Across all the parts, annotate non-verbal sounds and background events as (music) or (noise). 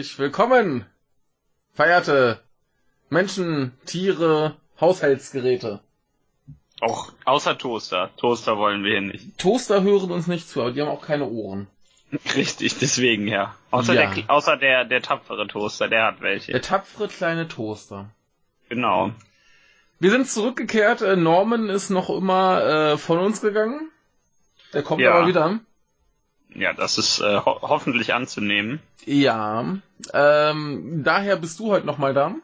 Herzlich willkommen, verehrte Menschen, Tiere, Haushaltsgeräte. Auch außer Toaster. Toaster wollen wir hier nicht. Toaster hören uns nicht zu, aber die haben auch keine Ohren. (laughs) Richtig, deswegen ja. Außer, Ja. Der, außer der, der tapfere Toaster, der hat welche. Der tapfere kleine Toaster. Genau. Wir sind zurückgekehrt. äh, Norman ist noch immer äh, von uns gegangen. Der kommt Ja. aber wieder. Ja, das ist äh, ho hoffentlich anzunehmen. Ja. Ähm, daher bist du heute nochmal da.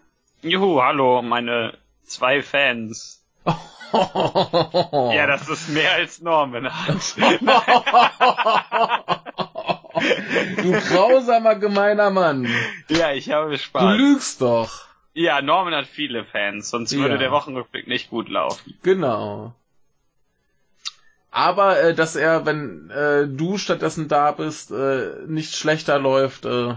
Juhu, hallo, meine zwei Fans. (laughs) Ja, das ist mehr als Norman hat. (laughs) du grausamer, gemeiner Mann. ja, ich habe Du Spaß. lügst doch. Ja, Norman hat viele Fans, sonst würde Ja. der Wochenrückblick nicht gut laufen. Genau. Aber äh, dass er, wenn äh, du stattdessen da bist, äh, nicht schlechter läuft, äh,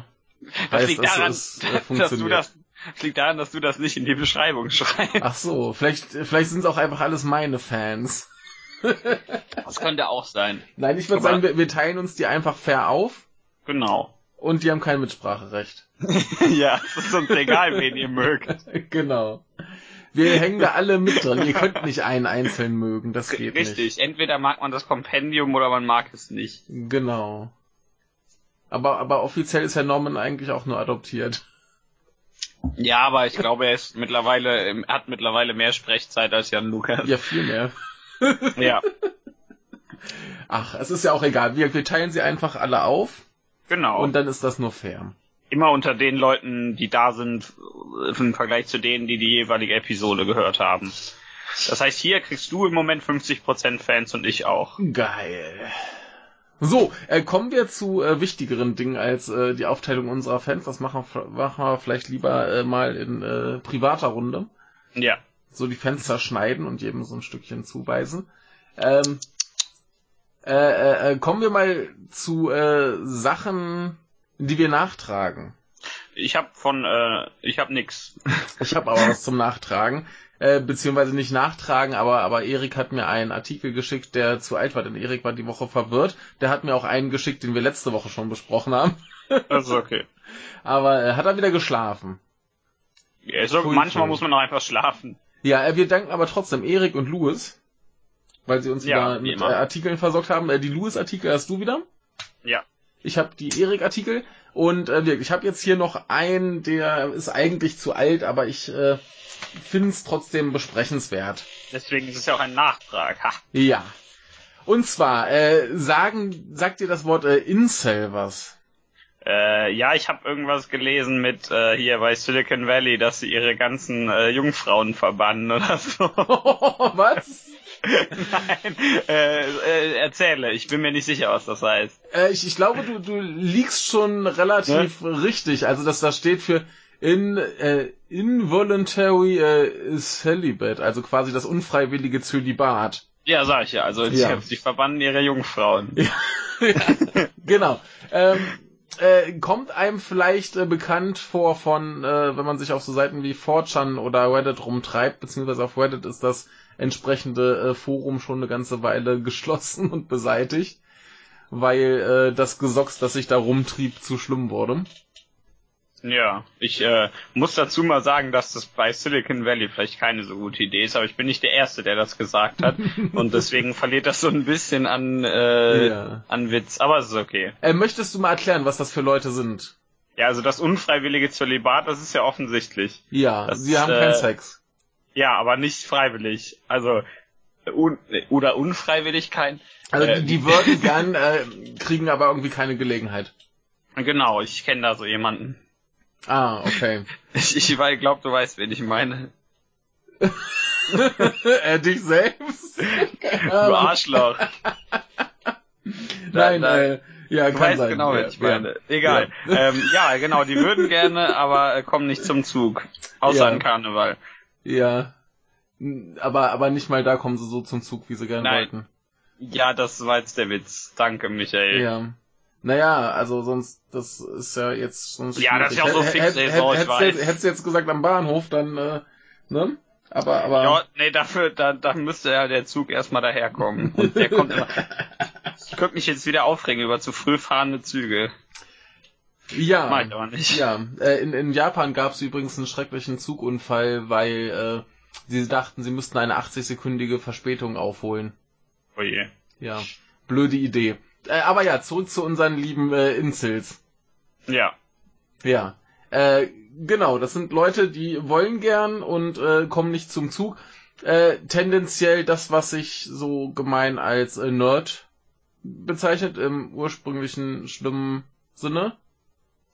Das heißt, liegt es, daran, es äh, (laughs) dass du funktioniert. das, das liegt daran, dass du das nicht in die Beschreibung schreibst. Ach so, vielleicht, vielleicht sind es auch einfach alles meine Fans. (laughs) Das könnte auch sein. Nein, ich würde sagen, wir, wir teilen uns die einfach fair auf Genau. und die haben kein Mitspracherecht. (laughs) ja, es ist uns egal, wen ihr mögt. genau. Wir hängen da alle mit drin. Ihr könnt nicht einen einzeln mögen, das geht Richtig, entweder mag man das Kompendium oder man mag es nicht. nicht. Genau. Aber, aber offiziell ist Herr Norman eigentlich auch nur adoptiert. Ja, aber ich glaube, er ist mittlerweile, er hat mittlerweile mehr Sprechzeit als Jan Lukas. Ja, viel mehr. (laughs) Ja, Ach, es ist ja auch egal. Wir, wir teilen sie einfach alle auf genau. und dann ist das nur fair. Immer unter den Leuten, die da sind, äh, im Vergleich zu denen, die die jeweilige Episode gehört haben. Das heißt, hier kriegst du im Moment 50% Fans und ich auch. Geil. So, äh, kommen wir zu äh, wichtigeren Dingen als äh, die Aufteilung unserer Fans. Das machen wir, machen wir vielleicht lieber äh, mal in äh, privater Runde. Ja. So die Fenster schneiden und jedem so ein Stückchen zuweisen. Ähm, äh, äh, äh, kommen wir mal zu äh, Sachen, die wir nachtragen. Ich hab von, äh, ich hab nix. (laughs) Ich habe aber was zum Nachtragen. Äh, beziehungsweise nicht nachtragen, aber, aber Erik hat mir einen Artikel geschickt, der zu alt war, denn Erik war die Woche verwirrt. Der hat mir auch einen geschickt, den wir letzte Woche schon besprochen haben. (laughs) Das ist okay. Aber äh, hat er wieder geschlafen. Ja, so, Pfui, manchmal pfui. muss man auch einfach schlafen. Ja, äh, wir danken aber trotzdem Erik und Louis, weil sie uns Ja, wieder wie mit äh. Artikeln versorgt haben. Äh, die Louis-Artikel hast du wieder. Ja. Ich habe die Erik-Artikel und äh, ich habe jetzt hier noch einen, der ist eigentlich zu alt, aber ich äh, finde es trotzdem besprechenswert. Deswegen ist es ja auch ein Nachtrag. Ha. Ja. Und zwar, äh, sagen, sagt dir das Wort äh, Incel was? Äh, ja, ich habe irgendwas gelesen mit äh, hier bei Silicon Valley, dass sie ihre ganzen äh, Jungfrauen verbannen oder so. (laughs) was? Nein, äh, äh, erzähle. Ich bin mir nicht sicher, was das heißt. Äh, ich, ich glaube, du, du liegst schon relativ richtig. Also, dass das steht für in, äh, involuntary äh, celibate, also quasi das unfreiwillige Zölibat. Ja, sag ich ja. Also Ja. sie, sie verbannen ihre Jungfrauen. (laughs) genau. Ähm, äh, kommt einem vielleicht äh, bekannt vor von, äh, wenn man sich auf so Seiten wie 4chan oder Reddit rumtreibt, beziehungsweise auf Reddit ist das entsprechende äh, Forum schon eine ganze Weile (laughs) geschlossen und beseitigt, weil äh, das Gesocks, das sich da rumtrieb, zu schlimm wurde. Ja, ich äh, muss dazu mal sagen, dass das bei Silicon Valley vielleicht keine so gute Idee ist, aber ich bin nicht der Erste, der das gesagt hat. (laughs) und deswegen verliert das so ein bisschen an, äh, Ja. an Witz. Aber es ist okay. Äh, möchtest du mal erklären, was das für Leute sind? Ja, also das unfreiwillige Zölibat, das ist ja offensichtlich. Ja, Das, sie haben keinen äh, Sex. Ja, aber nicht freiwillig. Also un oder Unfreiwilligkeit. Also äh, die, die würden gern, (laughs) äh, kriegen aber irgendwie keine Gelegenheit. Genau, ich kenne da so jemanden. Ah, okay. (laughs) Ich, ich glaube, du weißt, wen ich meine. (laughs) äh, dich selbst? Du Arschloch. Nein, da- äh, ja, Du kann weißt sein. genau, ja, wen ich meine. Ja. Egal. Ja. Ähm, ja, genau, die würden gerne, aber äh, kommen nicht zum Zug. Außer Ja. an Karneval. Ja. Aber, aber nicht mal da kommen sie so zum Zug, wie sie gerne Nein. wollten. Ja, das war jetzt der Witz. Danke, Michael. Ja. Naja, also sonst, das ist ja jetzt sonst Ja, das ist ja auch so fix, ey, so, ich weiß. hättest du jetzt gesagt am Bahnhof, dann, äh, ne? Aber, aber. Ja, nee, dafür, da, da müsste ja der Zug erstmal daherkommen. Und der kommt immer. (laughs) Ich könnte mich jetzt wieder aufregen über zu früh fahrende Züge. Ja, ich aber nicht. ja. Äh, in, in Japan gab es übrigens einen schrecklichen Zugunfall, weil äh, sie dachten, sie müssten eine 80-sekündige Verspätung aufholen. Oh je. Ja, blöde Idee. Äh, aber ja, zurück zu unseren lieben äh, Incels. Ja. Ja, äh, genau, das sind Leute, die wollen gern und äh, kommen nicht zum Zug. Äh, tendenziell das, was sich so gemein als äh, Nerd bezeichnet, im ursprünglichen schlimmen Sinne.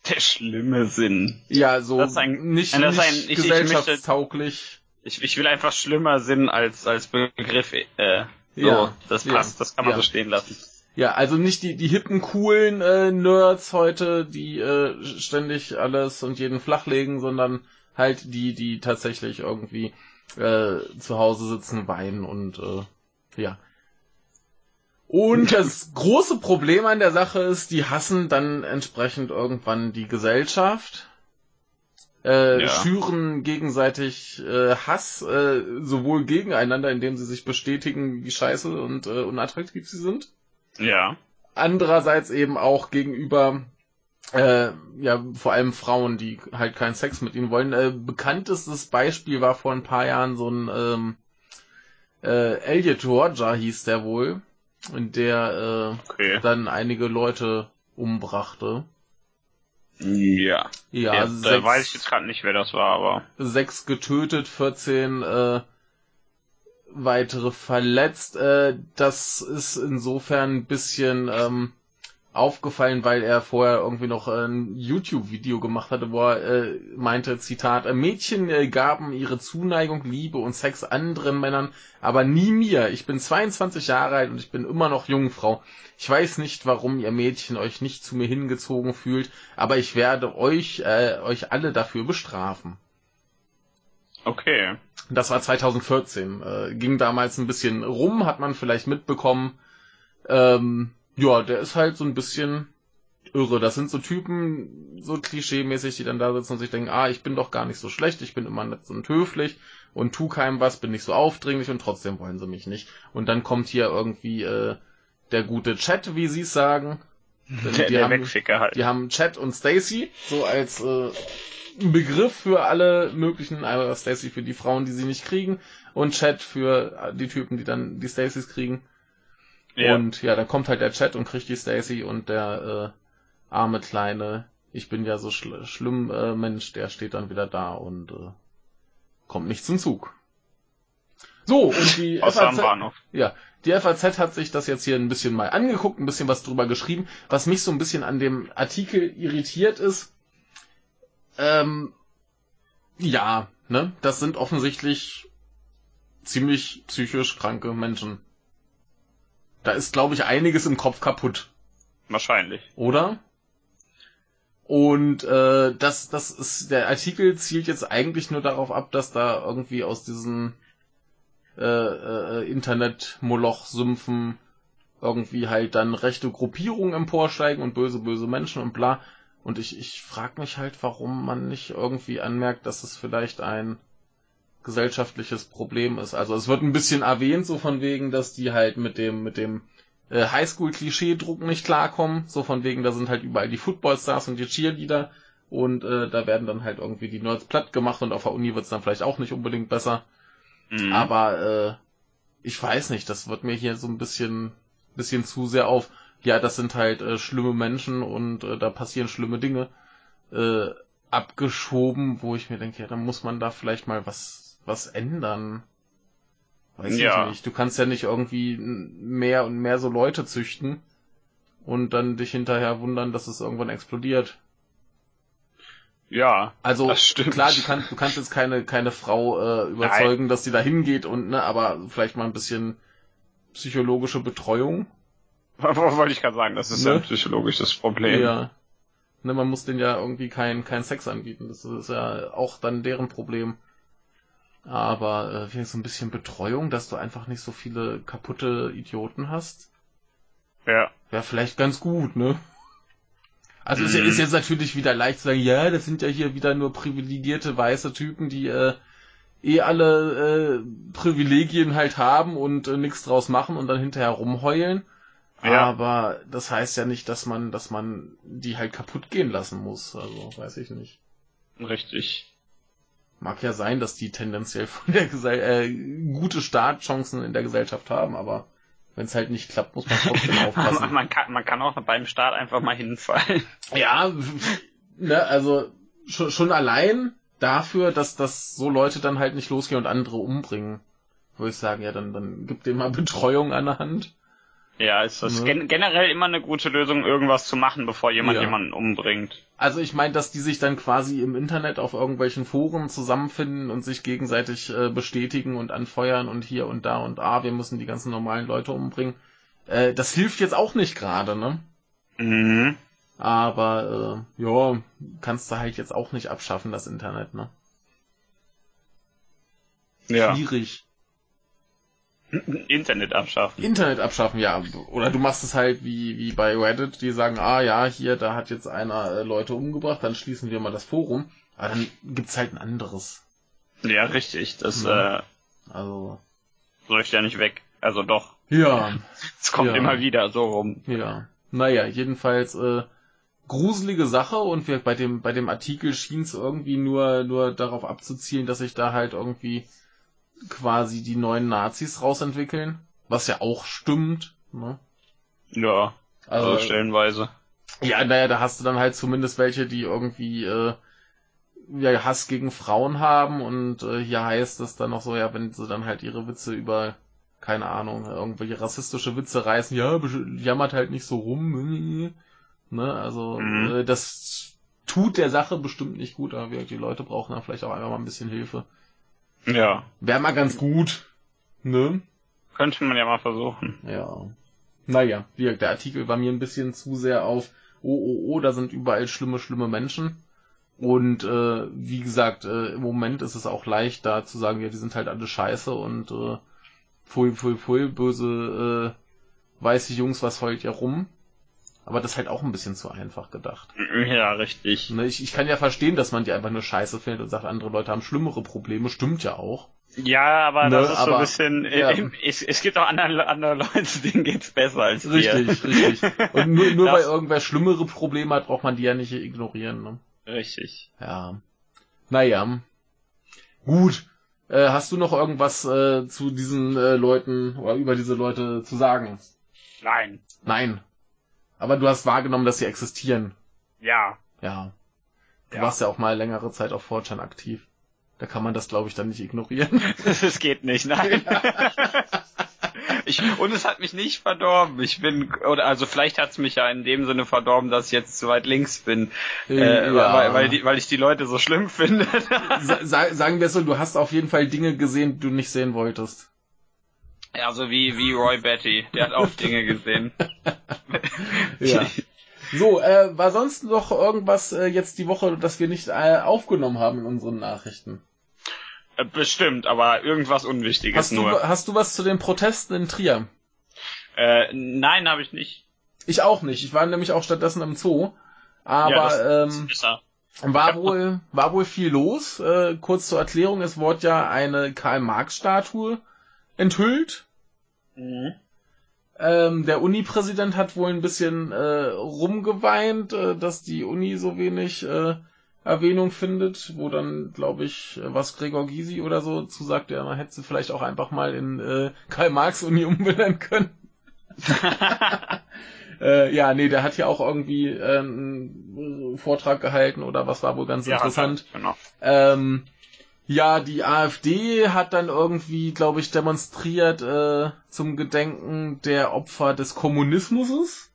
Der schlimme Sinn. Ja, so Das ist ein- nicht, das ist nicht ein- ich- ich gesellschaftstauglich. Ich, ich will einfach schlimmer Sinn als, als Begriff, äh, so, Ja, das ja, passt, das kann man ja. so stehen lassen. Ja, also nicht die, die hippen, coolen äh, Nerds heute, die äh, ständig alles und jeden flachlegen, sondern halt die, die tatsächlich irgendwie äh, zu Hause sitzen, weinen und äh, ja. Und das große Problem an der Sache ist, die hassen dann entsprechend irgendwann die Gesellschaft, äh, Ja. schüren gegenseitig äh, Hass, äh, sowohl gegeneinander, indem sie sich bestätigen, wie scheiße und äh, unattraktiv sie sind, Ja. andererseits eben auch gegenüber äh, ja vor allem Frauen, die halt keinen Sex mit ihnen wollen. Äh, bekanntestes Beispiel war vor ein paar Jahren so ein ähm, äh, Elliot Georgia hieß der wohl, der Okay. äh, dann einige Leute umbrachte. Ja. Ja, ja also da sechs, weiß ich jetzt gerade nicht, wer das war, aber. sechs getötet, 14 äh, weitere verletzt. Äh, das ist insofern ein bisschen ähm, aufgefallen, weil er vorher irgendwie noch ein YouTube-Video gemacht hatte, wo er äh, meinte, Zitat, "Äh, Mädchen äh, gaben ihre Zuneigung, Liebe und Sex anderen Männern, aber nie mir. Ich bin 22 Jahre alt und ich bin immer noch Jungfrau. Ich weiß nicht, warum ihr Mädchen euch nicht zu mir hingezogen fühlt, aber ich werde euch, äh, euch alle dafür bestrafen. Okay. Das war 2014. Äh, ging damals ein bisschen rum, hat man vielleicht mitbekommen. Ähm, ja, der ist halt so ein bisschen irre. Das sind so Typen, so klischee-mäßig, die dann da sitzen und sich denken, ah, ich bin doch gar nicht so schlecht, ich bin immer nett und höflich und tu keinem was, bin nicht so aufdringlich und trotzdem wollen sie mich nicht. Und dann kommt hier irgendwie äh, der gute Chat, wie sie es sagen. (laughs) Denn Der, die der haben- Wegficker halt. die haben Chat und Stacy, so als äh, Begriff für alle möglichen, einmal Stacy für die Frauen, die sie nicht kriegen, und Chat für die Typen, die dann die Stacys kriegen. Ja. Und ja, dann kommt halt der Chat und kriegt die Stacy und der äh, arme kleine, ich bin ja so schl schlimm äh, Mensch, der steht dann wieder da und äh, kommt nicht zum Zug. So, und die (laughs) am FAZ, ja, die FAZ hat sich das jetzt hier ein bisschen mal angeguckt, ein bisschen was drüber geschrieben. Was mich so ein bisschen an dem Artikel irritiert ist, ähm, ja, ne, das sind offensichtlich ziemlich psychisch kranke Menschen. Da ist, glaube ich, einiges im Kopf kaputt, Wahrscheinlich. oder? Und äh, das, das ist der Artikel zielt jetzt eigentlich nur darauf ab, dass da irgendwie aus diesen äh, äh, Internet-Moloch-Sümpfen irgendwie halt dann rechte Gruppierungen emporsteigen und böse, böse Menschen und bla. Und ich, ich frage mich halt, warum man nicht irgendwie anmerkt, dass es vielleicht ein gesellschaftliches Problem ist. Also es wird ein bisschen erwähnt, so von wegen, dass die halt mit dem, mit dem äh, Highschool-Klischee-Druck nicht klarkommen. So von wegen, da sind halt überall die Footballstars und die Cheerleader und äh, da werden dann halt irgendwie die Nerds platt gemacht und auf der Uni wird's dann vielleicht auch nicht unbedingt besser. Mhm. Aber äh, ich weiß nicht, das wird mir hier so ein bisschen, bisschen zu sehr auf. Ja, das sind halt äh, schlimme Menschen und äh, da passieren schlimme Dinge äh, abgeschoben, wo ich mir denke, ja, dann muss man da vielleicht mal was, was ändern. Weiß Ja. ich nicht. Du kannst ja nicht irgendwie mehr und mehr so Leute züchten und dann dich hinterher wundern, dass es irgendwann explodiert. ja. Also klar, du kannst, du kannst jetzt keine, keine Frau äh, überzeugen, dass sie da hingeht und ne, aber vielleicht mal ein bisschen psychologische Betreuung. (laughs) Wollte ich gerade sagen, das ist Ne? ja ein psychologisches Problem. Ja. Ne, man muss denen ja irgendwie keinen kein Sex anbieten. Das ist ja auch dann deren Problem. Aber äh, vielleicht so ein bisschen Betreuung, dass du einfach nicht so viele kaputte Idioten hast, ja. wäre vielleicht ganz gut, ne? Also ist, Mhm. ist jetzt natürlich wieder leicht zu sagen, ja, das sind ja hier wieder nur privilegierte weiße Typen, die äh, eh alle äh, Privilegien halt haben und äh, nichts draus machen und dann hinterher rumheulen. Ja. Aber das heißt ja nicht, dass man, dass man die halt kaputt gehen lassen muss. Also, weiß ich nicht. Richtig. Mag ja sein, dass die tendenziell von der Gesell äh, gute Startchancen in der Gesellschaft haben, aber wenn es halt nicht klappt, muss man trotzdem (laughs) aufpassen. man, kann, man kann auch beim Start einfach mal hinfallen. (laughs) Ja, ne, also schon, schon allein dafür, dass, dass so Leute dann halt nicht losgehen und andere umbringen, würde ich sagen, ja, dann, dann gibt dem mal Betreuung an der Hand. Ja, ist das ne? gen generell immer eine gute Lösung, irgendwas zu machen, bevor jemand ja. jemanden umbringt. Also ich meine, dass die sich dann quasi im Internet auf irgendwelchen Foren zusammenfinden und sich gegenseitig äh, bestätigen und anfeuern und hier und da und ah, wir müssen die ganzen normalen Leute umbringen. Äh, das hilft jetzt auch nicht gerade, ne? Mhm. Aber äh, ja, kannst du halt jetzt auch nicht abschaffen, das Internet, ne? Ja. Schwierig. Internet abschaffen. Internet abschaffen, ja. Oder du machst es halt wie, wie bei Reddit, die sagen, ah ja, hier, da hat jetzt einer äh, Leute umgebracht, dann schließen wir mal das Forum. Aber dann gibt's halt ein anderes. Ja, richtig. Das ja. äh, also läuft ja nicht weg. Also doch. Ja. Es kommt ja. immer wieder so rum. Ja. Naja, jedenfalls äh, gruselige Sache und wir bei dem bei dem Artikel schien es irgendwie nur nur darauf abzuzielen, dass sich da halt irgendwie quasi die neuen Nazis rausentwickeln, was ja auch stimmt. Ne? Ja, also, also stellenweise. Ja, naja, da hast du dann halt zumindest welche, die irgendwie äh, ja, Hass gegen Frauen haben und äh, hier heißt es dann noch so, ja, wenn sie dann halt ihre Witze über, keine Ahnung, irgendwelche rassistische Witze reißen, ja, jammert halt nicht so rum. Ne, also mhm. äh, das tut der Sache bestimmt nicht gut, aber die Leute brauchen dann vielleicht auch einfach mal ein bisschen Hilfe. Ja. Wäre mal ganz gut. Ne? Könnte man ja mal versuchen. Ja. Naja, der Artikel war mir ein bisschen zu sehr auf, oh, oh, oh, da sind überall schlimme, schlimme Menschen. Und äh, wie gesagt, äh, im Moment ist es auch leicht, da zu sagen, ja, die sind halt alle scheiße und äh, pfui, pfui, pfui, böse äh, weiße Jungs, was heult ihr rum? Aber das ist halt auch ein bisschen zu einfach gedacht. Ja, richtig. Ne, ich, ich kann ja verstehen, dass man die einfach nur scheiße findet und sagt, andere Leute haben schlimmere Probleme. Stimmt ja auch. Ja, aber ne, das ist aber, so ein bisschen, ja. äh, es, es gibt auch andere, andere Leute, (laughs) denen geht's besser als Richtig, dir. richtig. Und nur, nur weil irgendwer schlimmere Probleme hat, braucht man die ja nicht ignorieren. Ne? Richtig. Ja. Naja. Gut. Äh, hast du noch irgendwas äh, zu diesen äh, Leuten oder über diese Leute zu sagen? Nein. Nein. Aber du hast wahrgenommen, dass sie existieren. Ja. Ja. Du ja. warst ja auch mal längere Zeit auf 4 aktiv. Da kann man das, glaube ich, dann nicht ignorieren. (laughs) Das geht nicht, nein. (laughs) ich, und es hat mich nicht verdorben. Ich bin, oder also vielleicht hat es mich ja in dem Sinne verdorben, dass ich jetzt zu weit links bin. Äh, ja. weil, weil, die, weil ich die Leute so schlimm finde. Sa sagen wir so, du hast auf jeden Fall Dinge gesehen, die du nicht sehen wolltest. Ja, so wie, wie Roy Betty. Der hat auch Dinge gesehen. (laughs) ja. So, äh, war sonst noch irgendwas äh, jetzt die Woche, das wir nicht äh, aufgenommen haben in unseren Nachrichten? Äh, bestimmt, aber irgendwas Unwichtiges hast nur. Du, hast du was zu den Protesten in Trier? Äh, nein, habe ich nicht. Ich auch nicht. Ich war nämlich auch stattdessen im Zoo. Aber ja, ähm, war wohl war wohl viel los. Äh, kurz zur Erklärung: Es wurde ja eine Karl-Marx-Statue enthüllt. Mhm. Ähm, der Uni-Präsident hat wohl ein bisschen äh, rumgeweint, äh, dass die Uni so wenig äh, Erwähnung findet, wo dann, glaube ich, was Gregor Gysi oder so zusagt, ja, man hätte sie vielleicht auch einfach mal in äh, Karl-Marx-Uni (laughs) umbenennen können. (laughs) äh, ja, nee, der hat ja auch irgendwie äh, einen Vortrag gehalten oder was war wohl ganz ja, interessant. Genau. Ähm, ja, die AfD hat dann irgendwie, glaube ich, demonstriert äh, zum Gedenken der Opfer des Kommunismus.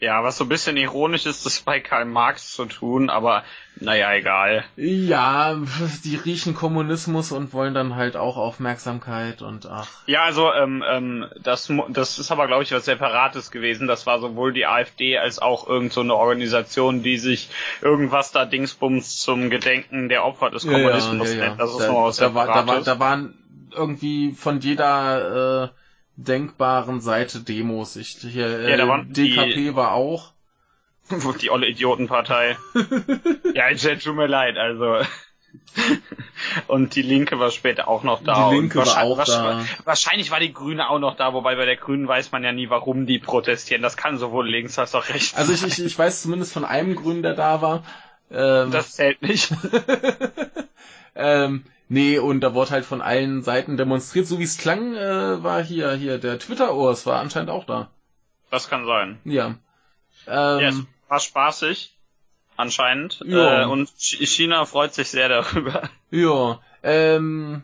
Ja, was so ein bisschen ironisch ist, das bei Karl Marx zu tun, aber naja, egal. Ja, die riechen Kommunismus und wollen dann halt auch Aufmerksamkeit und ach. Ja, also ähm, ähm, das, das ist aber, glaube ich, was Separates gewesen. Das war sowohl die AfD als auch irgend so eine Organisation, die sich irgendwas da Dingsbums zum Gedenken der Opfer des Kommunismus ja, ja, ja, nennt. Das ist da, noch was da, war, da, war, da waren irgendwie von jeder äh, denkbaren Seite Demos. Ich, hier, äh, ja, da waren DKP die, war auch. Die olle Idiotenpartei. (laughs) ja, tut mir leid, also. Und die Linke war später auch noch da. Die Linke war auch da. Wahrscheinlich war die Grüne auch noch da, wobei bei der Grünen weiß man ja nie, warum die protestieren. Das kann sowohl links als auch rechts Also ich, ich, ich weiß zumindest von einem Grünen, der da war. Ähm, Das zählt nicht. (laughs) ähm, nee, und da wurde halt von allen Seiten demonstriert. So wie es klang, äh, war hier, hier, der Twitter-Urs war anscheinend auch da. Das kann sein. Ja. Ja, es Ähm, war spaßig. Anscheinend. Ja. Äh, und Ch- China freut sich sehr darüber. Ja, ähm,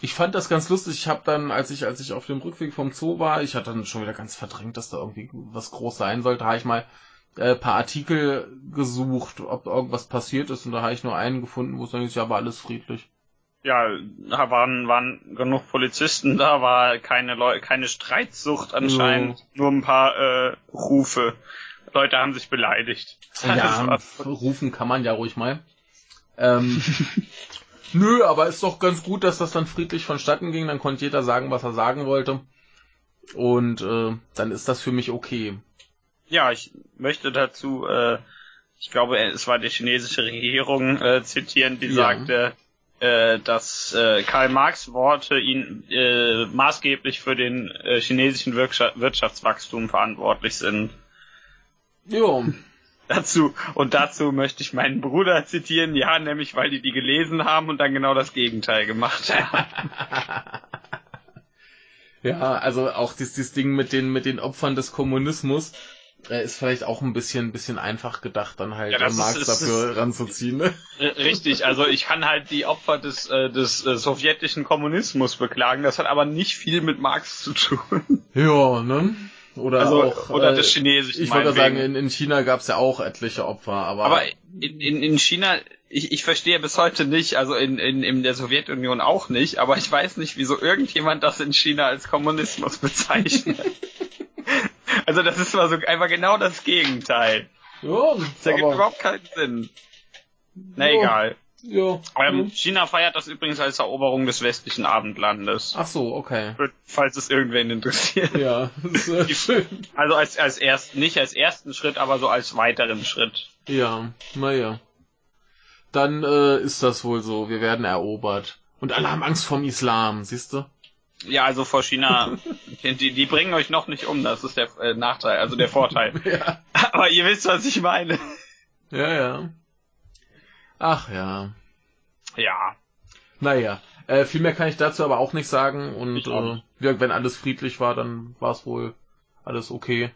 ich fand das ganz lustig. Ich habe dann, als ich, als ich auf dem Rückweg vom Zoo war, ich hatte dann schon wieder ganz verdrängt, dass da irgendwie was groß sein sollte, habe ich mal äh, paar Artikel gesucht, ob irgendwas passiert ist, und da habe ich nur einen gefunden, wo es dann ist, ja, war alles friedlich. Ja, da waren, waren genug Polizisten da, war keine Leu keine Streitsucht anscheinend. Nur ein paar äh, Rufe. Leute haben sich beleidigt. Ja, rufen kann man ja ruhig mal. Ähm, (laughs) nö, aber ist doch ganz gut, dass das dann friedlich vonstatten ging. Dann konnte jeder sagen, was er sagen wollte. Und äh, dann ist das für mich okay. Ja, ich möchte dazu, äh, ich glaube, es war die chinesische Regierung äh, zitieren, die Ja. sagte, dass äh, Karl Marx Worte ihn äh, maßgeblich für den äh, chinesischen Wirtschaftswachstum verantwortlich sind. Jo, Dazu und dazu möchte ich meinen Bruder zitieren, ja, nämlich weil die die gelesen haben und dann genau das Gegenteil gemacht haben. (laughs) Ja, also auch dieses, dieses Ding mit den, mit den Opfern des Kommunismus äh, ist vielleicht auch ein bisschen, bisschen einfach gedacht, dann halt Ja, ist- Marx ist- dafür ranzuziehen. Ne? Richtig, also ich kann halt die Opfer des, äh, des äh, sowjetischen Kommunismus beklagen, das hat aber nicht viel mit Marx zu tun. Ja, ne? Oder Also, auch, oder äh, des Chinesischen. Ich wollte sagen, in, in China gab's ja auch etliche Opfer, aber, aber in, in, in China, ich, ich verstehe bis heute nicht, also in, in, in der Sowjetunion auch nicht, aber ich weiß nicht, wieso irgendjemand das in China als Kommunismus bezeichnet. (laughs) also das ist mal so einfach genau das Gegenteil. ja, Das ergibt aber, überhaupt keinen Sinn. Na Ja. egal. ja, Ähm. China feiert das übrigens als Eroberung des westlichen Abendlandes. Ach so, okay. Falls es irgendwen interessiert. Ja, das ist äh, schön. Also als, als erst, nicht als ersten Schritt, aber so als weiteren Schritt. Ja, naja. Dann äh, ist das wohl so. Wir werden erobert. Und alle haben Angst vorm Islam, siehst du? Ja, also vor China, (laughs) die, die bringen euch noch nicht um, das ist der äh, Nachteil, also der Vorteil. (laughs) Ja. Aber ihr wisst, was ich meine. Ja, ja. Ach ja. Ja. Naja. Äh, viel mehr kann ich dazu aber auch nicht sagen. Und äh, ja, wenn alles friedlich war, dann war es wohl alles okay.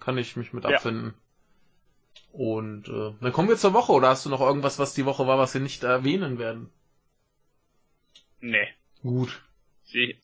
Kann ich mich mit Ja. abfinden. Und äh, dann kommen wir zur Woche. Oder hast du noch irgendwas, was die Woche war, was wir nicht erwähnen werden? Nee. Gut. Sie.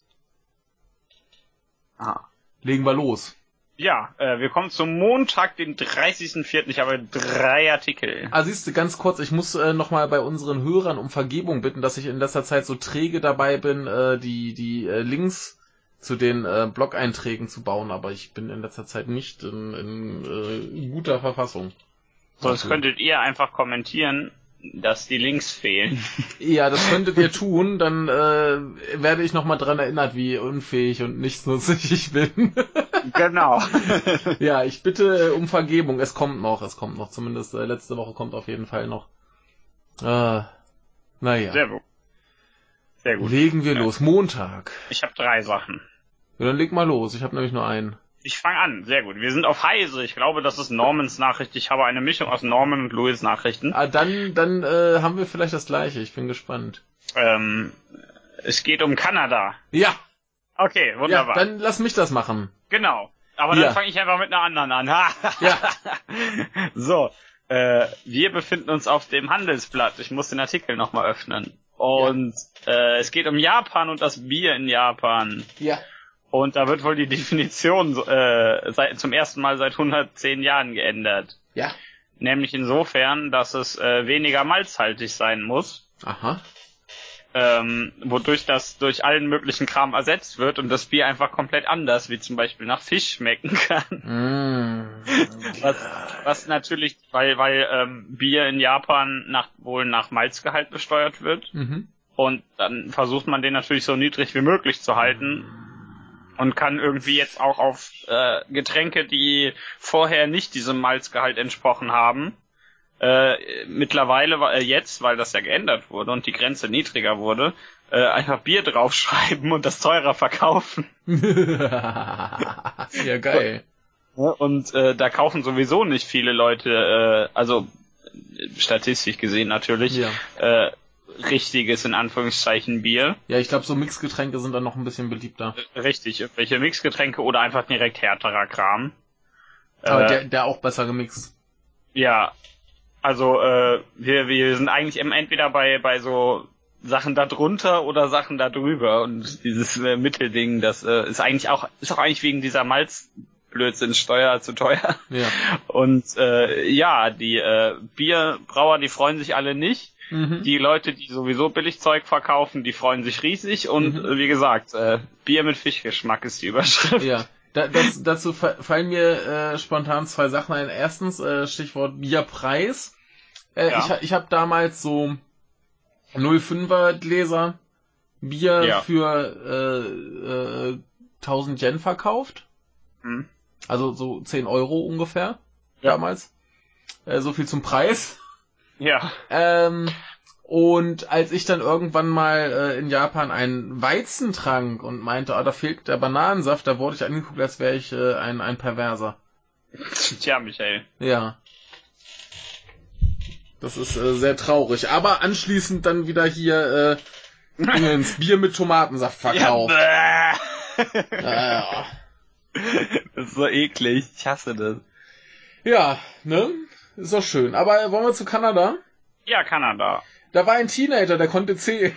Ah. Legen wir los. Ja, äh, wir kommen zum Montag, den 30.04. Ich habe drei Artikel. Ah, siehst du, ganz kurz, ich muss äh, nochmal bei unseren Hörern um Vergebung bitten, dass ich in letzter Zeit so träge dabei bin, äh, die, die äh, Links zu den äh, Blog-Einträgen zu bauen, aber ich bin in letzter Zeit nicht in, in äh, guter Verfassung. Sonst könntet ihr einfach kommentieren, dass die Links fehlen. (laughs) Ja, das könntet ihr tun, dann äh, werde ich nochmal dran erinnert, wie unfähig und nichtsnutzig ich bin. (laughs) genau. (laughs) ja, ich bitte um Vergebung. Es kommt noch, es kommt noch. Zumindest äh, letzte Woche kommt auf jeden Fall noch. Äh, naja. Sehr gut. Sehr gut. Legen wir Ja. los. Montag. Ich habe drei Sachen. Ja, dann leg mal los. Ich habe nämlich nur einen. Ich fange an. Sehr gut. Wir sind auf Heise. Ich glaube, das ist Normans Nachricht. Ich habe eine Mischung aus Norman und Louis Nachrichten. Ah, dann dann äh, haben wir vielleicht das gleiche. Ich bin gespannt. Ähm, es geht um Kanada. Ja, Okay, ja wunderbar. dann lass mich das machen. Genau. Aber Ja. dann fange ich einfach mit einer anderen an. Ja. (laughs) so, äh, wir befinden uns auf dem Handelsblatt. Ich muss den Artikel nochmal öffnen. Und äh, es geht um Japan und das Bier in Japan. Ja. Und da wird wohl die (laughs) Definition äh, seit, zum ersten Mal seit 110 Jahren geändert. Ja. Nämlich insofern, dass es äh, weniger malzhaltig sein muss, Aha. ähm, wodurch das durch allen möglichen Kram ersetzt wird und das Bier einfach komplett anders, wie zum Beispiel nach Fisch schmecken (laughs) kann. Mm. Was, was natürlich, weil, weil ähm, Bier in Japan nach, wohl nach Malzgehalt besteuert wird. Mhm. Und dann versucht man den natürlich so niedrig wie möglich zu halten. Und kann irgendwie jetzt auch auf äh, Getränke, die vorher nicht diesem Malzgehalt entsprochen haben, äh, mittlerweile äh, jetzt, weil das ja geändert wurde und die Grenze niedriger wurde, äh, einfach Bier draufschreiben und das teurer verkaufen. (laughs) ja, geil. Und äh, da kaufen sowieso nicht viele Leute, äh, also statistisch gesehen natürlich, Ja. äh, richtiges in Anführungszeichen Bier. Ja, ich glaube, so Mixgetränke sind dann noch ein bisschen beliebter. Richtig, welche Mixgetränke oder einfach direkt härterer Kram. Aber Äh, der, der auch besser gemixt. Ja, also äh, wir, wir sind eigentlich entweder bei, bei so Sachen da drunter oder Sachen da drüber und dieses äh, Mittelding, das äh, ist eigentlich auch ist auch eigentlich wegen dieser Malzblödsinnsteuer zu teuer. Ja. Und äh, ja, die äh, Bierbrauer, die freuen sich alle nicht. Mhm. Die Leute, die sowieso Billigzeug verkaufen, die freuen sich riesig und Mhm. äh, wie gesagt, äh, Bier mit Fischgeschmack ist die Überschrift. Ja. Da, das, dazu fa- fallen mir äh, spontan zwei Sachen ein. Erstens, äh, Stichwort Bierpreis. Äh, Ja. Ich, ich habe damals so 05er Gläser Bier Ja. für äh, äh, 1000 Yen verkauft. Hm. Also so 10 Euro ungefähr Ja. damals. Äh, so viel zum Preis. Ja. Ähm, und als ich dann irgendwann mal äh, in Japan einen Weizen trank und meinte, ah, da fehlt der Bananensaft, da wurde ich angeguckt, als wäre ich äh, ein, ein Perverser. Tja, Michael. Ja. Das ist äh, sehr traurig. Aber anschließend dann wieder hier äh, Dingens, Bier mit Tomatensaft verkauft. Ja, (laughs) bäh. Ja, das ist so eklig. Ich hasse das. ja, ne? Ist doch schön. Aber wollen wir zu Kanada? Ja, Kanada. Da war ein Teenager, der konnte zählen.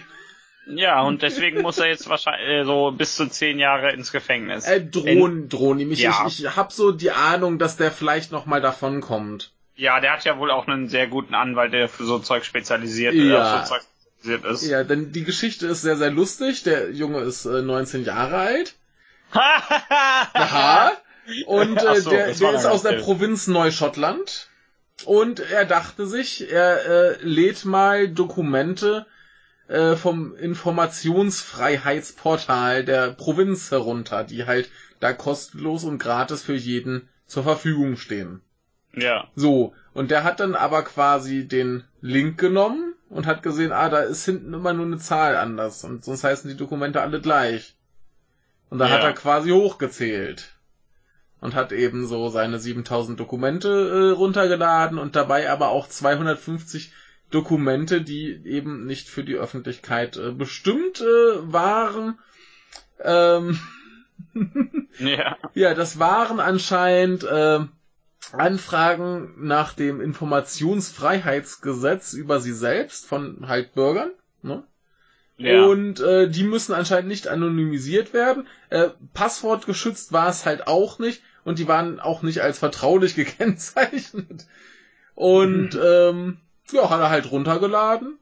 Ja, und deswegen muss er jetzt wahrscheinlich äh, so bis zu zehn Jahre ins Gefängnis. Äh, drohen, drohen ihm. Ich, Ja. ich, ich hab so die Ahnung, dass der vielleicht noch mal davon kommt. Ja, der hat ja wohl auch einen sehr guten Anwalt, der für so Zeug spezialisiert, Ja. äh, so Zeug spezialisiert ist. Ja, denn die Geschichte ist sehr, sehr lustig. Der Junge ist äh, 19 Jahre alt. (laughs) Aha. Und äh, so, der, der ist aus der. Provinz Neuschottland. Und er dachte sich, er äh, lädt mal Dokumente äh, vom Informationsfreiheitsportal der Provinz herunter, die halt da kostenlos und gratis für jeden zur Verfügung stehen. ja. So, und der hat dann aber quasi den Link genommen und hat gesehen, ah, da ist hinten immer nur eine Zahl anders und sonst heißen die Dokumente alle gleich. Und da hat Ja. er quasi hochgezählt und hat eben so seine 7000 Dokumente äh, runtergeladen und dabei aber auch 250 Dokumente, die eben nicht für die Öffentlichkeit äh, bestimmt äh, waren. Ähm, (laughs) Ja. ja, das waren anscheinend äh, Anfragen nach dem Informationsfreiheitsgesetz über sie selbst von halt Bürgern. Ne? Ja. Und äh, die müssen anscheinend nicht anonymisiert werden. Äh, passwortgeschützt war es halt auch nicht. Und die waren auch nicht als vertraulich (laughs) gekennzeichnet. Und ähm, ja, hat er halt runtergeladen.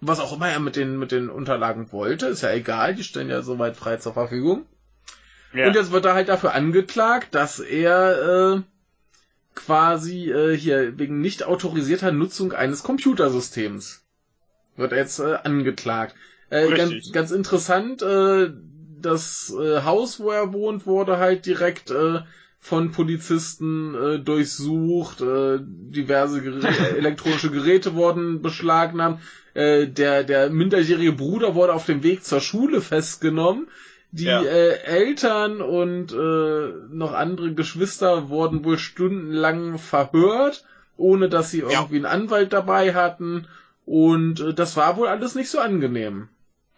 Was auch immer er mit den, mit den Unterlagen wollte, ist ja egal, die stellen ja soweit frei zur Verfügung. ja. Und jetzt wird er halt dafür angeklagt, dass er äh, quasi äh, hier wegen nicht autorisierter Nutzung eines Computersystems wird er jetzt äh, angeklagt. Äh, ganz, ganz interessant, äh, das äh, Haus, wo er wohnt, wurde halt direkt äh, von Polizisten äh, durchsucht, äh, diverse Gerä (laughs) elektronische Geräte wurden beschlagnahmt, äh, der, der minderjährige Bruder wurde auf dem Weg zur Schule festgenommen, die Ja. äh, Eltern und äh, noch andere Geschwister wurden wohl stundenlang verhört, ohne dass sie irgendwie einen Anwalt dabei hatten. Und äh, das war wohl alles nicht so angenehm.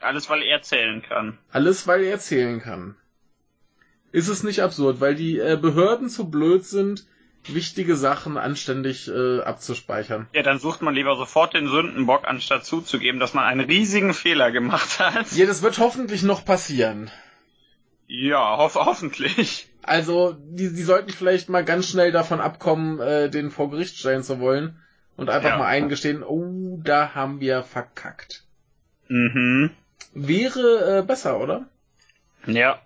Alles, weil er zählen kann. Alles, weil er erzählen kann. Ist es nicht absurd, weil die äh, Behörden zu blöd sind, wichtige Sachen anständig äh, abzuspeichern. Ja, dann sucht man lieber sofort den Sündenbock, anstatt zuzugeben, dass man einen riesigen Fehler gemacht hat. Ja, das wird hoffentlich noch passieren. Ja, hoff hoffentlich. Also, die, die sollten vielleicht mal ganz schnell davon abkommen, äh, den vor Gericht stellen zu wollen und einfach Ja. mal eingestehen, oh, da haben wir verkackt. Mhm. Wäre äh, besser, oder? Ja.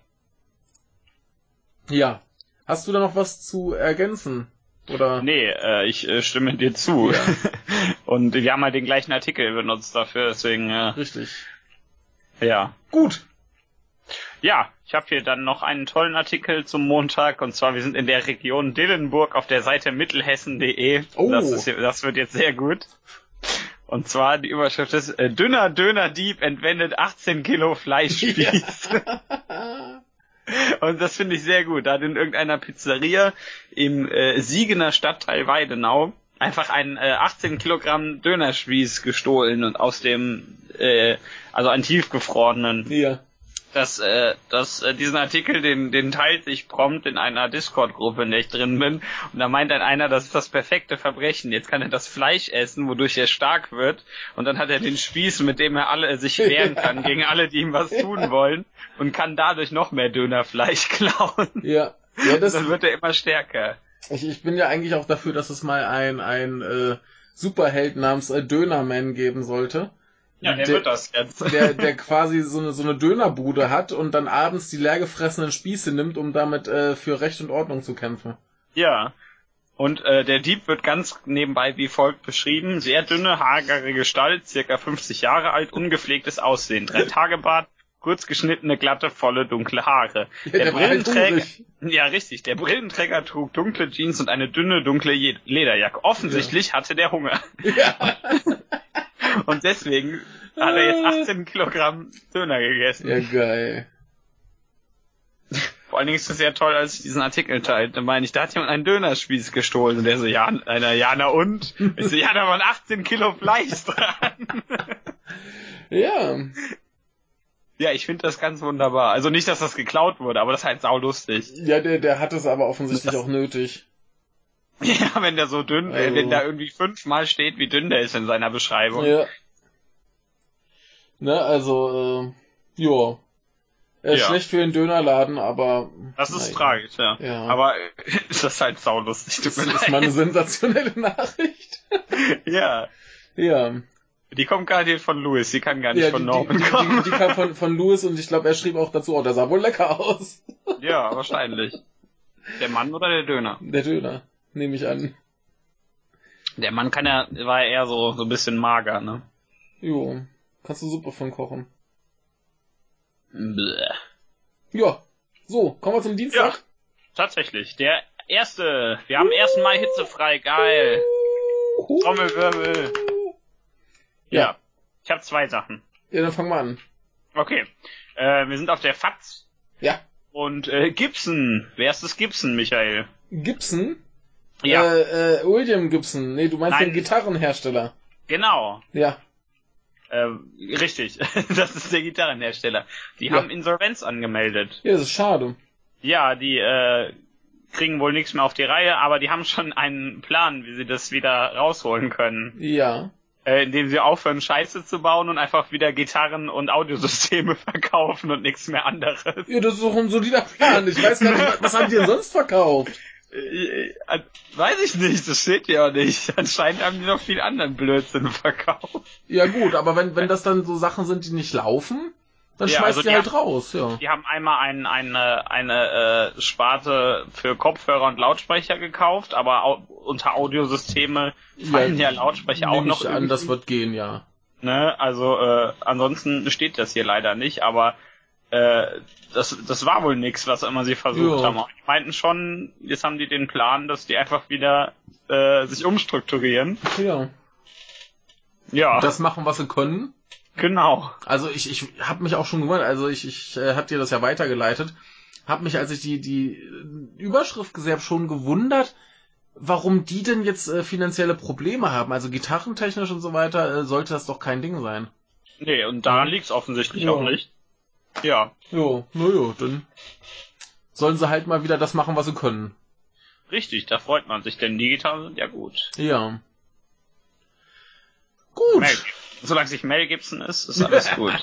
Ja. Hast du da noch was zu ergänzen? Oder? Nee, äh, ich äh, stimme dir zu. Ja. (laughs) Und wir haben halt den gleichen Artikel benutzt dafür, deswegen, äh, Richtig. ja. Gut. Ja, ich habe hier dann noch einen tollen Artikel zum Montag und zwar wir sind in der Region Dillenburg auf der Seite mittelhessen.de. Oh. Das, ist, das wird jetzt sehr gut. Und zwar die Überschrift ist äh, Dünner Döner-Dieb entwendet 18 Kilo Fleischspieß. (laughs) (laughs) Und das finde ich sehr gut. Da hat in irgendeiner Pizzeria im äh, Siegener Stadtteil Weidenau einfach einen äh, 18 Kilogramm Dönerspieß gestohlen und aus dem, äh, also einen tiefgefrorenen. Ja. Das, äh, das, äh, diesen Artikel, den, den teilt sich prompt in einer Discord-Gruppe, in der ich drin bin. Und da meint dann einer, das ist das perfekte Verbrechen. Jetzt kann er das Fleisch essen, wodurch er stark wird. Und dann hat er den Spieß, mit dem er alle sich wehren kann (laughs) gegen alle, die ihm was tun wollen. Und kann dadurch noch mehr Dönerfleisch (laughs) klauen. Ja. Ja, das, Dann wird er immer stärker. ich, ich bin ja eigentlich auch dafür, dass es mal ein, ein äh, Superheld namens äh, Dönerman geben sollte. Ja, der, Der- wird das jetzt. (laughs) Der, der quasi so eine, so eine Dönerbude hat und dann abends die leergefressenen Spieße nimmt, um damit äh, für Recht und Ordnung zu kämpfen. Ja. Und äh, der Dieb wird ganz nebenbei wie folgt beschrieben. Sehr dünne, hagere Gestalt, circa 50 Jahre alt, ungepflegtes Aussehen. Drei Tage Bart, kurz geschnittene, glatte, volle, dunkle Haare. (laughs) Ja, der der halt Brillenträger, ja richtig, der Brillenträger trug dunkle Jeans und eine dünne, dunkle Lederjacke. Offensichtlich hatte der Hunger. Ja. (laughs) Und deswegen hat er jetzt 18 Kilogramm Döner gegessen. ja, geil. Vor allen Dingen ist es sehr toll, als ich diesen Artikel teilte, meine ich, da hat jemand einen Dönerspieß gestohlen und der so, ja, einer, ja, na und? Ich so, ja, da waren 18 Kilo Fleisch dran. Ja. ja, ich finde das ganz wunderbar. Also nicht, dass das geklaut wurde, aber das ist halt saulustig. Ja, der, der hat es aber offensichtlich auch nötig. Ja, wenn der so dünn, äh, Also- wenn da irgendwie fünfmal steht, wie dünn der ist in seiner Beschreibung. Ja. Ne, also, äh, ja. Äh, Ja. Schlecht für den Dönerladen, aber. Das ist naja. tragisch, ja. Ja. Aber (laughs) äh, ist das halt saulustig, tut Das mir ist leid. mal eine sensationelle Nachricht. (laughs) Ja. Ja. Die kommt garantiert von Louis, die kann gar nicht ja, von die, Norman die, die, kommen. die, die kam von, von Louis und ich glaube, er schrieb auch dazu, oh, der sah wohl lecker aus. Ja, wahrscheinlich. Der Mann oder der Döner? Der Döner, nehme ich an. Der Mann kann ja, war eher so, so ein bisschen mager, ne? Jo. Kannst du Suppe von kochen. Bäh. Ja. So, kommen wir zum Ja, Dienstag. tatsächlich. Der erste. Wir haben 1. Mai hitzefrei. Geil. Trommelwirbel. Ja. Ja. Ich habe zwei Sachen. Ja, dann fangen wir an. Okay. Äh, wir sind auf der FATS. Ja. Und äh, Gibson. Wer ist das Gibson, Michael? Gibson? Ja, Äh, äh, William Gibson. Nee, du meinst Nein. den Gitarrenhersteller. genau. Ja. Äh, richtig. (laughs) das ist der Gitarrenhersteller. Die Ja. haben Insolvenz angemeldet. Ja, das ist schade. Ja, die äh, kriegen wohl nichts mehr auf die Reihe, aber die haben schon einen Plan, wie sie das wieder rausholen können. Ja. Äh, indem sie aufhören, Scheiße zu bauen und einfach wieder Gitarren und Audiosysteme (laughs) verkaufen und nichts mehr anderes. Ja, das ist doch ein solider Plan. Ich weiß gar nicht, was- was haben die denn sonst verkauft? (laughs) Äh, äh, weiß ich nicht, das steht ja auch nicht. (laughs) Anscheinend haben die noch viel anderen Blödsinn verkauft. Ja gut, aber wenn, wenn das dann so Sachen sind, die nicht laufen, dann Ja, schmeißt also die die halt haben- raus, ja. Die haben einmal ein, eine, eine äh, Sparte für Kopfhörer und Lautsprecher gekauft, aber au unter Audiosysteme fallen ja, Lautsprecher auch noch ich an, das wird gehen, ja. Ne? Also äh, ansonsten steht das hier leider nicht, aber äh, das, das war wohl nix, was immer sie versucht Ja. haben. Die meinten schon, jetzt haben die den Plan, dass die einfach wieder äh, sich umstrukturieren. Ja. Ja, Das machen, was sie können. genau. Also ich, ich habe mich auch schon gewundert, also ich, ich äh, hab dir das ja weitergeleitet, hab mich, als ich die, die Überschrift gesehen habe, schon gewundert, warum die denn jetzt äh, finanzielle Probleme haben. Also gitarrentechnisch und so weiter äh, sollte das doch kein Ding sein. Nee, und daran liegt's offensichtlich Ja. auch nicht. Ja, Jo, naja, dann sollen sie halt mal wieder das machen, was sie können. richtig, da freut man sich, denn die Gitarren sind ja gut. Ja. Gut. Mel, solange sich Mel Gibson ist, ist alles (laughs) gut.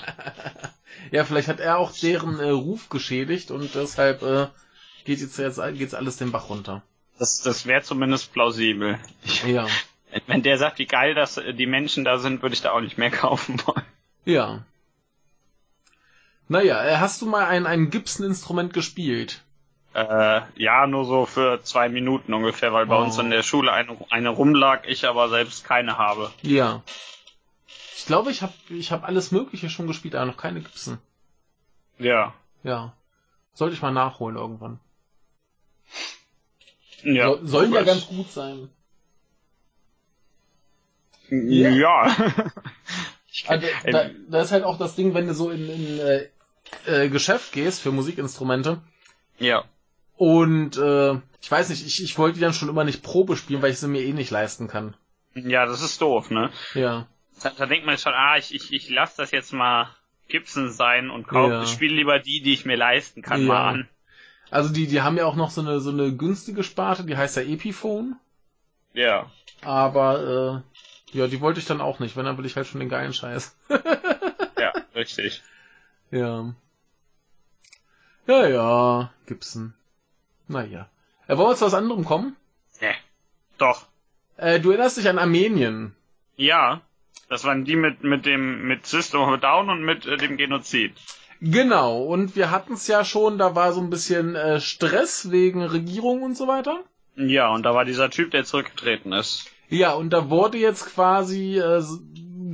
Ja, vielleicht hat er auch deren äh, Ruf geschädigt und deshalb äh, geht jetzt, jetzt geht's alles den Bach runter. Das, das wäre zumindest plausibel. Ich, Ja. wenn der sagt, wie geil das die Menschen da sind, würde ich da auch nicht mehr (laughs) kaufen wollen. Ja. Naja, äh, hast du mal ein, ein Gibson-Instrument gespielt? Äh, ja, nur so für zwei Minuten ungefähr, weil bei Oh. uns in der Schule eine, eine rumlag, ich aber selbst keine habe. Ja. Ich glaube, ich habe ich hab alles Mögliche schon gespielt, aber noch keine Gibson. Ja. Ja. Sollte ich mal nachholen irgendwann. Ja. So, sollen ja ganz gut sein. Ja. (laughs) ich, Also, äh, da, da ist halt auch das Ding, wenn du so in, in äh, äh, Geschäft gehst für Musikinstrumente ja. und äh, ich weiß nicht, ich, ich wollte die dann schon immer nicht Probe spielen, weil ich sie mir eh nicht leisten kann. Ja, das ist doof, ne? Ja. Da, da denkt man schon, ah, ich, ich, ich lass das jetzt mal Gibson sein und kauf, Ja. spiele lieber die, die ich mir leisten kann, Ja. mal an. Also die, die haben ja auch noch so eine so eine günstige Sparte, die heißt ja Epiphone. Ja. Aber äh, ja, die wollte ich dann auch nicht, wenn dann will ich halt schon den geilen Scheiß. (laughs) Ja, richtig. Ja. Ja, ja, Gibson. Naja. Äh, wollen wir zu was anderem kommen? Ne. Doch. Äh, du erinnerst dich an Armenien. Ja. Das waren die mit, mit dem, mit System of Down und mit äh, dem Genozid. Genau, und wir hatten es ja schon, da war so ein bisschen äh, Stress wegen Regierung und so weiter. Ja, und da war dieser Typ, der zurückgetreten ist. Ja, und da wurde jetzt quasi, äh,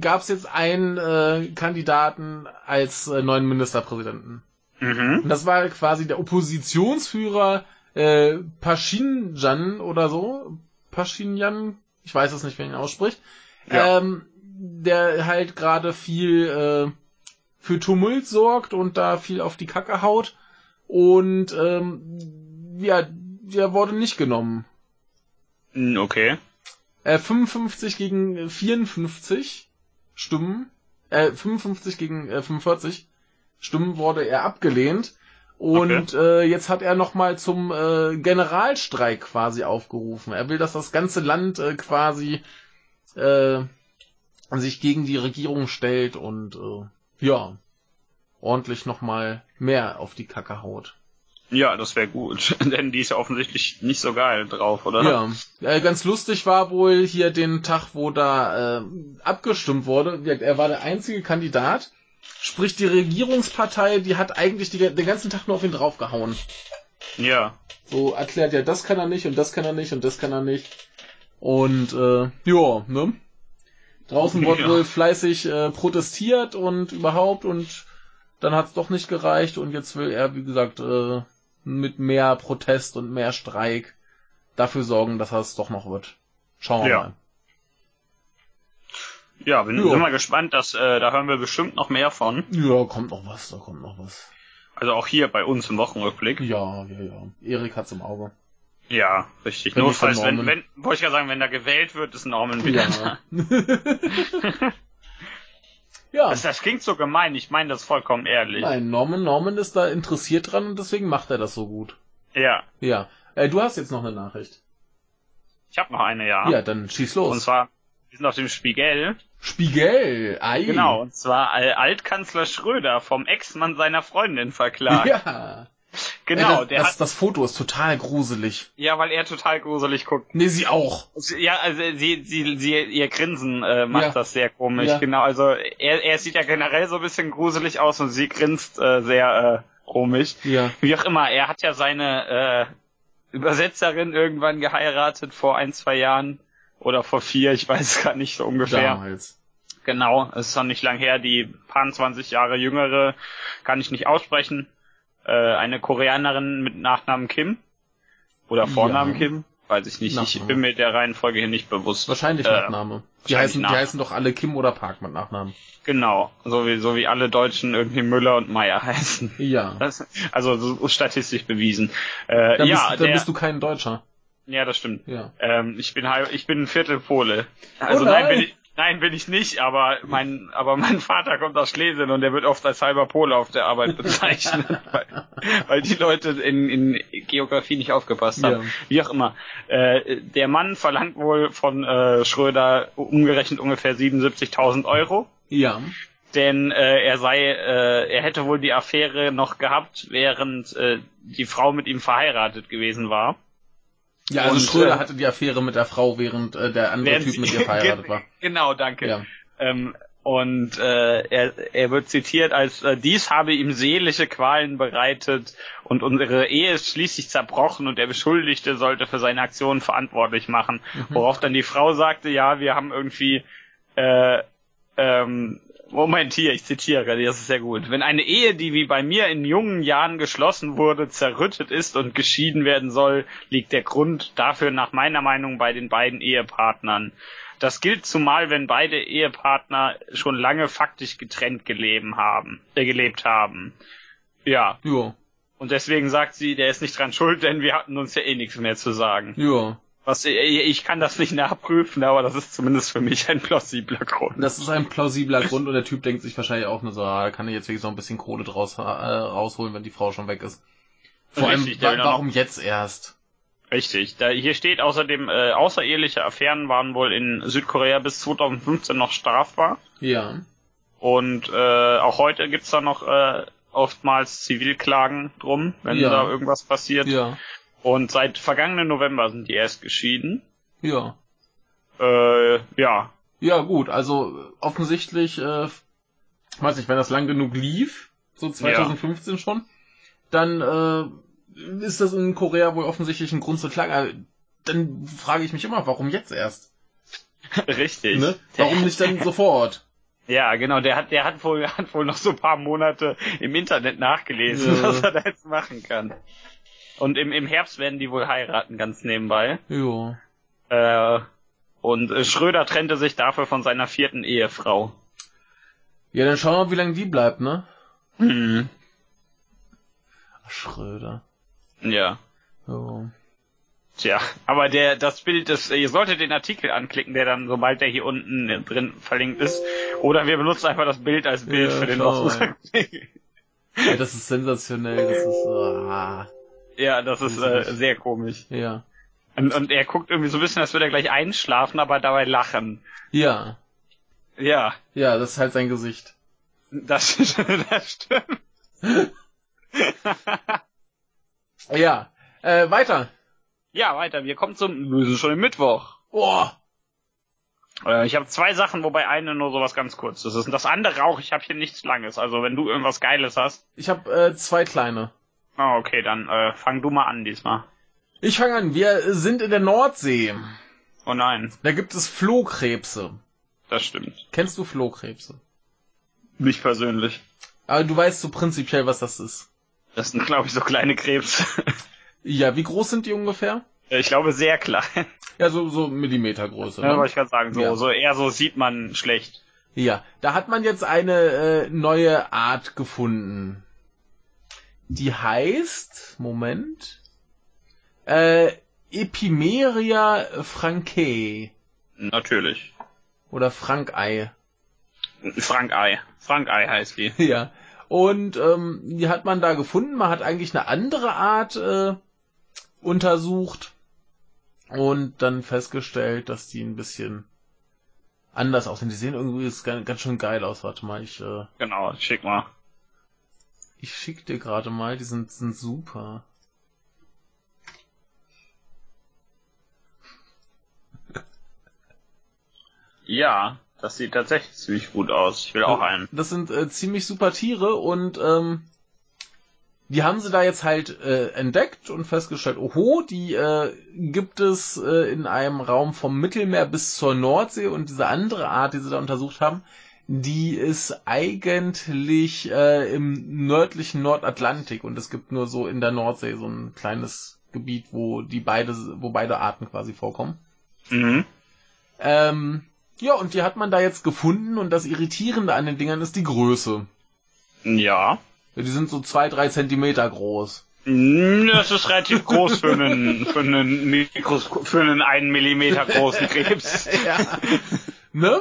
gab es jetzt einen äh, Kandidaten als äh, neuen Ministerpräsidenten. Mhm. Und das war quasi der Oppositionsführer äh, Pashinjan oder so. Pashinjan, ich weiß es nicht, wer ihn ausspricht. Ja. Ähm, der halt gerade viel äh, für Tumult sorgt und da viel auf die Kacke haut. Und ähm, ja, der wurde nicht genommen. Hm, Okay. Äh, 55 gegen 54 Stimmen, äh, 55 gegen äh, 45 Stimmen wurde er abgelehnt. Und äh, jetzt hat er nochmal zum äh, Generalstreik quasi aufgerufen. Er will, dass das ganze Land äh, quasi äh, sich gegen die Regierung stellt und äh, ja, ordentlich nochmal mehr auf die Kacke haut. Ja, das wäre gut. (laughs) Denn die ist ja offensichtlich nicht so geil drauf, oder? Ja, äh, ganz lustig war wohl hier den Tag, wo da äh, abgestimmt wurde. Er war der einzige Kandidat. Sprich, die Regierungspartei, die hat eigentlich die, den ganzen Tag nur auf ihn draufgehauen. Ja. So erklärt ja, das kann er nicht und das kann er nicht und das kann er nicht. Und äh, ja, ne? Draußen wurde Ja. wohl fleißig äh, protestiert und überhaupt und dann hat's doch nicht gereicht und jetzt will er, wie gesagt, äh, mit mehr Protest und mehr Streik dafür sorgen, dass es doch noch wird. Schauen wir Ja. mal. Ja, bin, Ja. mal gespannt, dass äh, da hören wir bestimmt noch mehr von. Ja, kommt noch was, da kommt noch was. Also auch hier bei uns im Wochenrückblick. Ja, ja, ja. Erik hat's im Auge. Ja, richtig. Notfalls, wenn, wenn, wollte ich ja sagen, wenn da gewählt wird, ist Norman wieder da. (laughs) (laughs) (laughs) Ja. Das, das klingt so gemein, ich meine das vollkommen ehrlich. Nein, Norman, Norman ist da interessiert dran und deswegen macht er das so gut. Ja, Ja. Äh, du hast jetzt noch eine Nachricht. ich habe noch eine, ja. Ja, dann schieß los. Und zwar, wir sind auf dem Spiegel. Spiegel. Ei. Genau, und zwar Altkanzler Schröder vom Ex-Mann seiner Freundin verklagt. Ja. (laughs) Genau, Ey, der das, hat, das Foto ist total gruselig. ja, weil er total gruselig guckt. Nee, sie auch. Ja, also sie, sie, sie ihr Grinsen äh, macht Ja. das sehr komisch. Ja. Genau, also er, er sieht ja generell so ein bisschen gruselig aus und sie grinst äh, sehr äh, komisch. Ja. Wie auch immer, er hat ja seine äh, Übersetzerin irgendwann geheiratet vor ein, zwei Jahren oder vor vier, ich weiß (laughs) gar nicht so ungefähr. Damals. Genau, es ist noch nicht lang her, die paar 20 Jahre jüngere kann ich nicht aussprechen. Äh, eine Koreanerin mit Nachnamen Kim oder Vornamen Ja. Kim, weiß ich nicht. Ich Nachname. bin mir der Reihenfolge hier nicht bewusst. Wahrscheinlich Äh, Nachname. Die wahrscheinlich heißen, die Nachname. heißen doch alle Kim oder Park mit Nachnamen. Genau, so wie, so wie alle Deutschen irgendwie Müller und Meier (laughs) heißen. Ja. Das, also so statistisch bewiesen. Äh, Dann, ja, bist, dann der, bist du kein Deutscher. ja, das stimmt. Ja. Ähm, ich bin halb, ich bin ein Viertel Pole. Also Oh nein, nein. bin ich, nein, bin ich nicht, aber mein, aber mein Vater kommt aus Schlesien und der wird oft als halber Pole auf der Arbeit bezeichnet, (laughs) weil, weil die Leute in, in Geografie nicht aufgepasst haben. Ja. Wie auch immer. Äh, der Mann verlangt wohl von äh, Schröder umgerechnet ungefähr 77.000 Euro. Ja. Denn äh, er sei, äh, er hätte wohl die Affäre noch gehabt, während äh, die Frau mit ihm verheiratet gewesen war. Ja, also Und, Schröder äh, hatte die Affäre mit der Frau, während äh, der andere Typ mit ihr (laughs) verheiratet war. Genau, danke. Ja. Ähm, und äh, er, er wird zitiert als äh, dies habe ihm seelische Qualen bereitet und unsere Ehe ist schließlich zerbrochen und der Beschuldigte sollte für seine Aktionen verantwortlich machen. Mhm. Worauf dann die Frau sagte, ja, wir haben irgendwie äh, ähm, Moment, hier, ich zitiere, das ist sehr gut. Wenn eine Ehe, die wie bei mir in jungen Jahren geschlossen wurde, zerrüttet ist und geschieden werden soll, liegt der Grund dafür nach meiner Meinung bei den beiden Ehepartnern. Das gilt zumal, wenn beide Ehepartner schon lange faktisch getrennt geleben haben, äh, gelebt haben. Ja. Ja. Und deswegen sagt sie, der ist nicht dran schuld, denn wir hatten uns ja eh nichts mehr zu sagen. Ja. Was, ich kann das nicht nachprüfen, aber das ist zumindest für mich ein plausibler Grund. Das ist ein plausibler Grund und der Typ denkt sich wahrscheinlich auch nur so, ah, da kann ich jetzt wirklich so ein bisschen Kohle draus äh, rausholen, wenn die Frau schon weg ist. Vor Richtig, allem, wa warum jetzt erst? Richtig. Da, hier steht außerdem, äh, außereheliche Affären waren wohl in Südkorea bis 2015 noch strafbar. Ja. Und äh, auch heute gibt's da noch äh, oftmals Zivilklagen drum, wenn Ja. da irgendwas passiert. Ja. Und seit vergangenen November sind die erst geschieden. Ja. Äh, ja. Ja, gut, also offensichtlich, äh, weiß nicht, wenn das lang genug lief, so 2015 schon, dann äh, ist das in Korea wohl offensichtlich ein Grund zur Klage. Äh, Dann frage ich mich immer, warum jetzt erst? Richtig. Ne? Warum nicht dann (laughs) sofort? Ja, genau, der hat, der hat wohl, (laughs) hat wohl noch so ein paar Monate im Internet nachgelesen, Ja. was er da jetzt machen kann. Und im, im Herbst werden die wohl heiraten, ganz nebenbei. Jo. Äh, und äh, Schröder trennte sich dafür von seiner vierten Ehefrau. Ja, dann schauen wir mal, wie lange die bleibt, ne? Ach, Schröder. Ja. Jo. Tja, aber der, das Bild, das, ihr solltet den Artikel anklicken, der dann, sobald der hier unten drin verlinkt ist. Oder wir benutzen einfach das Bild als Bild Ja, für den Wochen. Ja, das ist sensationell, das ist so, ah, Ja, das ist äh, sehr komisch. ja. Und, und er guckt irgendwie so ein bisschen, als würde er gleich einschlafen, aber dabei lachen. Ja, Ja, ja, das ist halt sein Gesicht. das, (laughs) das stimmt. (laughs) Ja, äh, weiter. Ja, weiter. Wir kommen zum, wir sind schon im Mittwoch. Boah. Äh, ich habe zwei Sachen, wobei eine nur sowas ganz kurzes ist. Und das andere auch, ich habe hier nichts Langes. Also wenn du irgendwas Geiles hast. Ich habe äh, zwei kleine. Ah, okay, dann äh, fang du mal an diesmal. Ich fange an. Wir sind in der Nordsee. Oh nein, Da gibt es Flohkrebse. das stimmt. Kennst du Flohkrebse? Nicht persönlich. Aber du weißt so prinzipiell, was das ist. Das sind, glaube ich, so kleine Krebs. (laughs) Ja, wie groß sind die ungefähr? ich glaube, sehr klein. Ja, so, so Millimetergröße. Ja, Ne? wollte ich gerade sagen. So, Ja. so eher so sieht man schlecht. Ja, da hat man jetzt eine äh, neue Art gefunden. Die heißt, Moment, äh, Epimeria francae Natürlich. oder Frankei. Frank Ei. Frank Ei heißt die. Ja. Und ähm, die hat man da gefunden. Man hat eigentlich eine andere Art äh, untersucht und dann festgestellt, dass die ein bisschen anders aussehen. Die sehen irgendwie ist ganz, ganz schön geil aus. Warte mal, ich äh, Genau, schick mal. Ich schick dir gerade mal. Die sind sind super. (laughs) Ja, das sieht tatsächlich ziemlich gut aus. Ich will auch einen. Das sind äh, ziemlich super Tiere und ähm, die haben sie da jetzt halt äh, entdeckt und festgestellt, oho, die äh, gibt es äh, in einem Raum vom Mittelmeer bis zur Nordsee und diese andere Art, die sie da untersucht haben, die ist eigentlich äh, im nördlichen Nordatlantik und es gibt nur so in der Nordsee so ein kleines Gebiet, wo die beide, wo beide Arten quasi vorkommen. Mhm. Ähm, ja, und die hat man da jetzt gefunden und das Irritierende an den Dingern ist die Größe. Ja. Ja, die sind so zwei, drei Zentimeter groß. Mm, Das ist relativ groß für einen, für einen Mikros, für einen einen Millimeter großen Krebs. (laughs) ja. Ne?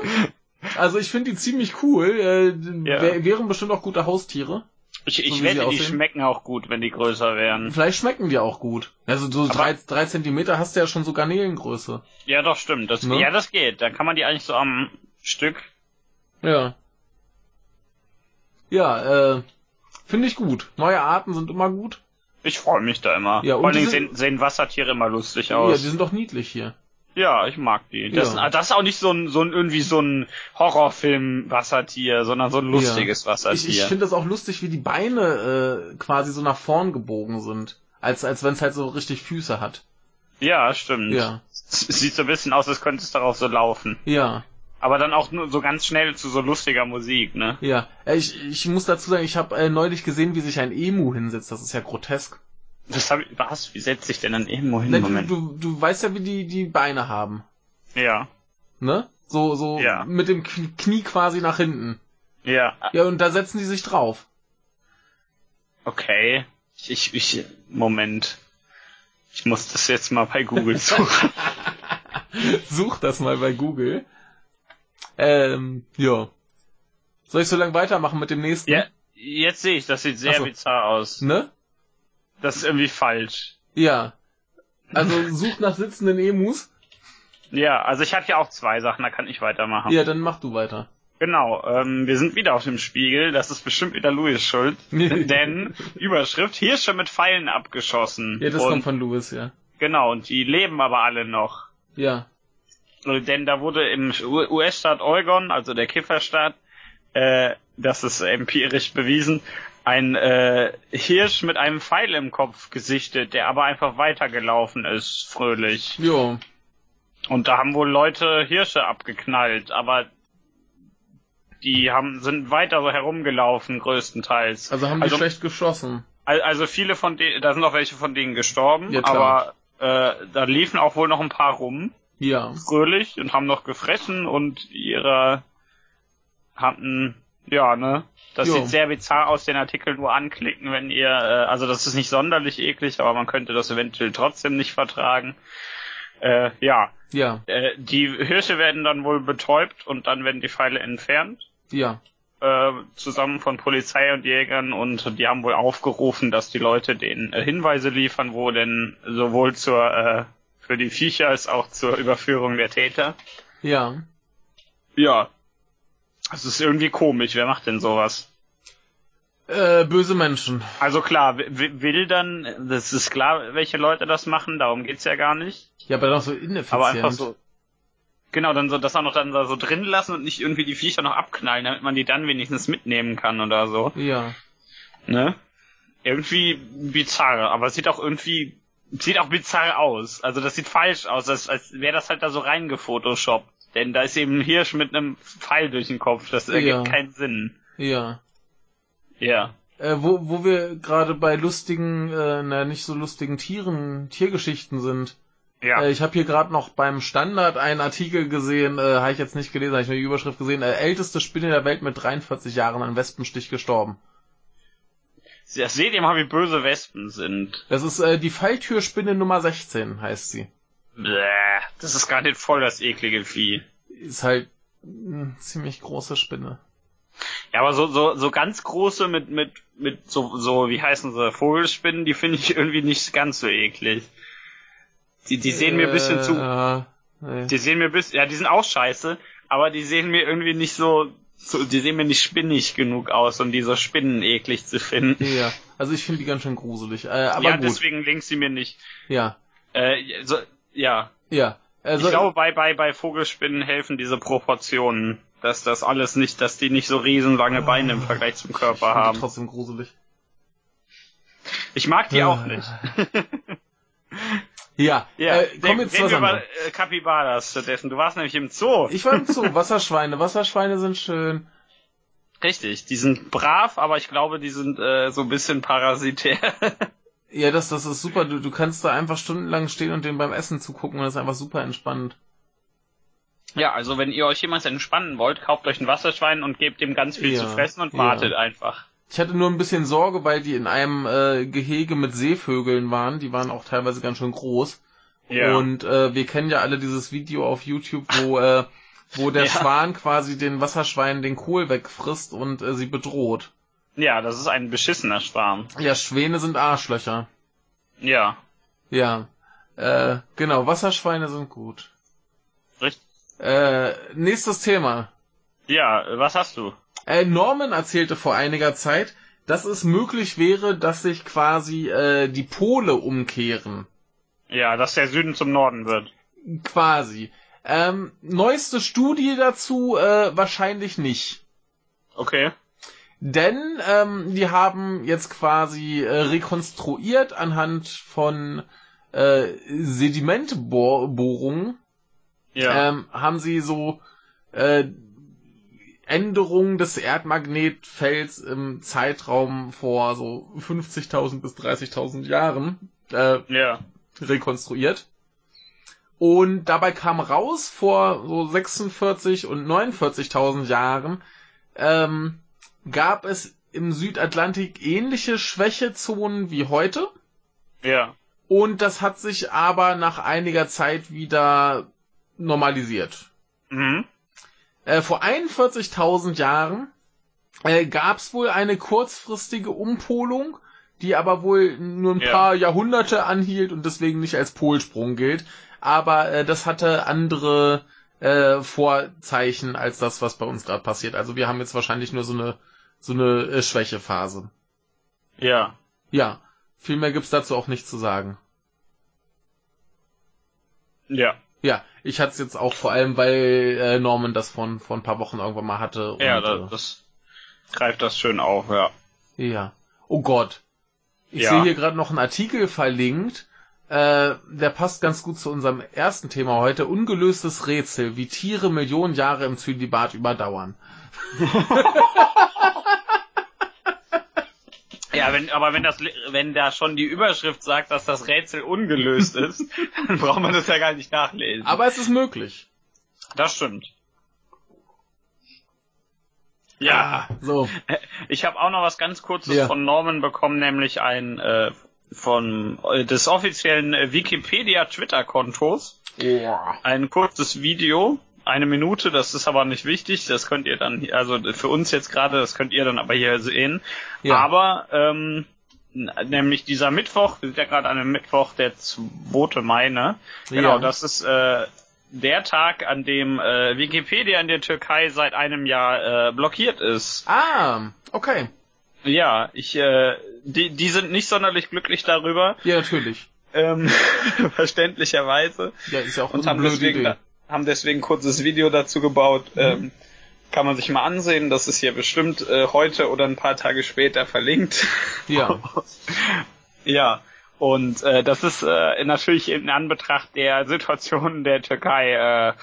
Also ich finde die ziemlich cool. Äh, Ja. wär, wären bestimmt auch gute Haustiere. Ich, So ich sie wette, die aussehen. schmecken auch gut, wenn die größer wären. Vielleicht schmecken die auch gut. Also so Aber- drei, drei Zentimeter hast du ja schon so Garnelengröße. Ja, doch, stimmt. Das, Ne? Ja, das geht. Dann kann man die eigentlich so am Stück. Ja. Ja, äh, finde ich gut. Neue Arten sind immer gut. Ich freue mich da immer. Ja, und Vor allen die Dingen sehen, sehen Wassertiere immer lustig Ja, aus. die sind doch niedlich hier. Ja, ich mag die. Das, Ja. das ist auch nicht so ein, so ein irgendwie so ein Horrorfilm-Wassertier, sondern so ein lustiges Ich, Wassertier. ich finde das auch lustig, wie die Beine äh, quasi so nach vorn gebogen sind. Als, als wenn es halt so richtig Füße hat. ja, stimmt. Ja. Sieht so ein bisschen aus, als könnte es darauf so laufen. Ja. Aber dann auch nur so ganz schnell zu so lustiger Musik, ne? Ja, äh, ich, ich muss dazu sagen, ich habe äh, neulich gesehen, wie sich ein Emu hinsetzt. Das ist ja grotesk. Das hab ich, was? Wie setzt sich denn ein Emo hin? Ne, du, Moment. du, du weißt ja, wie die die Beine haben, Ja. ne? So so Ja. mit dem Knie quasi nach hinten. Ja. Ja, und da setzen die sich drauf. Okay. Ich, ich, ich, Moment. Ich muss das jetzt mal bei Google (laughs) suchen. Such das mal bei Google. Ähm, ja. Soll ich so lange weitermachen mit dem nächsten? ja, jetzt sehe ich, das sieht sehr so. bizarr aus. Ne? Das ist irgendwie falsch. Ja. Also such nach sitzenden Emus. Ja, also ich hatte ja auch zwei Sachen, da kann ich weitermachen. Ja, dann mach du weiter. Genau, ähm, wir sind wieder auf dem Spiegel, das ist bestimmt wieder Louis schuld. (laughs) denn Überschrift, Hirsche mit Pfeilen abgeschossen. Ja, das und, kommt von Louis, ja. Genau, und die leben aber alle noch. Ja. Denn da wurde im US-Staat Oregon, also der Kifferstaat, äh, das ist empirisch bewiesen, ein äh, Hirsch mit einem Pfeil im Kopf gesichtet, der aber einfach weitergelaufen ist, fröhlich. Jo. Und da haben wohl Leute Hirsche abgeknallt, aber die haben sind weiter so herumgelaufen größtenteils. Also haben die also, schlecht geschossen. al- also viele von denen, da sind auch welche von denen gestorben, Ja, aber äh, da liefen auch wohl noch ein paar rum Ja. fröhlich und haben noch gefressen und ihre hatten, ja, ne? Das Jo. sieht sehr bizarr aus, den Artikel nur anklicken, wenn ihr, äh, also das ist nicht sonderlich eklig, aber man könnte das eventuell trotzdem nicht vertragen. Äh, ja, Ja. äh, die Hirsche werden dann wohl betäubt und dann werden die Pfeile entfernt, Ja. äh, zusammen von Polizei und Jägern und die haben wohl aufgerufen, dass die Leute denen äh, Hinweise liefern, wo denn sowohl zur, äh, für die Viecher als auch zur Überführung der Täter. Ja. Ja. Es ist irgendwie komisch, wer macht denn sowas? Äh, böse Menschen. Also klar, wi- wi- will dann, das ist klar, welche Leute das machen, darum geht's ja gar nicht. Ja, aber doch so ineffizient. Aber einfach so. Genau, dann so, das auch noch dann da so drin lassen und nicht irgendwie die Viecher noch abknallen, damit man die dann wenigstens mitnehmen kann oder so. Ja. Ne? Irgendwie bizarr, aber es sieht auch irgendwie, sieht auch bizarr aus. Also das sieht falsch aus, als, als wäre das halt da so reingefotoshoppt. Denn da ist eben ein Hirsch mit einem Pfeil durch den Kopf, das ergibt Ja. keinen Sinn. Ja. Ja. Äh, wo, wo wir gerade bei lustigen, äh, na nicht so lustigen Tieren, Tiergeschichten sind. Ja. Äh, ich habe hier gerade noch beim Standard einen Artikel gesehen, äh, habe ich jetzt nicht gelesen, habe ich nur die Überschrift gesehen. Äh, älteste Spinne der Welt mit 43 Jahren an Wespenstich gestorben. Das seht ihr mal, wie böse Wespen sind. Das ist äh, die Falltürspinne Nummer 16, heißt sie. Bäh, das ist gar nicht voll das eklige Vieh. Ist halt eine ziemlich große Spinne. Ja, aber so, so, so ganz große mit, mit, mit so, so, wie heißen sie, Vogelspinnen, die finde ich irgendwie nicht ganz so eklig. Die, die sehen mir ein bisschen zu, Äh, nee. die sehen mir ein bisschen, ja, die sind auch scheiße, aber die sehen mir irgendwie nicht so, so die sehen mir nicht spinnig genug aus, um diese Spinnen eklig zu finden. Ja, also ich finde die ganz schön gruselig. Äh, aber ja, gut. deswegen links sie mir nicht. Ja, Äh, so, ja, ja. Also, ich glaube, bei, bei, bei Vogelspinnen helfen diese Proportionen, dass das alles nicht, dass die nicht so riesenlange Beine im Vergleich zum Körper haben. trotzdem gruselig. Ich mag die auch nicht. (laughs) Ja, Ja, äh, komm jetzt zu reden was wir über äh, Capybaras stattdessen. Du warst nämlich im Zoo. Ich war im Zoo, (laughs) Wasserschweine. Wasserschweine sind schön. Richtig, die sind brav, aber ich glaube, die sind äh, so ein bisschen parasitär. (laughs) Ja, das, das ist super. Du, du kannst da einfach stundenlang stehen und denen beim Essen zugucken und das ist einfach super entspannend. ja, also wenn ihr euch jemals entspannen wollt, kauft euch ein Wasserschwein und gebt ihm ganz viel Ja, zu fressen und ja. wartet einfach. Ich hatte nur ein bisschen Sorge, weil die in einem äh, Gehege mit Seevögeln waren. Die waren auch teilweise ganz schön groß. Ja. Und äh, wir kennen ja alle dieses Video auf YouTube, wo, äh, wo der (laughs) Ja. Schwan quasi den Wasserschweinen den Kohl wegfrisst und äh, sie bedroht. Ja, das ist ein beschissener Schwarm. Ja, Schwäne sind Arschlöcher. Ja, Ja. Äh, genau, Wasserschweine sind gut. richtig. Äh, nächstes Thema. Ja, was hast du? Äh, Norman erzählte vor einiger Zeit, dass es möglich wäre, dass sich quasi äh, die Pole umkehren. Ja, dass der Süden zum Norden wird. Quasi. Ähm, neueste Studie dazu äh, wahrscheinlich nicht. Okay. Denn ähm, die haben jetzt quasi äh, rekonstruiert anhand von äh, Sedimentbohrungen, Ja. ähm, haben sie so äh, Änderung des Erdmagnetfelds im Zeitraum vor so 50.000 bis 30.000 Jahren äh, Ja. rekonstruiert. Und dabei kam raus, vor so 46 und 49.000 Jahren ähm, gab es im Südatlantik ähnliche Schwächezonen wie heute. Ja. Und das hat sich aber nach einiger Zeit wieder normalisiert. Mhm. Äh, vor 41.000 Jahren äh, gab es wohl eine kurzfristige Umpolung, die aber wohl nur ein Ja. paar Jahrhunderte anhielt und deswegen nicht als Polsprung gilt. Aber äh, das hatte andere äh, Vorzeichen als das, was bei uns gerade passiert. Also wir haben jetzt wahrscheinlich nur so eine so eine äh, Schwächephase. Ja. Ja, viel mehr gibt's dazu auch nicht zu sagen. Ja. Ja, ich hatte es jetzt auch vor allem, weil äh, Norman das von vor ein paar Wochen irgendwann mal hatte. Ja, und, da, das greift das schön auf, ja. äh, ja. Oh Gott. Ich Ja. sehe hier gerade noch einen Artikel verlinkt. Äh, der passt ganz gut zu unserem ersten Thema heute. Ungelöstes Rätsel, wie Tiere Millionen Jahre im Zölibat überdauern. (laughs) (laughs) Ja, wenn, aber wenn das, wenn da schon die Überschrift sagt, dass das Rätsel ungelöst ist, (laughs) dann braucht man das ja gar nicht nachlesen. Aber es ist möglich. das stimmt. Ja, So. ich habe auch noch was ganz Kurzes Ja. von Norman bekommen, nämlich ein äh, von äh, des offiziellen äh, Wikipedia Twitter-Kontos. Boah. Ein kurzes Video, eine Minute, das ist aber nicht wichtig, das könnt ihr dann, also für uns jetzt gerade, das könnt ihr dann aber hier sehen. Ja. Aber ähm, nämlich dieser Mittwoch, wir sind ja gerade an einem Mittwoch, der 2. Mai, ne? Genau, Ja. das ist äh, der Tag, an dem äh, Wikipedia in der Türkei seit einem Jahr äh, blockiert ist. Ah, okay. Ja, ich, äh, die, die sind nicht sonderlich glücklich darüber, Ja, natürlich. ähm, (laughs) verständlicherweise Ja, ist ja auch und haben deswegen, Idee. Haben deswegen ein kurzes Video dazu gebaut. Ähm, kann man sich mal ansehen. Das ist hier bestimmt äh, heute oder ein paar Tage später verlinkt. Ja. (laughs) ja. Und äh, das ist äh, natürlich in Anbetracht der Situation der Türkei äh,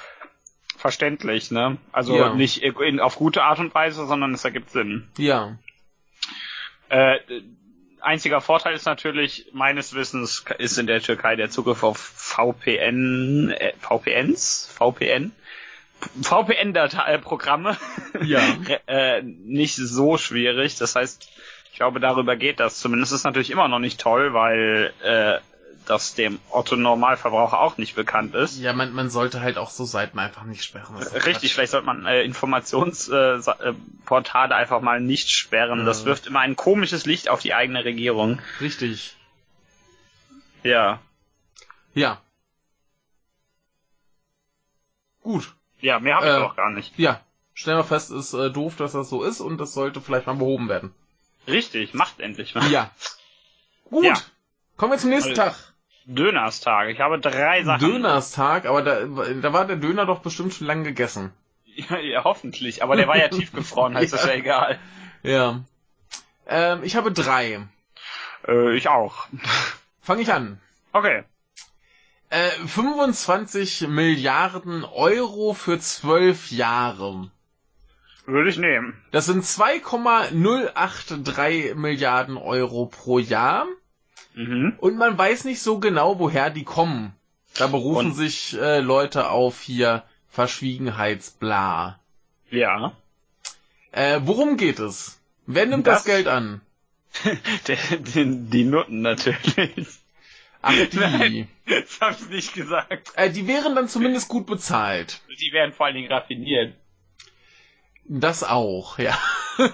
verständlich, ne? Also Ja. nicht in, auf gute Art und Weise, sondern es ergibt Sinn. Ja. Äh, einziger Vorteil ist natürlich, meines Wissens ist in der Türkei der Zugriff auf VPN, äh, VPNs, VPN, VPN-Programme Ja. (laughs) äh, nicht so schwierig. Das heißt, ich glaube, darüber geht das. Zumindest ist natürlich immer noch nicht toll, weil äh, das dem Otto-Normalverbraucher auch nicht bekannt ist. Ja, man, man sollte halt auch so Seiten einfach nicht sperren. Das Richtig, vielleicht sollte man äh, Informationsportale äh, äh, einfach mal nicht sperren. Das Ja. wirft immer ein komisches Licht auf die eigene Regierung. Richtig. Ja. Ja. Gut. Ja, mehr habe ich Äh, auch gar nicht. Ja. Stellen wir fest, ist äh, doof, dass das so ist und das sollte vielleicht mal behoben werden. Richtig, macht endlich mal. Ja. Gut. Ja. Kommen wir zum nächsten Also, Tag. Dönerstag. Ich habe drei Sachen. Dönerstag, aber da, da war der Döner doch bestimmt schon lang gegessen. Ja, ja, hoffentlich. Aber der war ja (laughs) tiefgefroren, heißt das Ja. ja egal. Ja. Ähm, ich habe drei. Äh, ich auch. Fange ich an. Okay. Äh, 25 Milliarden Euro für zwölf Jahre. Würde ich nehmen. Das sind 2,083 Milliarden Euro pro Jahr. Mhm. Und man weiß nicht so genau, woher die kommen. Da berufen Und- sich äh, Leute auf hier Verschwiegenheitsbla. Ja. Äh, worum geht es? Wer nimmt das, Das- Geld an? (laughs) Die, die Nutten natürlich. Ach, die. (laughs) Nein. Das habe ich nicht gesagt. Äh, die wären dann zumindest gut bezahlt. Die werden vor allen Dingen raffiniert. Das auch, ja. (laughs)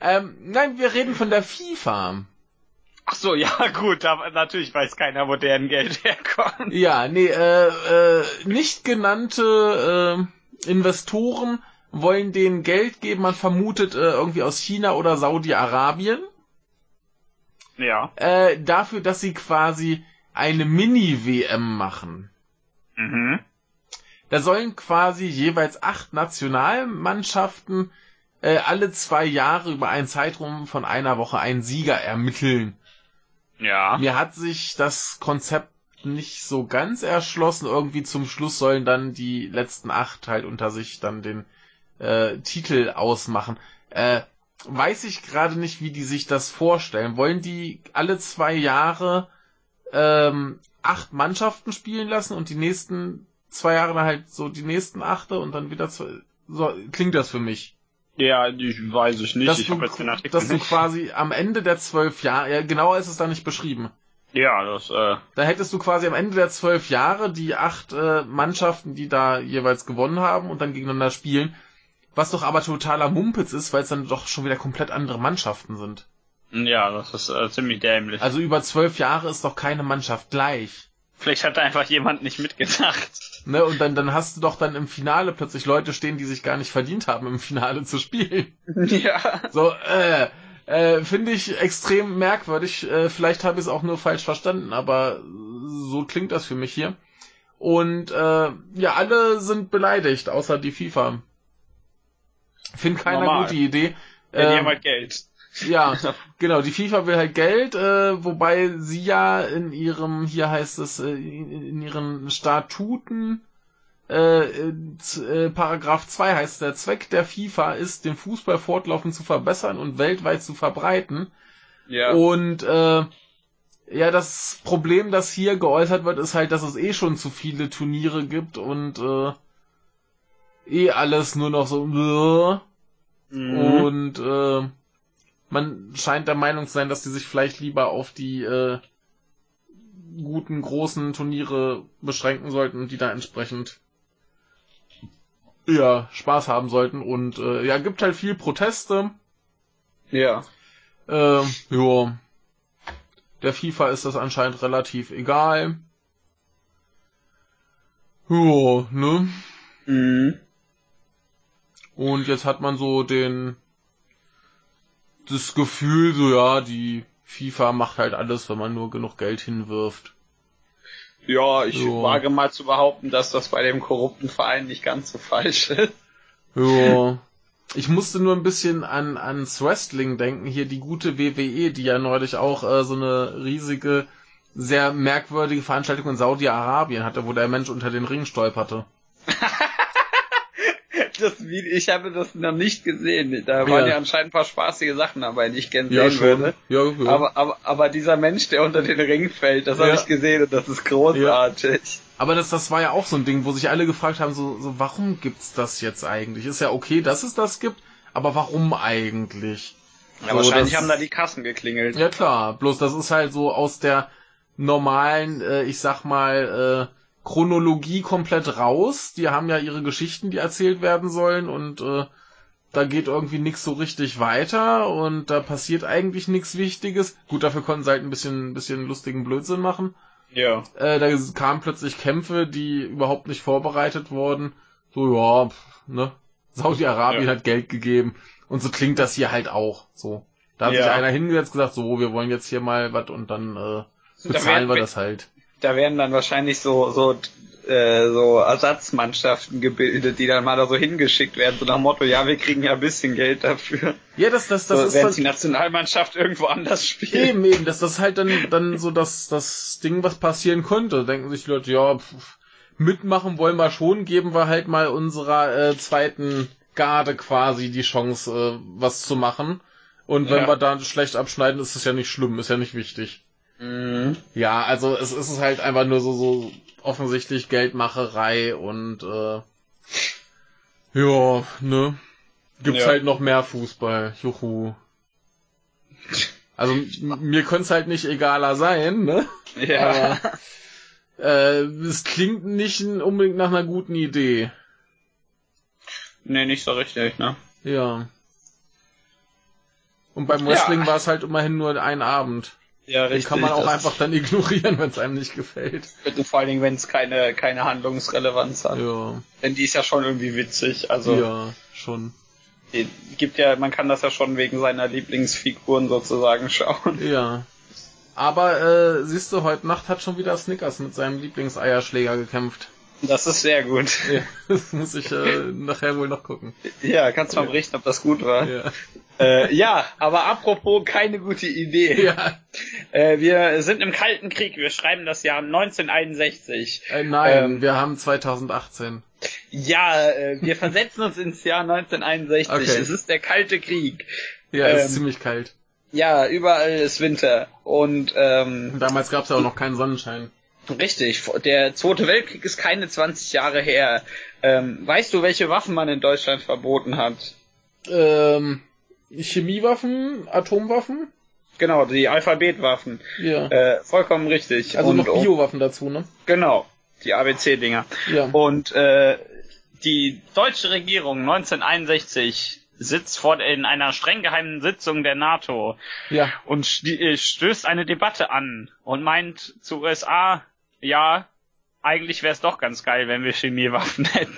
ähm, nein, wir reden von der FIFA. Ach so, ja (laughs) gut, aber natürlich weiß keiner, wo deren Geld (laughs) herkommt. Ja, nee, äh, äh, nicht genannte äh, Investoren wollen denen Geld geben. Man vermutet äh, irgendwie aus China oder Saudi-Arabien. Ja. Äh, dafür, dass sie quasi eine Mini-WM machen. Mhm. Da sollen quasi jeweils acht Nationalmannschaften äh, alle zwei Jahre über einen Zeitraum von einer Woche einen Sieger ermitteln. Ja. Mir hat sich das Konzept nicht so ganz erschlossen. Irgendwie zum Schluss sollen dann die letzten acht halt unter sich dann den äh, Titel ausmachen. Äh, weiß ich gerade nicht, wie die sich das vorstellen. Wollen die alle zwei Jahre ähm, acht Mannschaften spielen lassen und die nächsten zwei Jahre dann halt so die nächsten achte und dann wieder zwei. So klingt das für mich. Ja, ich weiß ich nicht. Dass, ich du, jetzt den Artikel dass du nicht. quasi am Ende der zwölf Jahre, ja, genauer ist es da nicht beschrieben. Ja, das, äh, Da hättest du quasi am Ende der zwölf Jahre die acht äh, Mannschaften, die da jeweils gewonnen haben und dann gegeneinander spielen. Was doch aber totaler Mumpitz ist, weil es dann doch schon wieder komplett andere Mannschaften sind. ja, das ist äh, ziemlich dämlich. Also über zwölf Jahre ist doch keine Mannschaft gleich. Vielleicht hat da einfach jemand nicht mitgedacht. Ne, und dann, dann hast du doch dann im Finale plötzlich Leute stehen, die sich gar nicht verdient haben, im Finale zu spielen. ja. So, äh, äh, finde ich extrem merkwürdig. Äh, vielleicht habe ich es auch nur falsch verstanden, aber so klingt das für mich hier. Und äh, ja, alle sind beleidigt, außer die FIFA. Find keine Normal. gute Idee. Ja, die haben halt Geld. Ja, genau, die FIFA will halt Geld, äh, wobei sie ja in ihrem, hier heißt es, äh, in, ihren Statuten, äh, äh, Paragraph 2 heißt, der Zweck der FIFA ist, den Fußball fortlaufend zu verbessern und weltweit zu verbreiten. Ja. Und äh, ja, das Problem, das hier geäußert wird, ist halt, dass es eh schon zu viele Turniere gibt und äh, eh alles nur noch so Mhm. und äh, man scheint der Meinung zu sein, dass die sich vielleicht lieber auf die äh, guten großen Turniere beschränken sollten und die da entsprechend ja Spaß haben sollten und äh, ja gibt halt viel Proteste. ja. Äh, ja. Der FIFA ist das anscheinend relativ egal. Ja, ne? Mhm. Und jetzt hat man so den das Gefühl, so ja, die FIFA macht halt alles, wenn man nur genug Geld hinwirft. Ja, ich Ja. wage mal zu behaupten, dass das bei dem korrupten Verein nicht ganz so falsch ist. Ja. (laughs) Ich musste nur ein bisschen an ans Wrestling denken, hier die gute WWE, die ja neulich auch äh, so eine riesige, sehr merkwürdige Veranstaltung in Saudi-Arabien hatte, wo der Mensch unter den Ring stolperte. (laughs) Das Video, ich habe das noch nicht gesehen. Da waren Ja. ja anscheinend ein paar spaßige Sachen dabei, die ich gerne sehen würde. Ja, ja. Aber, aber, aber dieser Mensch, der unter den Ring fällt, das Ja. habe ich gesehen und das ist großartig. Aber das, das war ja auch so ein Ding, wo sich alle gefragt haben, so, so warum gibt's das jetzt eigentlich? Ist ja okay, dass es das gibt, aber warum eigentlich? Ja, So, wahrscheinlich das- haben da die Kassen geklingelt. Ja klar, bloß das ist halt so aus der normalen, äh, ich sag mal, äh, Chronologie komplett raus. Die haben ja ihre Geschichten, die erzählt werden sollen und äh, da geht irgendwie nichts so richtig weiter und da passiert eigentlich nichts Wichtiges. Gut, dafür konnten sie halt ein bisschen, bisschen lustigen Blödsinn machen. Ja. Äh, da kamen plötzlich Kämpfe, die überhaupt nicht vorbereitet wurden. So, ja, pff, ne? Saudi-Arabien Ja. hat Geld gegeben. Und so klingt das hier halt auch. So. Da hat Ja. sich einer hingesetzt gesagt, so, wir wollen jetzt hier mal was und dann äh, bezahlen Da wir wär- das halt. Da werden dann wahrscheinlich so, so, äh, so Ersatzmannschaften gebildet, die dann mal da so hingeschickt werden, so nach dem Motto, ja, wir kriegen ja ein bisschen Geld dafür. Ja, das, das, das so, ist während halt, die Nationalmannschaft irgendwo anders spielt. eben, eben, das, das ist halt dann, dann so das, das Ding, was passieren könnte. Denken sich die Leute, ja, pf, mitmachen wollen wir schon, geben wir halt mal unserer äh, zweiten Garde quasi die Chance, äh, was zu machen. Und wenn Ja. wir da schlecht abschneiden, ist es ja nicht schlimm, ist ja nicht wichtig. Mhm. Ja, also es ist halt einfach nur so, so offensichtlich Geldmacherei und äh, ja, ne? Gibt's Ja. halt noch mehr Fußball. Juhu. Also mir könnte es halt nicht egaler sein, ne? Ja. Aber äh, es klingt nicht unbedingt nach einer guten Idee. nee, nicht so richtig, ne? Ja. Und beim Ja. Wrestling war es halt immerhin nur ein Abend. Ja, Den richtig. kann man auch einfach dann (laughs) ignorieren, wenn es einem nicht gefällt. Bitte vor allen Dingen, wenn es keine, keine Handlungsrelevanz hat. Ja, Denn die ist ja schon irgendwie witzig. Also ja, schon. die gibt ja, man kann das ja schon wegen seiner Lieblingsfiguren sozusagen schauen. Ja. Aber äh, siehst du, heute Nacht hat schon wieder Snickers mit seinem Lieblingseierschläger gekämpft. Das ist sehr gut. Ja, (laughs) das muss ich äh, nachher wohl noch gucken. Ja, kannst du mal berichten, ob das gut war. Ja. Äh, ja, aber apropos keine gute Idee. (laughs) ja. Äh, wir sind im Kalten Krieg. Wir schreiben das Jahr 1961. Äh, nein, Ähm, wir haben 2018. Ja, äh, wir versetzen uns ins Jahr 1961. Okay. Es ist der Kalte Krieg. Ja, ist ähm, ziemlich kalt. Ja, überall ist Winter. Und ähm, Damals gab es ja auch noch keinen Sonnenschein. Richtig, der Zweite Weltkrieg ist keine 20 Jahre her. Ähm, weißt du, welche Waffen man in Deutschland verboten hat? Ähm, Chemiewaffen, Atomwaffen? Genau, die Alphabetwaffen. Ja. Äh, vollkommen richtig. also Und- noch Biowaffen dazu, ne? Genau, die ABC-Dinger. Ja. Und äh, die deutsche Regierung 1961 sitzt vor in einer streng geheimen Sitzung der NATO Ja. und äh, stößt eine Debatte an und meint zu USA, ja, eigentlich wäre es doch ganz geil, wenn wir Chemiewaffen (laughs) hätten.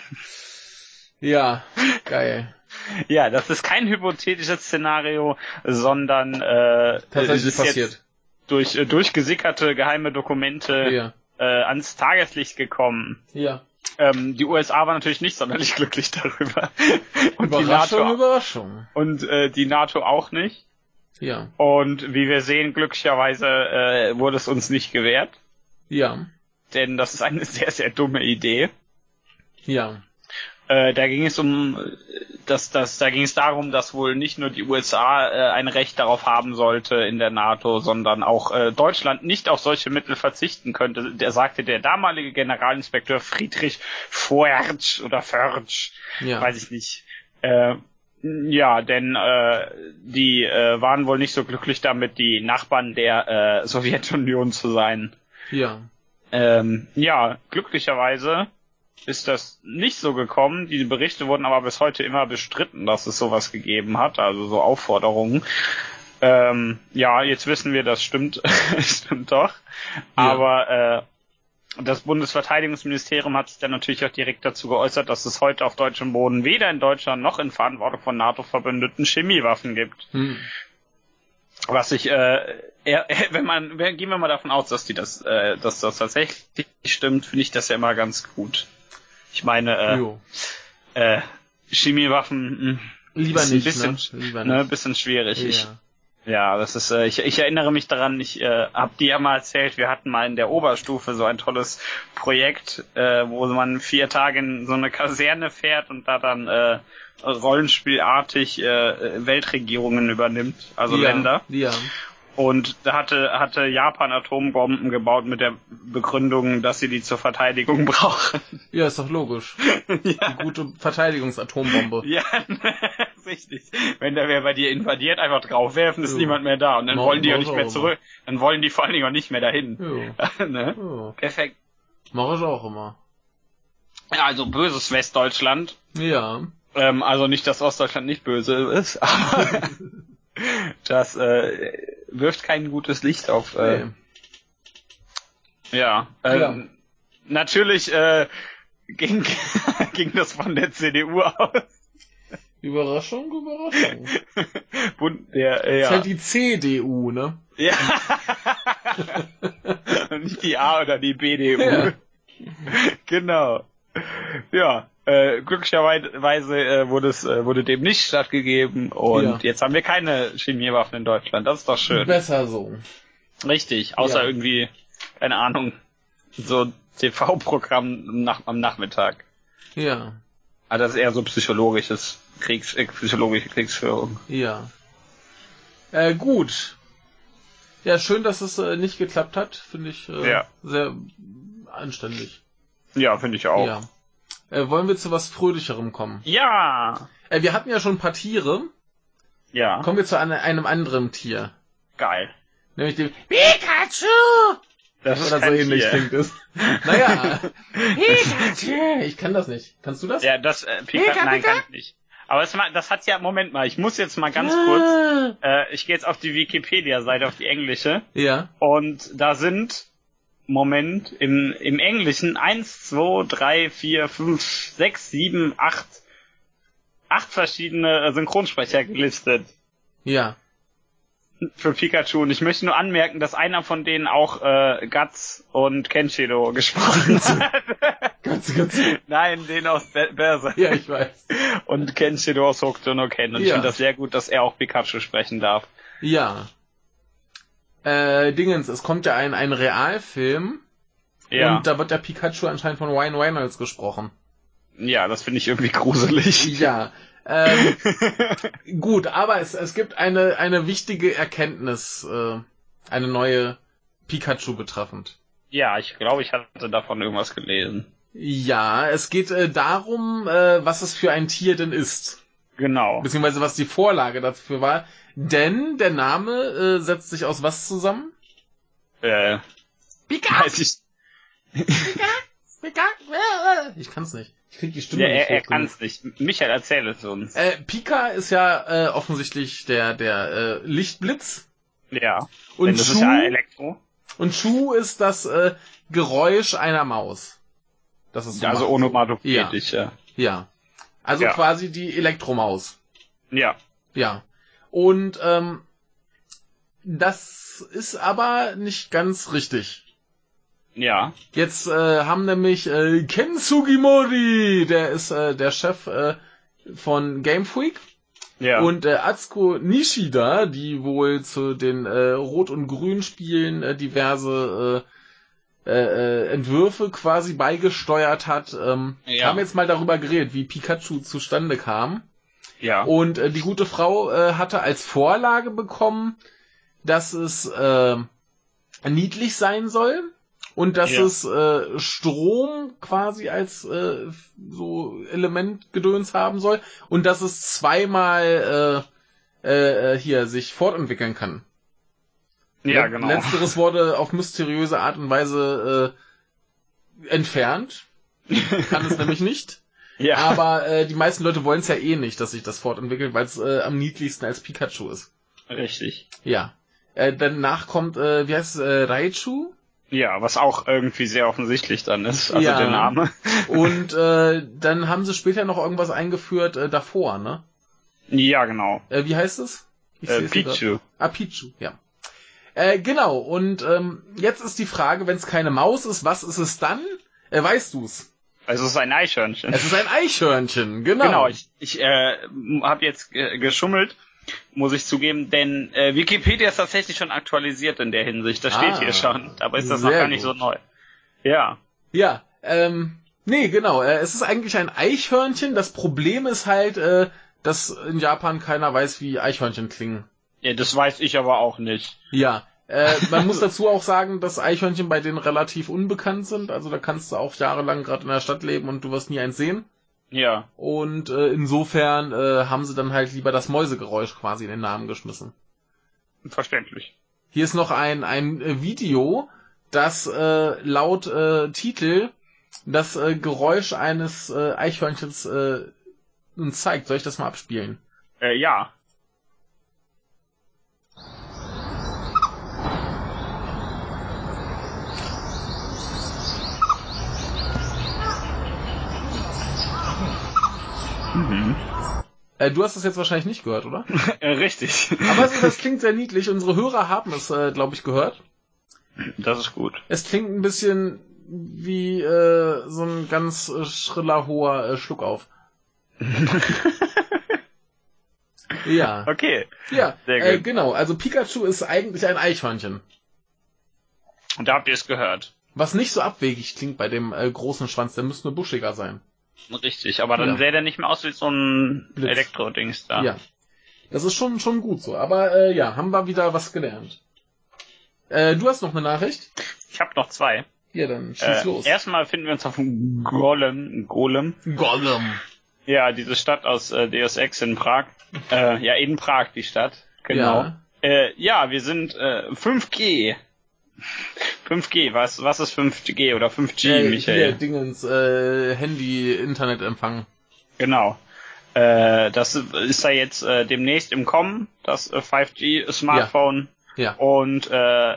Ja. Geil. (laughs) ja, das ist kein hypothetisches Szenario, sondern äh, Tatsächlich ist passiert. jetzt durch äh, durchgesickerte geheime Dokumente Ja. äh, ans Tageslicht gekommen. Ja. Ähm, die USA war natürlich nicht sonderlich (laughs) glücklich darüber. Und die Überraschung, NATO Überraschung. und äh, die NATO auch nicht. Ja. Und wie wir sehen, glücklicherweise äh, wurde es uns nicht gewährt, Ja. denn das ist eine (laughs) sehr, sehr dumme Idee. Ja. Äh, da ging es um, dass das, da ging es darum, dass wohl nicht nur die USA äh, ein Recht darauf haben sollte in der NATO, sondern auch äh, Deutschland nicht auf solche Mittel verzichten könnte. Der sagte der damalige Generalinspekteur Friedrich Fortsch oder Förtsch, Ja. weiß ich nicht. Äh, ja, denn äh, die äh, waren wohl nicht so glücklich damit, die Nachbarn der äh, Sowjetunion zu sein. Ja. Ähm, ja, glücklicherweise ist das nicht so gekommen. Die Berichte wurden aber bis heute immer bestritten, dass es sowas gegeben hat, also so Aufforderungen. Ähm, ja, jetzt wissen wir, das stimmt, (laughs) stimmt doch. Aber äh, das Bundesverteidigungsministerium hat sich dann natürlich auch direkt dazu geäußert, dass es heute auf deutschem Boden weder in Deutschland noch in Verantwortung von NATO-Verbündeten Chemiewaffen gibt. Hm. Was ich, äh, eher, (laughs) wenn man, gehen wir mal davon aus, dass die das, äh, dass das tatsächlich stimmt, finde ich das ja immer ganz gut. Ich meine, äh, äh, Chemiewaffen, mh, Lieber ist ein nicht, bisschen, ne? Lieber ne, nicht. bisschen schwierig. Ich, Ja. ja, das ist, äh, ich, ich erinnere mich daran, ich äh, habe dir ja mal erzählt, wir hatten mal in der Oberstufe so ein tolles Projekt, äh, wo man vier Tage in so eine Kaserne fährt und da dann äh, rollenspielartig äh, Weltregierungen übernimmt, also ja. Länder. Ja. Und da hatte, hatte Japan Atombomben gebaut mit der Begründung, dass sie die zur Verteidigung (laughs) brauchen. Ja, ist doch logisch. ja. (laughs) Die gute Verteidigungsatombombe. Ja, (laughs) richtig. Wenn da wer bei dir invadiert, einfach draufwerfen, ist Ja. niemand mehr da. Und dann Mach- wollen die ja nicht ich mehr zurück. Dann wollen die vor allen Dingen auch nicht mehr dahin. Jo. ne? Perfekt. Mach ich auch immer. Ja, also böses Westdeutschland. Ja. Ähm, also nicht, dass Ostdeutschland nicht böse ist, (laughs) aber das äh, wirft kein gutes Licht auf. Äh, Nee. Ja. Ähm, Ja. Natürlich äh, ging, (laughs) ging das von der CDU aus. Überraschung, Überraschung. Bund, der, äh, Ist ja. halt die CDU, ne? ja. (laughs) Nicht die A oder die BDU. Ja. Genau. Ja, äh, glücklicherweise äh, wurde es äh, wurde dem nicht stattgegeben und Ja. jetzt haben wir keine Chemiewaffen in Deutschland. Das ist doch schön. Besser so. Richtig, außer Ja. irgendwie, keine Ahnung, so TV-Programm nach, am Nachmittag. Ja. Aber das ist eher so psychologisches Kriegs, äh, psychologische Kriegsführung. Ja. Äh, gut. Ja, schön, dass es äh, nicht geklappt hat. Finde ich äh, Ja. sehr anständig. Ja, finde ich auch. Ja. Äh, wollen wir zu was Fröhlicherem kommen? Ja. Äh, wir hatten ja schon ein paar Tiere. Ja. Kommen wir zu eine, einem anderen Tier. Geil. Nämlich dem Pikachu! Das ist Oder so ähnlich Tier. klingt es. Naja. (laughs) Pikachu! Ich kann das nicht. Kannst du das? Ja, das, äh, Pika, Pika, nein, Pika? kann ich nicht. Aber das, ma- das hat ja, Moment mal, ich muss jetzt mal ganz Ah. kurz, äh, ich gehe jetzt auf die Wikipedia-Seite, auf die englische, Ja. und da sind, Moment, im, im Englischen eins, zwei, drei, vier, fünf, sechs, sieben, acht, acht verschiedene Synchronsprecher gelistet. Ja. für Pikachu und ich möchte nur anmerken, dass einer von denen auch äh, Guts und Kenshiro gesprochen hat. (laughs) Ganz, ganz. Nein, den aus Be Berserk. Ja, ich weiß. Und Kenshiro aus Hokuto no Ken. Und ich Ja. finde das sehr gut, dass er auch Pikachu sprechen darf. Ja. Äh, Dingens, es kommt ja ein, ein Realfilm Ja, und da wird der Pikachu anscheinend von Ryan Reynolds gesprochen. ja, das finde ich irgendwie gruselig. Ja. Ähm, (laughs) gut, aber es, es gibt eine, eine wichtige Erkenntnis, äh, eine neue Pikachu betreffend. Ja, ich glaube, ich hatte davon irgendwas gelesen. Ja, es geht äh, darum, äh, was es für ein Tier denn ist. Genau. Beziehungsweise was die Vorlage dafür war. Denn der Name äh, setzt sich aus was zusammen? Äh, Pika! weiß ich. Pika! äh, Ich kann's nicht. Ich krieg die Stimme Ja, nicht er, er kann's nicht. Michael, erzähl es uns. Äh, Pika ist ja äh, offensichtlich der, der äh, Lichtblitz. Ja. Und Denn das Shu, ist ja Elektro. und Shu ist das äh, Geräusch einer Maus. Das ist so also macht. onomatopoetisch, ja. Ja. Also Ja. quasi die Elektromaus. Ja. Ja. Und ähm, das ist aber nicht ganz richtig. Ja. Jetzt äh, haben nämlich äh, Ken Sugimori, der ist äh, der Chef äh, von Game Freak, Ja. und äh, Atsuko Nishida, die wohl zu den äh, Rot- und Grün-Spielen äh, diverse äh, äh, äh, Entwürfe quasi beigesteuert hat, ähm, Ja. haben jetzt mal darüber geredet, wie Pikachu zustande kam. Ja. Und äh, die gute Frau äh, hatte als Vorlage bekommen, dass es äh, niedlich sein soll und dass Ja. es äh, Strom quasi als äh, so Elementgedöns haben soll und dass es zweimal äh, äh, äh, hier sich fortentwickeln kann. ja, genau. Letzteres wurde auf mysteriöse Art und Weise äh, entfernt. (laughs) Kann es nämlich nicht. Ja. Aber äh, die meisten Leute wollen es ja eh nicht, dass sich das fortentwickelt, weil es äh, am niedlichsten als Pikachu ist. Richtig. Ja. Äh, danach kommt, äh, wie heißt es, äh, Raichu? Ja, was auch irgendwie sehr offensichtlich dann ist. Also Ja. der Name. (laughs) Und äh, dann haben sie später noch irgendwas eingeführt äh, davor, ne? Ja, genau. Äh, wie heißt es? Ich Äh. Pichu. Ah, Pichu, ja. Äh, genau, und ähm, jetzt ist die Frage, wenn es keine Maus ist, was ist es dann? Äh, weißt du's? Also es ist ein Eichhörnchen. Es ist ein Eichhörnchen, genau. Genau, ich, ich äh, habe jetzt äh, geschummelt, muss ich zugeben, denn äh, Wikipedia ist tatsächlich schon aktualisiert in der Hinsicht. Das steht Ah, hier schon, aber ist das noch gar nicht so gut. neu. Ja, Ja, ähm, nee, genau. Äh, es ist eigentlich ein Eichhörnchen. Das Problem ist halt, äh, dass in Japan keiner weiß, wie Eichhörnchen klingen. ja, das weiß ich aber auch nicht. Ja, äh, man muss (laughs) dazu auch sagen, dass Eichhörnchen bei denen relativ unbekannt sind. Also da kannst du auch jahrelang gerade in der Stadt leben und du wirst nie eins sehen. Ja, Und äh, insofern äh, haben sie dann halt lieber das Mäusegeräusch quasi in den Namen geschmissen. verständlich. Hier ist noch ein, ein äh, Video, das äh, laut äh, Titel das äh, Geräusch eines äh, Eichhörnchens äh, zeigt. Soll ich das mal abspielen? Äh, ja. Mhm. Äh, du hast es jetzt wahrscheinlich nicht gehört, oder? (laughs) Äh, richtig. Aber es, das klingt sehr niedlich. Unsere Hörer haben es, äh, glaube ich, gehört. Das ist gut. Es klingt ein bisschen wie äh, so ein ganz äh, schriller, hoher äh, Schluck auf. (laughs) ja. Okay. Ja, Sehr gut. genau. Also Pikachu ist eigentlich ein Eichhörnchen. Und da habt ihr es gehört. Was nicht so abwegig klingt bei dem großen Schwanz, der müsste nur buschiger sein. Richtig, aber dann Ja. sähe der nicht mehr aus wie so ein. Elektro-Dings da. Ja. Das ist schon, schon gut so. Aber äh, ja, haben wir wieder was gelernt. Äh, du hast noch eine Nachricht? Ich habe noch zwei. Ja, dann schieß Äh, los. erstmal finden wir uns auf dem Golem. Golem. Gollum. Ja, diese Stadt aus äh, Deus Ex in Prag. Äh, ja, in Prag, die Stadt. Genau. Ja. Äh, ja, wir sind äh, 5G. 5G, was, was ist 5G oder 5G, Äh, Michael? Hier, Dingens, äh, Handy, Internetempfang. Genau. Äh, das ist da jetzt äh, demnächst im Kommen, das äh, 5G-Smartphone. Ja. Und äh,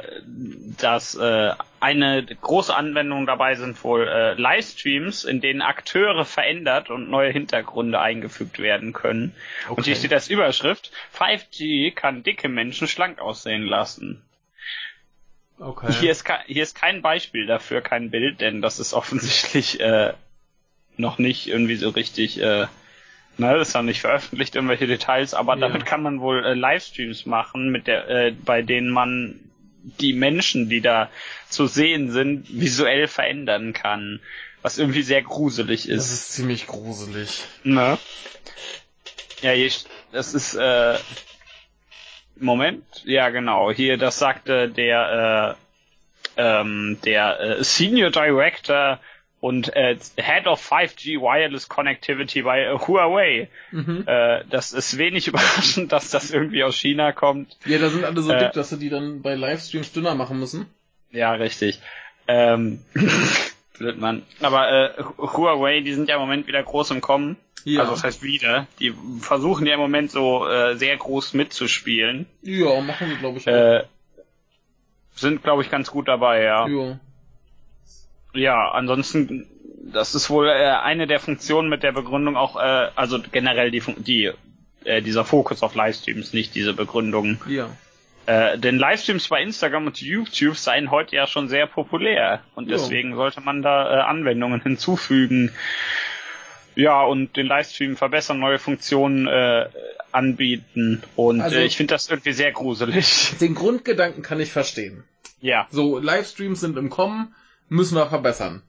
das äh, eine große Anwendung dabei sind wohl äh, Livestreams, in denen Akteure verändert und neue Hintergründe eingefügt werden können. Und Okay. hier steht als Überschrift: 5G kann dicke Menschen schlank aussehen lassen. Okay. Hier ist, hier ist kein Beispiel dafür, kein Bild, denn das ist (laughs) offensichtlich äh, noch nicht irgendwie so richtig, äh, ne, das ist noch nicht veröffentlicht, irgendwelche Details, aber Ja. damit kann man wohl äh, Livestreams machen, mit der, äh, bei denen man die Menschen, die da zu sehen sind, visuell verändern kann. Was irgendwie sehr gruselig das ist. ist ziemlich gruselig. Ne? Ja, hier, das ist, äh, Moment, ja genau, hier, das sagte der, äh, ähm, der äh, Senior Director und äh, Head of 5G Wireless Connectivity bei äh, Huawei. Mhm. Äh, das ist wenig (laughs) überraschend, dass das irgendwie aus China kommt. Ja, da sind alle so Äh, dick, dass sie die dann bei Livestreams dünner machen müssen. Ja, richtig. Ähm, (laughs) blöd, Mann. Aber äh, Huawei, die sind ja im Moment wieder groß im Kommen. Ja. Also das heißt wieder. Die versuchen ja im Moment so äh, sehr groß mitzuspielen. Ja, machen sie, glaube ich, auch. Äh, sind, glaube ich, ganz gut dabei, ja. ja. Ja, ansonsten, das ist wohl äh, eine der Funktionen mit der Begründung auch, äh, also generell die, Fun- die äh, dieser Fokus auf Livestreams, nicht diese Begründung. Ja. Äh, denn Livestreams bei Instagram und YouTube seien heute ja schon sehr populär und Ja. deswegen sollte man da äh, Anwendungen (laughs) hinzufügen. Ja, und den Livestream verbessern, neue Funktionen äh, anbieten und Also- äh, ich finde das irgendwie sehr gruselig. (laughs) Den Grundgedanken kann ich verstehen. ja, So, Livestreams sind im Kommen, müssen wir verbessern.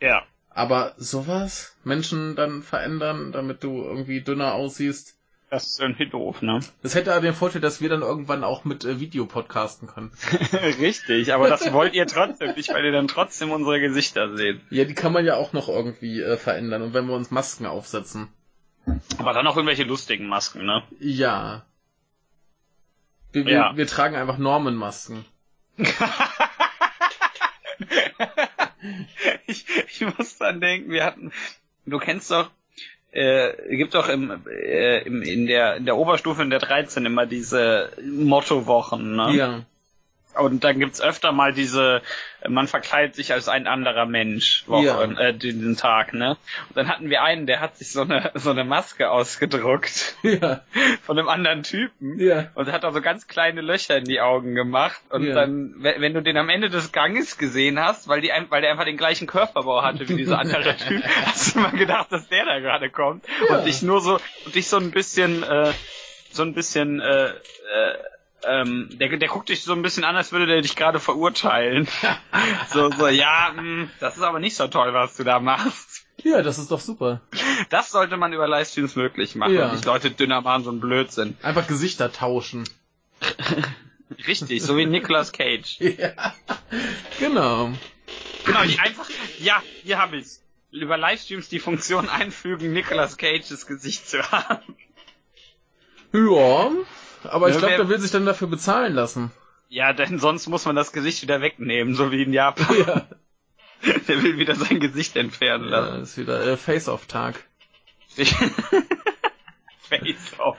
ja. Aber sowas? Menschen dann verändern, damit du irgendwie dünner aussiehst? Das ist irgendwie doof, ne? Das hätte aber den Vorteil, dass wir dann irgendwann auch mit äh, Video podcasten können. (laughs) Richtig, aber das wollt ihr trotzdem nicht, weil ihr dann trotzdem unsere Gesichter seht. Ja, die kann man ja auch noch irgendwie äh, verändern. Und wenn wir uns Masken aufsetzen. Aber dann auch irgendwelche lustigen Masken, ne? Ja. Wir, wir, Ja. wir tragen einfach Normenmasken. (laughs) ich, ich muss dran denken, wir hatten, du kennst doch, äh, gibt doch im, äh, im, in der in der Oberstufe in der 13 immer diese Mottowochen, ne? Ja. Und dann gibt's öfter mal diese, man verkleidet sich als ein anderer Mensch Woche, Ja. äh, diesen Tag, ne? Und dann hatten wir einen, der hat sich so eine so eine Maske ausgedruckt (laughs) Ja. von einem anderen Typen. Ja. Und hat da so ganz kleine Löcher in die Augen gemacht. Und Ja. dann, wenn du den am Ende des Ganges gesehen hast, weil die, weil der einfach den gleichen Körperbau hatte wie dieser andere (laughs) Typ, hast du mal gedacht, dass der da gerade kommt. Ja. Und dich nur so, und dich so ein bisschen, äh, so ein bisschen, äh, äh, ähm, der, der guckt dich so ein bisschen an, als würde der dich gerade verurteilen. (laughs) so, so, ja, mh, das ist aber nicht so toll, was du da machst. Ja, das ist doch super. Das sollte man über Livestreams möglich machen. Ja. Nicht Leute dünner machen, so ein Blödsinn. Einfach Gesichter tauschen. (laughs) Richtig, so wie Nicolas Cage. (laughs) Ja. Genau. Genau, die einfach, ja, hier habe ich's. Über Livestreams die Funktion einfügen, Nicolas Cages Gesicht zu haben. Ja. Aber ich Ja, glaube, der will sich dann dafür bezahlen lassen. Ja, denn sonst muss man das Gesicht wieder wegnehmen, so wie in Japan. Ja. (laughs) Der will wieder sein Gesicht entfernen ja lassen. ist wieder äh, Face-Off-Tag. (laughs) Face off.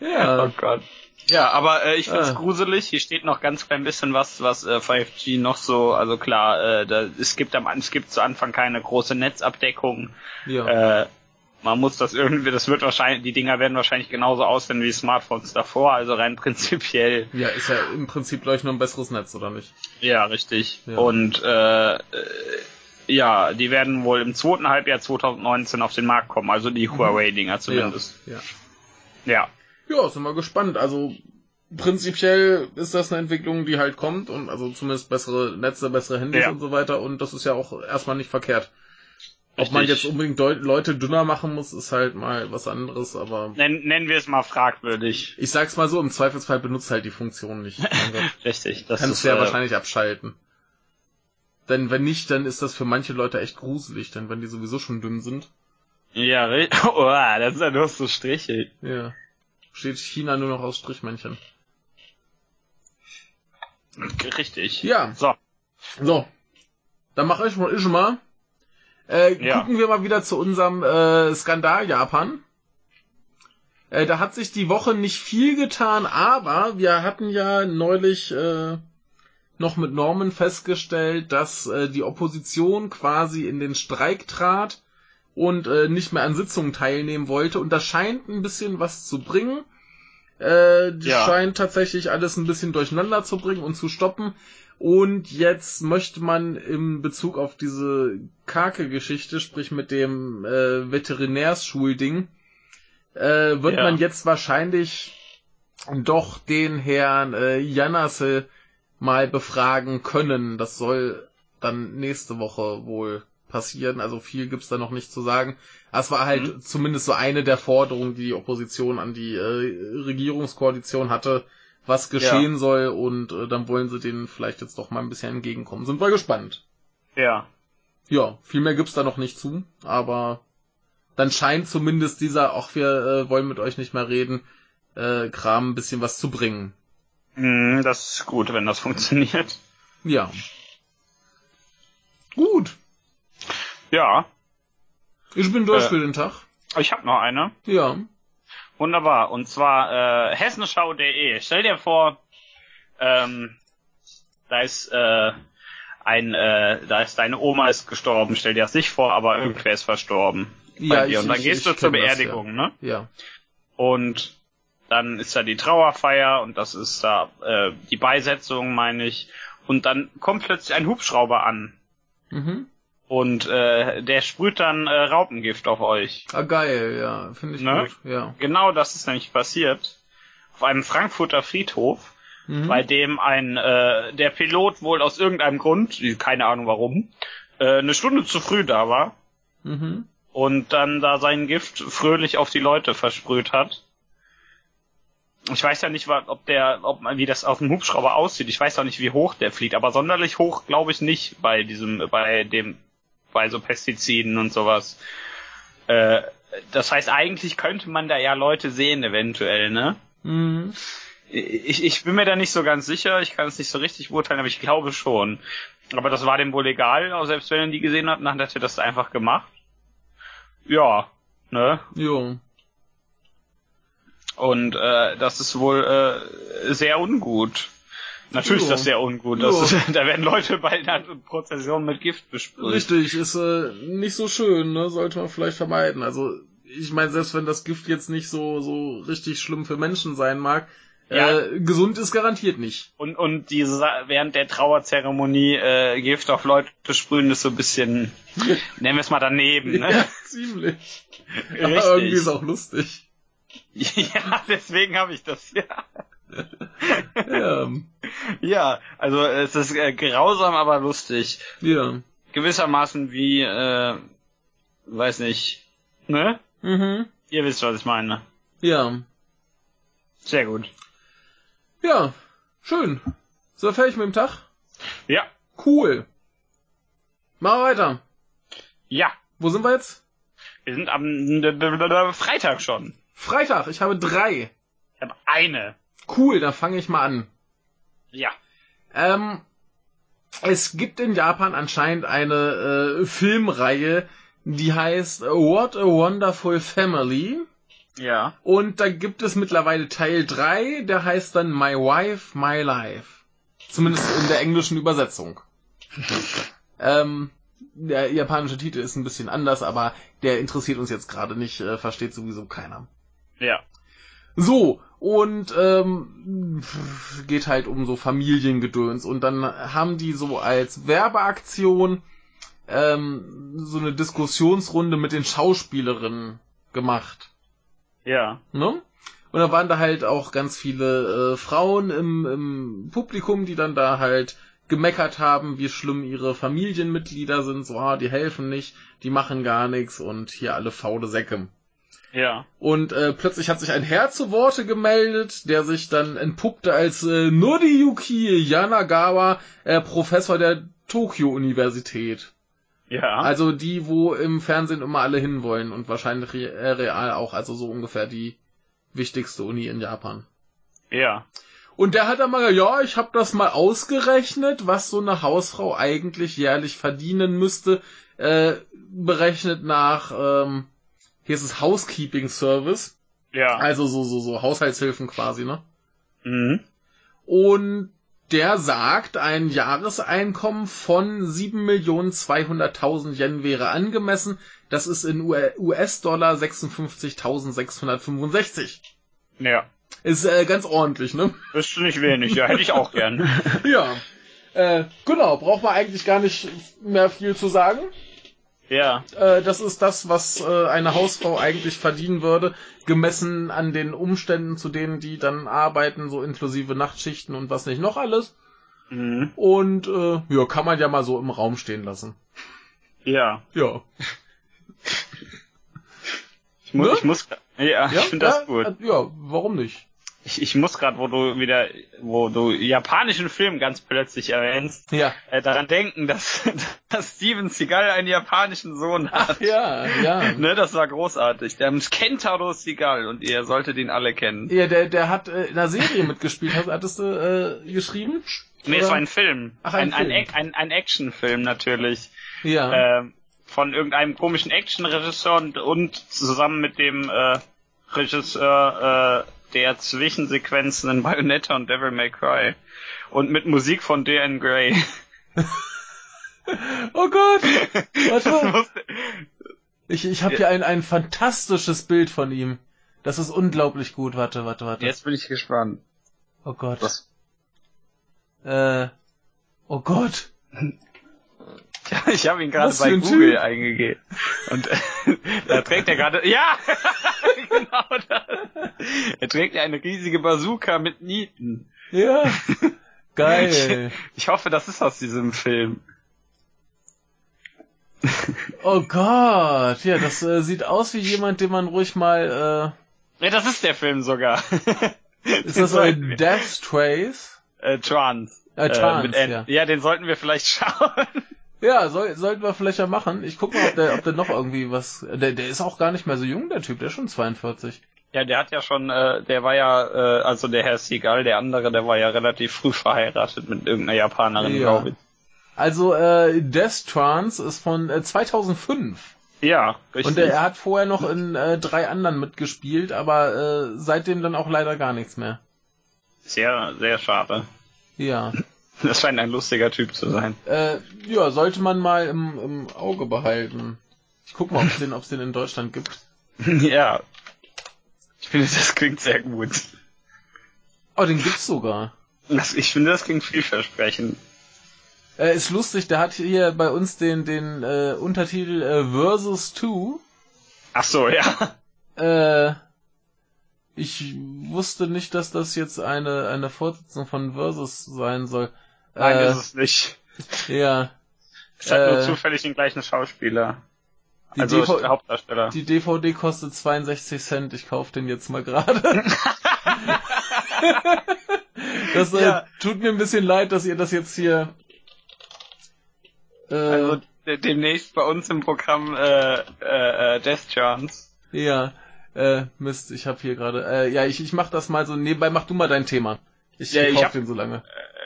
Ja. Oh Gott. Ja, aber äh, ich find's Ah. gruselig. Hier steht noch ganz klein bisschen was, was äh, 5G noch so, also klar, äh, da, es gibt am es gibt zu Anfang keine große Netzabdeckung. Ja. Äh, man muss das irgendwie, das wird wahrscheinlich, die Dinger werden wahrscheinlich genauso aussehen wie Smartphones davor, also rein prinzipiell. ja, ist ja im Prinzip gleich nur ein besseres Netz, oder nicht? Ja, richtig. Ja. Und äh, äh, ja, die werden wohl im zweiten Halbjahr 2019 auf den Markt kommen, also die Huawei-Dinger zumindest. Ja. Ja. Ja, sind wir gespannt. Also prinzipiell ist das eine Entwicklung, die halt kommt und also zumindest bessere Netze, bessere Handys Ja. und so weiter und das ist ja auch erstmal nicht verkehrt. Ob man Richtig. jetzt unbedingt Leute dünner machen muss, ist halt mal was anderes, aber Nen nennen wir es mal fragwürdig. ich sag's mal so, im Zweifelsfall benutzt halt die Funktion nicht. (laughs) Richtig. Das Kannst ist du ja äh, wahrscheinlich abschalten. Denn wenn nicht, dann ist das für manche Leute echt gruselig, denn wenn die sowieso schon dünn sind. Ja, ri- (laughs) oh, das ist ja nur so Striche. Ja. Steht China nur noch aus Strichmännchen. Richtig. Ja. So. So. Dann mach ich mal, ich mal. Äh, Ja. Gucken wir mal wieder zu unserem äh, Skandal Japan. Äh, da hat sich die Woche nicht viel getan, aber wir hatten ja neulich äh, noch mit Norman festgestellt, dass äh, die Opposition quasi in den Streik trat und äh, nicht mehr an Sitzungen teilnehmen wollte. Und das scheint ein bisschen was zu bringen. Äh, die Ja. scheint tatsächlich alles ein bisschen durcheinander zu bringen und zu stoppen. Und jetzt möchte man im Bezug auf diese Kake-Geschichte, sprich mit dem äh, Veterinärschulding, äh, wird Ja. man jetzt wahrscheinlich doch den Herrn äh, Janasse mal befragen können. Das soll dann nächste Woche wohl passieren. Also viel gibt's da noch nicht zu sagen. Es war halt Mhm. zumindest so eine der Forderungen, die die Opposition an die äh, Regierungskoalition hatte, was geschehen soll. Und äh, dann wollen sie denen vielleicht jetzt doch mal ein bisschen entgegenkommen. Sind wir gespannt. Ja. Ja, viel mehr gibt's da noch nicht zu, aber dann scheint zumindest dieser, auch wir äh, wollen mit euch nicht mehr reden, äh, Kram ein bisschen was zu bringen. Mm, Das ist gut, wenn das (laughs) funktioniert. Ja. Gut. Ja. Ich bin durch Äh. für den Tag. Ich habe noch eine. Ja. Wunderbar. Und zwar äh, hessenschau.de. Stell dir vor, ähm, da ist äh, ein, äh, da ist deine Oma ist gestorben. Stell dir das nicht vor, aber irgendwer ist verstorben. Ja, dir. Und dann ich- gehst ich du zur kenn das, Beerdigung, ne? Ja. Und dann ist da die Trauerfeier und das ist da äh, die Beisetzung, meine ich. Und dann kommt plötzlich ein Hubschrauber an Mhm. Und äh, der sprüht dann äh, Raupengift auf euch. Ah, geil, ja. Finde ich Ne? gut. Ja. Genau das ist nämlich passiert auf einem Frankfurter Friedhof, Mhm. bei dem ein äh, der Pilot wohl aus irgendeinem Grund, keine Ahnung warum, äh, eine Stunde zu früh da war Mhm. und dann da sein Gift fröhlich auf die Leute versprüht hat. Ich weiß ja nicht, ob der, ob man, wie das auf dem Hubschrauber aussieht. Ich weiß auch nicht, wie hoch der fliegt, aber sonderlich hoch glaube ich nicht bei diesem, bei dem, bei so Pestiziden und sowas. Äh, das heißt, eigentlich könnte man da ja Leute sehen, eventuell, ne? Mhm. Ich, ich bin mir da nicht so ganz sicher, ich kann es nicht so richtig beurteilen, aber ich glaube schon. Aber das war dem wohl egal, auch selbst wenn er die gesehen hat, dann hat er das einfach gemacht. Ja, ne? Jo. Und äh, das ist wohl äh, sehr ungut. Natürlich ist das sehr ungut. Das ist, (laughs) da werden Leute bei einer Prozession mit Gift besprüht. Richtig, ist äh, nicht so schön, ne? Sollte man vielleicht vermeiden. Also, ich meine, selbst wenn das Gift jetzt nicht so, so richtig schlimm für Menschen sein mag, Ja. äh, gesund ist garantiert nicht. Und, und diese während der Trauerzeremonie äh, Gift auf Leute sprühen ist so ein bisschen, (laughs) nennen wir es mal daneben, ne? Ja, ziemlich. (laughs) Aber Richtig. irgendwie ist auch lustig. Ja, deswegen habe ich das, ja. Ja, Ja, also es ist äh, grausam, aber lustig. ja. Gewissermaßen wie, äh, weiß nicht, ne? Mhm. Ihr wisst, was ich meine. Ja. Sehr gut. Ja, schön. So, fertig mit dem Tag? Ja, Cool. Machen wir weiter. ja. Wo sind wir jetzt? Wir sind am d- Freitag schon. Freitag. Ich habe drei. Ich habe eine. Cool, dann fange ich mal an. Ja. Ähm, es gibt in Japan anscheinend eine äh, Filmreihe, die heißt What a Wonderful Family. Ja. Und da gibt es mittlerweile Teil 3, der heißt dann My Wife, My Life. Zumindest in der englischen Übersetzung. (laughs) ähm, der japanische Titel ist ein bisschen anders, aber der interessiert uns jetzt gerade nicht, äh, versteht sowieso keiner. Ja. So, und ähm, geht halt um so Familiengedöns. Und dann haben die so als Werbeaktion ähm, so eine Diskussionsrunde mit den Schauspielerinnen gemacht. Ja. Ne? Und da waren da halt auch ganz viele äh, Frauen im, im Publikum, die dann da halt gemeckert haben, wie schlimm ihre Familienmitglieder sind, so, ah, die helfen nicht, die machen gar nichts und hier alle faule Säcke. Ja. Und äh, plötzlich hat sich ein Herr zu Worte gemeldet, der sich dann entpuppte als äh, Noriyuki Yanagawa, äh, Professor der Tokio-Universität. Ja. Also die, wo im Fernsehen immer alle hinwollen und wahrscheinlich äh, real auch, also so ungefähr die wichtigste Uni in Japan. ja. Und der hat dann mal, ja, ich habe das mal ausgerechnet, was so eine Hausfrau eigentlich jährlich verdienen müsste, äh, berechnet nach, ähm, hier ist es Housekeeping Service. Ja. Also so, so, so Haushaltshilfen quasi, ne? Mhm. Und der sagt, ein Jahreseinkommen von 7.200.000 Yen wäre angemessen. Das ist in US-Dollar 56.665. Ja. Ist äh, ganz ordentlich, ne? (laughs) Ist nicht wenig, ja, hätte ich auch gern. (laughs) ja. Äh, genau, braucht man eigentlich gar nicht mehr viel zu sagen. Ja. Äh, das ist das, was äh, eine Hausfrau eigentlich verdienen würde, gemessen an den Umständen, zu denen die dann arbeiten, so inklusive Nachtschichten und was nicht noch alles. Mhm. Und äh, ja, kann man ja mal so im Raum stehen lassen. Ja. Ja. Ich muss, Ne? ich muss, ja, ja ich finde das gut. äh, Ja, warum nicht? Ich, ich muss gerade, wo du wieder, wo du japanischen Film ganz plötzlich erwähnst, Ja. äh, daran denken, dass, (laughs) dass Steven Seagal einen japanischen Sohn hat. Ach ja, ja. (laughs) Ne, das war großartig. Der Kentaro Seagal und ihr solltet ihn alle kennen. Ja, der, der hat äh, in einer Serie mitgespielt. Hast, hattest du äh, geschrieben? Nee, es Oder? war ein Film. Ach, ein ein, Film. Ac- ein, ein Actionfilm natürlich. Ja. Ähm, von irgendeinem komischen Actionregisseur und, und zusammen mit dem äh, Regisseur äh, der Zwischensequenzen in Bayonetta und Devil May Cry. Und mit Musik von D.N. Gray. (laughs) oh Gott! Warte Ich, ich habe hier ein, ein fantastisches Bild von ihm. Das ist unglaublich gut. Warte, warte, warte. Jetzt bin ich gespannt. Oh Gott. Was? Äh. Oh Gott. (laughs) Ja, (laughs) ich habe ihn gerade bei Google Typ. eingegeben. Und äh, (laughs) da trägt er gerade. Ja! (laughs) genau das. Er trägt ja eine riesige Bazooka mit Nieten. Ja. Geil. Ich hoffe, das ist aus diesem Film. Oh Gott. Ja, das äh, sieht aus wie jemand, den man ruhig mal. Ja, das ist der Film sogar. Äh, ist das so ein Death Trace? äh, Trance? Äh, mit N. ja. ja, den sollten wir vielleicht schauen. Ja, soll, sollten wir vielleicht ja machen. Ich guck mal, ob der, ob der noch irgendwie was. Der, der ist auch gar nicht mehr so jung, der Typ. Der ist schon 42. Ja, der hat ja schon, äh, der war ja, äh, also der Herr Seagal, der andere, der war ja relativ früh verheiratet mit irgendeiner Japanerin, Ja. glaube ich. Also äh, Death Trance ist von äh, 2005. Ja, richtig. Und äh, er hat vorher noch in äh, drei anderen mitgespielt, aber äh, seitdem dann auch leider gar nichts mehr. sehr, sehr schade. Ja. (laughs) Das scheint ein lustiger Typ zu sein. Äh, ja, sollte man mal im, im Auge behalten. Ich guck mal, ob es den, ob's den in Deutschland gibt. (laughs) ja. Ich finde, das klingt sehr gut. Oh, den gibt's sogar. Das, ich finde, das klingt vielversprechend. Äh, ist lustig, der hat hier bei uns den, den äh, Untertitel äh, Versus 2. Ach so, ja. Äh, ich wusste nicht, dass das jetzt eine, eine Fortsetzung von Versus sein soll. Nein, äh, ist es nicht. Ja. Es hat nur äh, zufällig den gleichen Schauspieler. Die, also DV Hauptdarsteller. die DVD kostet 62 Cent. Ich kauf den jetzt mal gerade. (laughs) das äh, Ja. tut mir ein bisschen leid, dass ihr das jetzt hier. Äh, Also de- demnächst bei uns im Programm äh, äh, äh, Death Chance. ja. Äh, Mist, ich habe hier gerade. Äh, ja, ich, ich mach das mal so nebenbei. Mach du mal dein Thema. Ich, Ja, ich ich kauf hab- den so lange.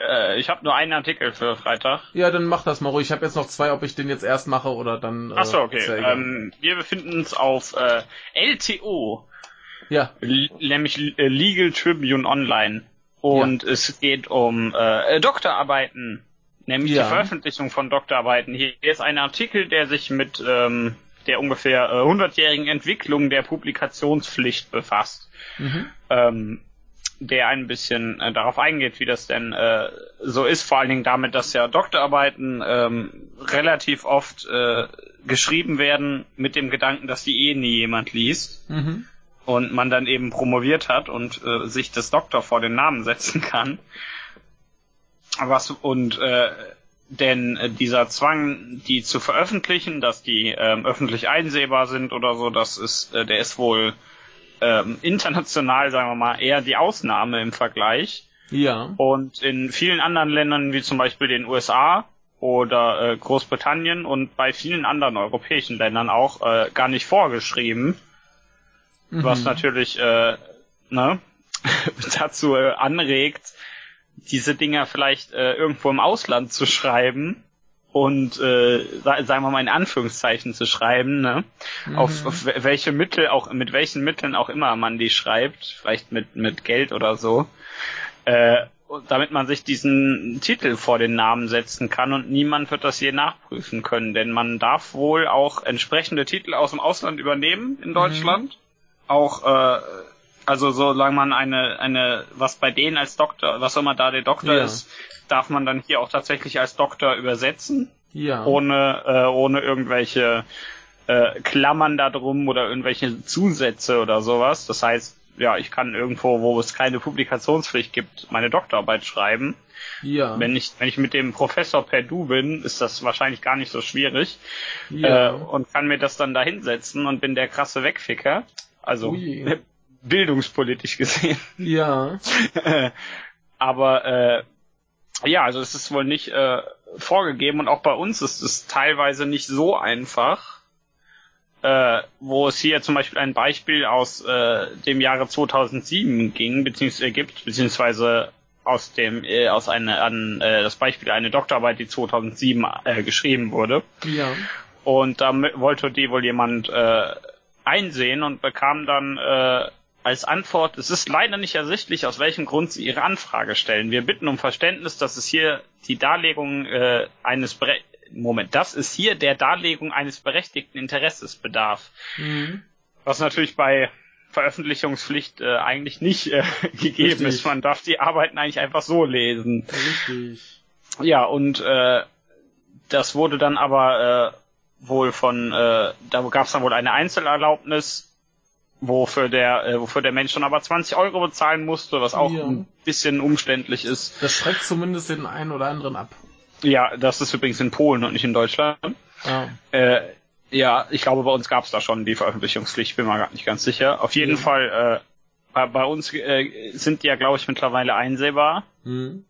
Äh, ich habe nur einen Artikel für Freitag. Ja, dann mach das mal ruhig. Ich habe jetzt noch zwei, ob ich den jetzt erst mache oder dann. Äh, Ach so, okay. ja. Ähm, wir befinden uns auf äh, LTO, ja, l- nämlich äh, Legal Tribune Online. Und es geht um äh, Doktorarbeiten, nämlich Ja. die Veröffentlichung von Doktorarbeiten. Hier ist ein Artikel, der sich mit ähm, der ungefähr äh, 100-jährigen Entwicklung der Publikationspflicht befasst. mhm. ähm, der ein bisschen äh, darauf eingeht, wie das denn äh, so ist, vor allen Dingen damit, dass ja Doktorarbeiten ähm, relativ oft äh, geschrieben werden mit dem Gedanken, dass die eh nie jemand liest Mhm. und man dann eben promoviert hat und äh, sich das Doktor vor den Namen setzen kann. Was und äh, denn äh, dieser Zwang, die zu veröffentlichen, dass die ähm, öffentlich einsehbar sind oder so, das ist, äh, der ist wohl ähm, international, sagen wir mal, eher die Ausnahme im Vergleich. Ja. Und in vielen anderen Ländern, wie zum Beispiel den USA oder äh, Großbritannien und bei vielen anderen europäischen Ländern auch äh, gar nicht vorgeschrieben, Mhm. was natürlich äh, ne, (laughs) dazu äh, anregt, diese Dinger vielleicht äh, irgendwo im Ausland zu schreiben und äh, sagen wir mal in Anführungszeichen zu schreiben, ne? Mhm. Auf, auf welche Mittel auch mit welchen Mitteln auch immer man die schreibt, vielleicht mit mit Geld oder so, äh, damit man sich diesen Titel vor den Namen setzen kann und niemand wird das je nachprüfen können, denn man darf wohl auch entsprechende Titel aus dem Ausland übernehmen in mhm. Deutschland, mhm. auch äh, also solange man eine eine was bei denen als Doktor, was immer da der Doktor ja. ist, darf man dann hier auch tatsächlich als Doktor übersetzen. Ja. Ohne, äh, ohne irgendwelche äh, Klammern da drum oder irgendwelche Zusätze oder sowas. Das heißt, ja, ich kann irgendwo, wo es keine Publikationspflicht gibt, meine Doktorarbeit schreiben. Ja. Wenn ich, wenn ich mit dem Professor per Du bin, ist das wahrscheinlich gar nicht so schwierig. Ja. Äh, und kann mir das dann da hinsetzen und bin der krasse Wegficker. Also Ui. Bildungspolitisch gesehen. Ja. (laughs) Aber äh, ja, also es ist wohl nicht äh, vorgegeben und auch bei uns ist es teilweise nicht so einfach. Äh, wo es hier zum Beispiel ein Beispiel aus äh, dem Jahre 2007 ging, beziehungsweise gibt, beziehungsweise aus dem äh, aus einer an äh, das Beispiel eine Doktorarbeit, die 2007 äh, geschrieben wurde. Ja. Und da wollte die wohl jemand äh, einsehen und bekam dann äh, als Antwort, es ist leider nicht ersichtlich, aus welchem Grund Sie Ihre Anfrage stellen. Wir bitten um Verständnis, dass es hier die Darlegung äh, eines Bere Moment, das ist hier der Darlegung eines berechtigten Interesses bedarf. Mhm. Was natürlich bei Veröffentlichungspflicht äh, eigentlich nicht äh, (laughs) gegeben Richtig. ist. Man darf die Arbeiten eigentlich einfach so lesen. Richtig. Ja, und äh, das wurde dann aber äh, wohl von, äh, da gab es dann wohl eine Einzelerlaubnis wofür der, äh, wofür der Mensch dann aber 20 Euro bezahlen musste, was auch ja. ein bisschen umständlich ist. Das schreckt zumindest den einen oder anderen ab. Ja, das ist übrigens in Polen und nicht in Deutschland. Ja, äh, ja ich glaube, bei uns gab es da schon die Veröffentlichungspflicht, bin mir gar nicht ganz sicher. Auf jeden ja. Fall, äh, bei, bei uns äh, sind die ja, glaube ich, mittlerweile einsehbar. Mhm.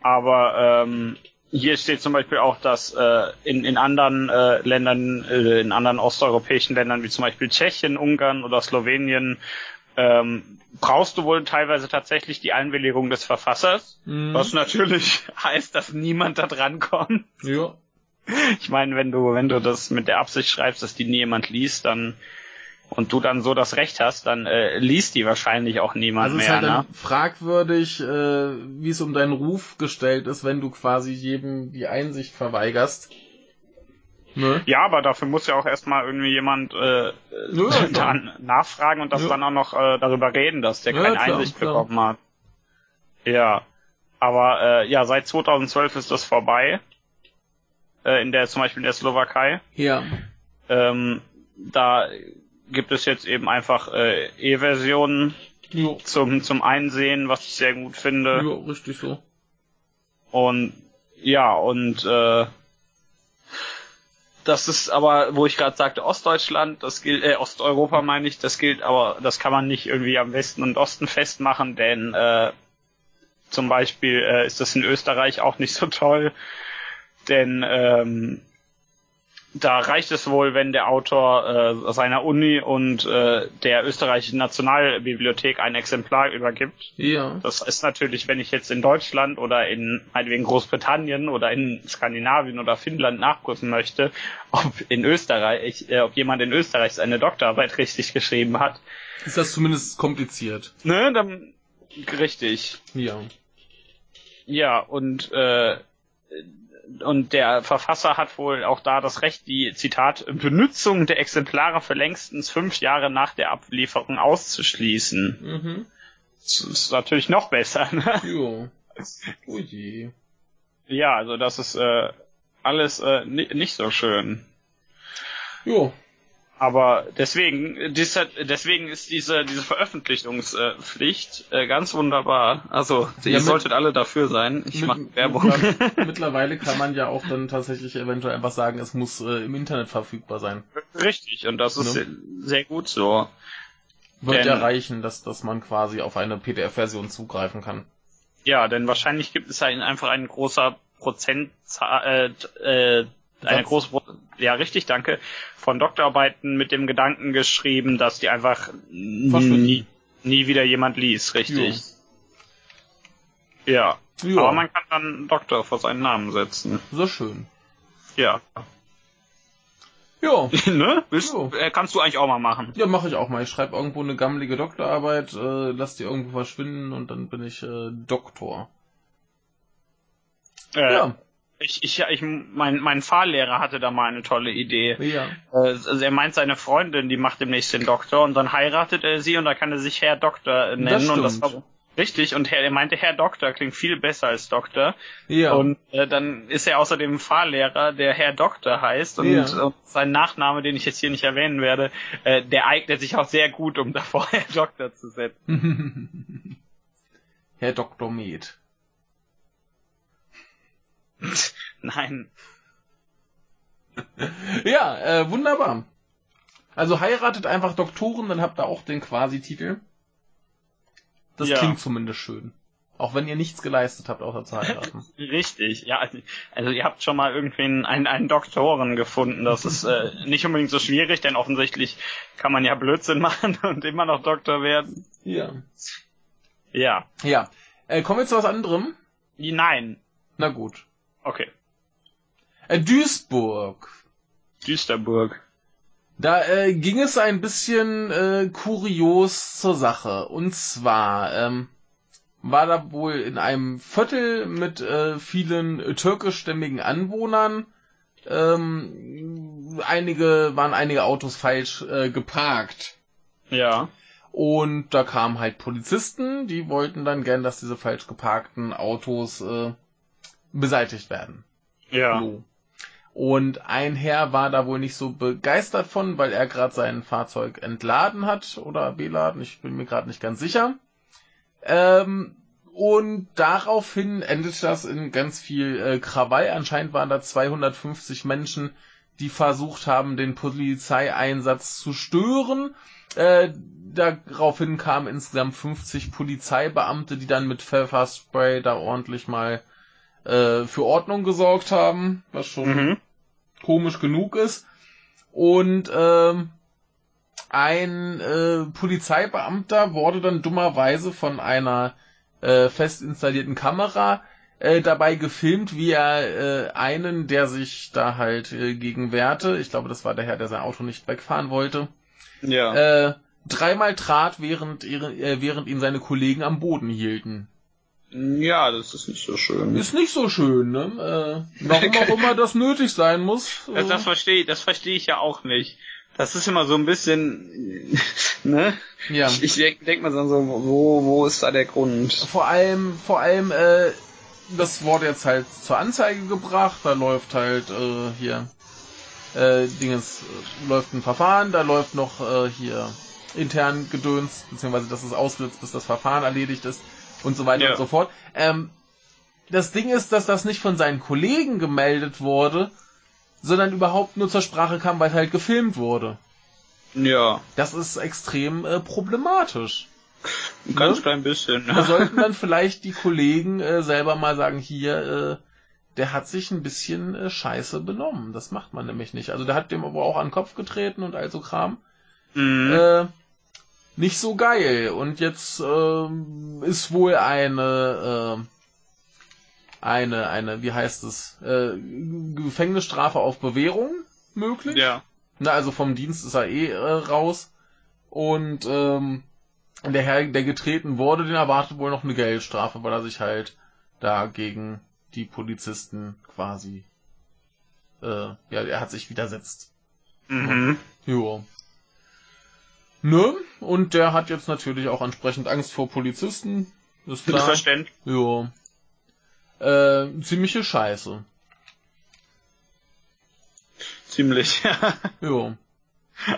Aber ähm, hier steht zum Beispiel auch, dass äh, in, in anderen äh, Ländern, äh, in anderen osteuropäischen Ländern wie zum Beispiel Tschechien, Ungarn oder Slowenien ähm, brauchst du wohl teilweise tatsächlich die Einwilligung des Verfassers, mhm. was natürlich (laughs) heißt, dass niemand da dran kommt. Ja. Ich meine, wenn du wenn du das mit der Absicht schreibst, dass die niemand liest, dann und du dann so das Recht hast, dann äh, liest die wahrscheinlich auch niemand also mehr. Also ist halt ne? fragwürdig, äh, wie es um deinen Ruf gestellt ist, wenn du quasi jedem die Einsicht verweigerst. Ne? Ja, aber dafür muss ja auch erstmal irgendwie jemand äh, ja, (laughs) dann nachfragen und das ja. dann auch noch äh, darüber reden, dass der ja, keine klar, Einsicht klar. bekommen hat. Ja. Aber äh, ja, seit 2012 ist das vorbei. Äh, in der zum Beispiel in der Slowakei. Ja. Ähm, da gibt es jetzt eben einfach äh, E-Versionen zum, zum Einsehen, was ich sehr gut finde. Ja, richtig so. Und ja, und äh, das ist aber, wo ich gerade sagte, Ostdeutschland, das gilt, äh, Osteuropa meine ich, das gilt, aber das kann man nicht irgendwie am Westen und Osten festmachen, denn äh, zum Beispiel äh, ist das in Österreich auch nicht so toll, denn ähm, da reicht es wohl, wenn der Autor äh, seiner Uni und äh, der österreichischen Nationalbibliothek ein Exemplar übergibt. Ja. Das ist natürlich, wenn ich jetzt in Deutschland oder in meinetwegen Großbritannien oder in Skandinavien oder Finnland nachprüfen möchte, ob in Österreich, äh, ob jemand in Österreich seine Doktorarbeit richtig geschrieben hat. Ist das zumindest kompliziert? Ne, dann richtig. Ja. Ja, und äh, und der Verfasser hat wohl auch da das Recht, die Zitat Benutzung der Exemplare für längstens fünf Jahre nach der Ablieferung auszuschließen. Mhm. Das ist natürlich noch besser. Ne? Jo. Oh je. Ja, also das ist äh, alles äh, nicht so schön. Jo. Aber deswegen, deswegen ist diese, diese Veröffentlichungspflicht äh, ganz wunderbar. Also, ihr ja, solltet alle dafür sein. Ich mache Werbung. (laughs) Mittlerweile kann man ja auch dann tatsächlich eventuell einfach sagen, es muss äh, im Internet verfügbar sein. Richtig, und das ist ne? sehr gut so. Wird ja reichen, dass, dass man quasi auf eine PDF-Version zugreifen kann. Ja, denn wahrscheinlich gibt es ja einfach ein großer Prozentzahl, äh, äh, eine große, ja richtig, danke, von Doktorarbeiten mit dem Gedanken geschrieben, dass die einfach nie, nie wieder jemand liest, richtig. Jo. Ja. ja. Aber man kann dann Doktor vor seinen Namen setzen. So schön. Ja. Ja. (laughs) ne? Bist, Jo. äh, kannst du eigentlich auch mal machen. Ja, mache ich auch mal. Ich schreibe irgendwo eine gammelige Doktorarbeit, äh, lass die irgendwo verschwinden und dann bin ich äh, Doktor. Äh, Ja. Ich, ich, ich, mein, mein Fahrlehrer hatte da mal eine tolle Idee. Ja. Äh, Also er meint, seine Freundin, die macht demnächst den Doktor und dann heiratet er sie und da kann er sich Herr Doktor äh, nennen. und das war richtig und Herr, er meinte, Herr Doktor klingt viel besser als Doktor. Ja. Und äh, dann ist er außerdem Fahrlehrer, der Herr Doktor heißt und, Ja. und sein Nachname, den ich jetzt hier nicht erwähnen werde, äh, der eignet sich auch sehr gut, um (laughs) davor Herr Doktor zu setzen. (laughs) Herr Dr. Med. (laughs) Nein. Ja, äh, wunderbar. Also heiratet einfach Doktoren, dann habt ihr auch den Quasi-Titel. Das Ja. klingt zumindest schön. Auch wenn ihr nichts geleistet habt, außer zu heiraten. (laughs) Richtig, ja. also- Also ihr habt schon mal irgendwen einen, einen Doktoren gefunden. Das ist äh, (laughs) nicht unbedingt so schwierig, denn offensichtlich kann man ja Blödsinn machen und immer noch Doktor werden. ja. Ja. Ja. Äh, kommen wir zu was anderem? Nein. Na gut. Okay. Äh, Duisburg. Düsterburg. Da äh, ging es ein bisschen äh, kurios zur Sache. Und zwar ähm, war da wohl in einem Viertel mit äh, vielen türkischstämmigen Anwohnern ähm, einige waren einige Autos falsch äh, geparkt. Ja. Und da kamen halt Polizisten, die wollten dann gern, dass diese falsch geparkten Autos äh, beseitigt werden. Ja. So. Und ein Herr war da wohl nicht so begeistert von, weil er gerade sein Fahrzeug entladen hat oder beladen, ich bin mir gerade nicht ganz sicher. Ähm, und daraufhin endete das in ganz viel äh, Krawall. Anscheinend waren da 250 Menschen, die versucht haben, den Polizeieinsatz zu stören. Äh, daraufhin kamen insgesamt 50 Polizeibeamte, die dann mit Pfefferspray da ordentlich mal äh, für Ordnung gesorgt haben, was schon Mhm. komisch genug ist. Und ähm, ein äh, Polizeibeamter wurde dann dummerweise von einer äh, fest installierten Kamera äh, dabei gefilmt, wie er äh, einen, der sich da halt äh, gegen wehrte, ich glaube, das war der Herr, der sein Auto nicht wegfahren wollte, Ja. äh, dreimal trat, während, ihre, äh, während ihn seine Kollegen am Boden hielten. Ja, das ist nicht so schön. Ist nicht so schön, ne? Äh, warum auch immer das nötig sein muss. (laughs) Das, Äh, das verstehe ich, das verstehe ich ja auch nicht. Das ist immer so ein bisschen, (laughs) ne? ja. Ich, ich denk, denk mal so, wo, wo ist da der Grund? Vor allem, vor allem, äh, das wurde jetzt halt zur Anzeige gebracht, da läuft halt äh, hier äh, Dinges, äh, läuft ein Verfahren, da läuft noch äh, hier intern Gedöns, beziehungsweise das ist ausgesetzt, bis das Verfahren erledigt ist und so weiter Ja. und so fort. Ähm, das Ding ist, dass das nicht von seinen Kollegen gemeldet wurde, sondern überhaupt nur zur Sprache kam, weil halt gefilmt wurde. Ja, Das ist extrem äh, problematisch. ein ganz Ne? klein bisschen. Da sollten dann vielleicht die Kollegen äh, selber mal sagen, hier, äh, der hat sich ein bisschen äh, scheiße benommen. Das macht man nämlich nicht. Also der hat dem aber auch an den Kopf getreten und all so Kram. Mhm. Äh, nicht so geil. Und jetzt ähm, ist wohl eine, äh, eine, eine, wie heißt es, äh, Gefängnisstrafe auf Bewährung möglich. ja. Na, also vom Dienst ist er eh äh, raus. Und ähm, der Herr, der getreten wurde, den erwartet wohl noch eine Geldstrafe, weil er sich halt da gegen die Polizisten quasi, äh, ja, er hat sich widersetzt. Mhm. Jo. Ne? Und der hat jetzt natürlich auch entsprechend Angst vor Polizisten. Ist klar. Verständlich. Jo. Äh, ziemliche Scheiße. Ziemlich, (laughs) ja. Jo.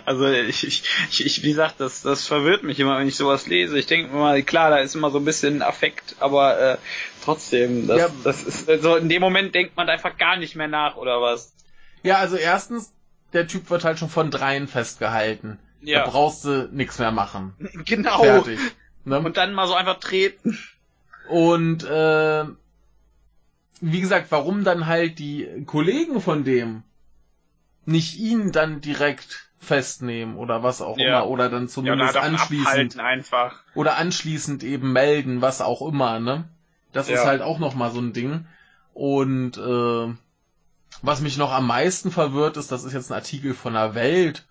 Also ich, ich, ich, wie gesagt, das, das verwirrt mich immer, wenn ich sowas lese. Ich denke mir mal, klar, da ist immer so ein bisschen Affekt, aber äh, trotzdem, das, Ja. das ist so in dem Moment denkt man einfach gar nicht mehr nach oder was. Ja, also erstens, der Typ wird halt schon von dreien festgehalten. Ja. Da brauchst du nichts mehr machen. Genau. Fertig. Ne? Und dann mal so einfach treten. Und äh, wie gesagt, warum dann halt die Kollegen von dem nicht ihn dann direkt festnehmen oder was auch Ja. immer oder dann Ja, zumindest oder davon anschließend einfach. oder anschließend eben melden, was auch immer, ne? Das ist Ja. halt auch noch mal so ein Ding und äh, Was mich noch am meisten verwirrt ist, das ist jetzt ein Artikel von der Welt,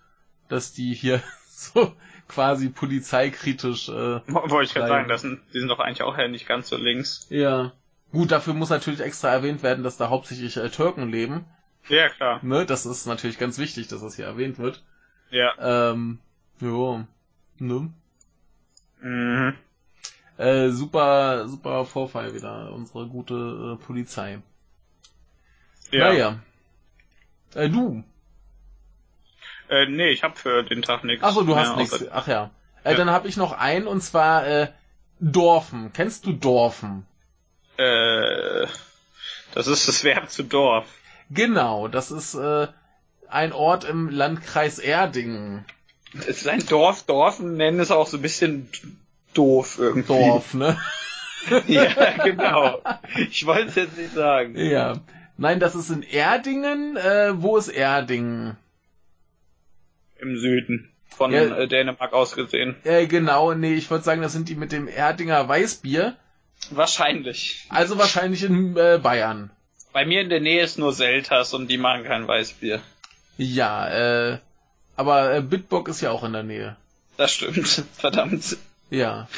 dass die hier (laughs) so quasi polizeikritisch. Äh, Wollte ich gerade sagen, das sind, die sind doch eigentlich auch ja nicht ganz so links. Ja. Gut, dafür muss natürlich extra erwähnt werden, dass da hauptsächlich äh, Türken leben. Ja, klar. Ne, das ist natürlich ganz wichtig, dass das hier erwähnt wird. Ja. Ähm, jo, ne? Mhm. Äh, super, super Vorfall wieder, unsere gute äh, Polizei. Ja. Naja. Äh, du. Äh, nee, ich hab für den Tag nichts. Ach so, du hast nichts. Ach ja. Äh, Ja. Dann habe ich noch einen und zwar äh, Dorfen. Kennst du Dorfen? Äh, das ist das Verb zu Dorf. Genau, das ist äh, ein Ort im Landkreis Erdingen. Es ist ein Dorf, Dorfen nennen es auch so ein bisschen doof irgendwie. Dorf, ne? (laughs) ja, genau. Ich wollte es jetzt nicht sagen. ja. Nein, das ist in Erdingen. Äh, wo ist Erdingen? Im Süden. Von Ja. äh, Dänemark aus gesehen. Äh, genau, nee, ich würde sagen, das sind die mit dem Erdinger Weißbier. Wahrscheinlich. Also wahrscheinlich in äh, Bayern. Bei mir in der Nähe ist nur Selters und die machen kein Weißbier. Ja, äh, aber äh, Bitburg ist ja auch in der Nähe. Das stimmt. (laughs) Verdammt. Ja.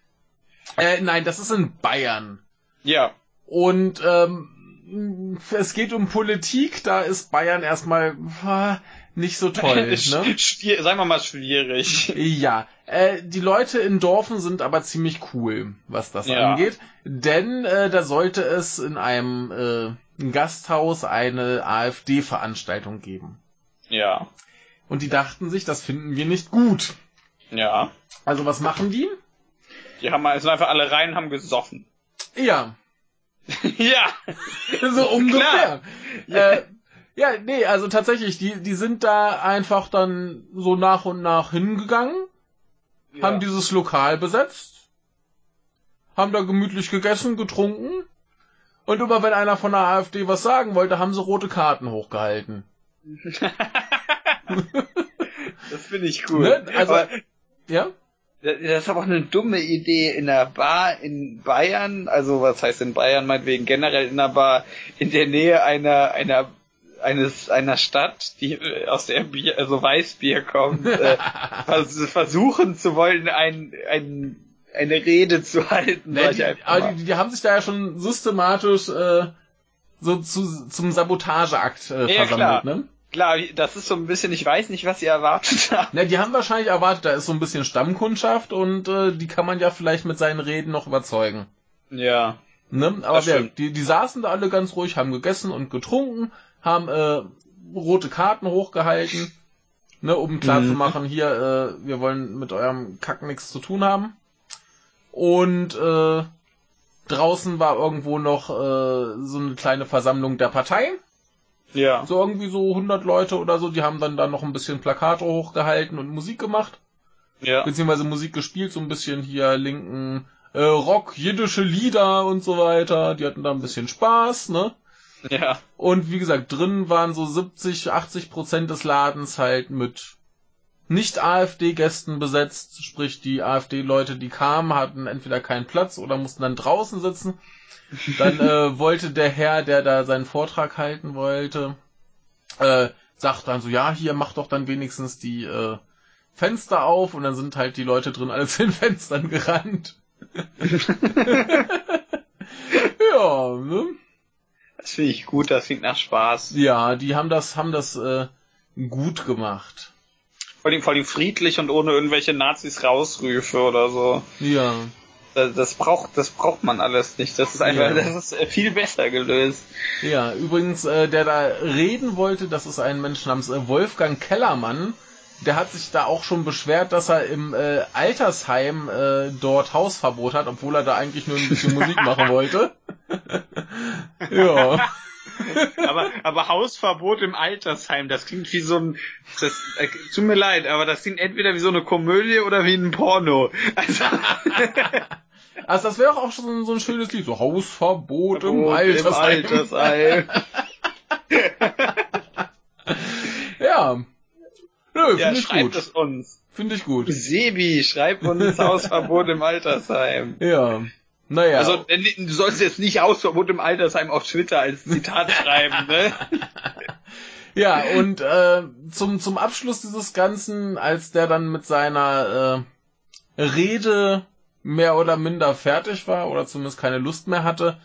(laughs) äh, nein, das ist in Bayern. Ja. Und ähm, es geht um Politik, da ist Bayern erstmal äh, nicht so (laughs) toll. Ne? Schwier sagen wir mal schwierig. Ja, äh, die Leute in Dorfen sind aber ziemlich cool, was das Ja. angeht. Denn äh, da sollte es in einem äh, Gasthaus eine AfD-Veranstaltung geben. Ja. Und die dachten sich, das finden wir nicht gut. Ja. Also was machen die? Die haben sind einfach alle rein, haben gesoffen. Ja, (laughs) ja. (laughs) so ungefähr. Ja. Äh, ja, nee, also tatsächlich, die, die sind da einfach dann so nach und nach hingegangen, haben dieses Lokal besetzt, haben da gemütlich gegessen, getrunken und immer wenn einer von der AfD was sagen wollte, haben sie rote Karten hochgehalten. (laughs) das finde ich cool. Ne? Also, Aber ja? das ist aber auch eine dumme Idee in einer Bar in Bayern, also was heißt in Bayern meinetwegen generell in einer Bar in der Nähe einer einer eines einer Stadt, die äh, aus der Bier, also Weißbier kommt, äh, (laughs) vers versuchen zu wollen, ein, ein eine Rede zu halten. Nee, die, aber die, die haben sich da ja schon systematisch äh, so zu, zum Sabotageakt äh, Ja, versammelt, klar. ne? Klar, das ist so ein bisschen, ich weiß nicht, was ihr erwartet (laughs) habt. Ne, die haben wahrscheinlich erwartet, da ist so ein bisschen Stammkundschaft und äh, die kann man ja vielleicht mit seinen Reden noch überzeugen. Ja. Ne? Aber wer, die, die saßen da alle ganz ruhig, haben gegessen und getrunken, haben äh, rote Karten hochgehalten, ne, um klar Mhm. zu machen, hier, äh, wir wollen mit eurem Kack nichts zu tun haben. Und äh, draußen war irgendwo noch äh, so eine kleine Versammlung der Partei. Ja. So irgendwie so 100 Leute oder so, die haben dann da noch ein bisschen Plakate hochgehalten und Musik gemacht Ja. beziehungsweise Musik gespielt, so ein bisschen hier linken äh, Rock, jiddische Lieder und so weiter. Die hatten da ein bisschen Spaß, ne? (laughs) Ja. Und wie gesagt, drin waren so 70, 80 Prozent des Ladens halt mit nicht AfD-Gästen besetzt, sprich die AfD-Leute, die kamen, hatten entweder keinen Platz oder mussten dann draußen sitzen. Dann (laughs) äh, wollte der Herr, der da seinen Vortrag halten wollte, äh, sagt dann so, ja, hier mach doch dann wenigstens die äh, Fenster auf und dann sind halt die Leute drin alle (laughs) zu den Fenstern gerannt. ja, ne? Das finde ich gut, das klingt nach Spaß. Ja, die haben das, haben das äh, gut gemacht. Vor allem, vor allem friedlich und ohne irgendwelche Nazis rausrüfe oder so. Ja. Das, das braucht, das braucht man alles nicht. Das ist einfach, Ja. das ist äh, viel besser gelöst. Ja, übrigens, äh, der da reden wollte, das ist ein Mensch namens äh, Wolfgang Kellermann. Der hat sich da auch schon beschwert, dass er im äh, Altersheim äh, dort Hausverbot hat, obwohl er da eigentlich nur ein bisschen Musik (laughs) machen wollte. (laughs) ja. aber, aber Hausverbot im Altersheim, das klingt wie so ein, das, äh, tut mir leid, aber das klingt entweder wie so eine Komödie oder wie ein Porno. Also, (laughs) Also das wäre auch schon so ein schönes Lied, so Hausverbot im Im Altersheim. Altersheim. Ja. Nö, Ja, finde ich schreibt gut. es uns. Finde ich gut. Sebi, schreib uns (laughs) Hausverbot im Altersheim. Ja. Naja. Also du sollst jetzt nicht Hausverbot im Altersheim auf Twitter als Zitat (laughs) schreiben, ne? Ja, und äh, zum, zum Abschluss dieses Ganzen, als der dann mit seiner äh, Rede mehr oder minder fertig war oder zumindest keine Lust mehr hatte,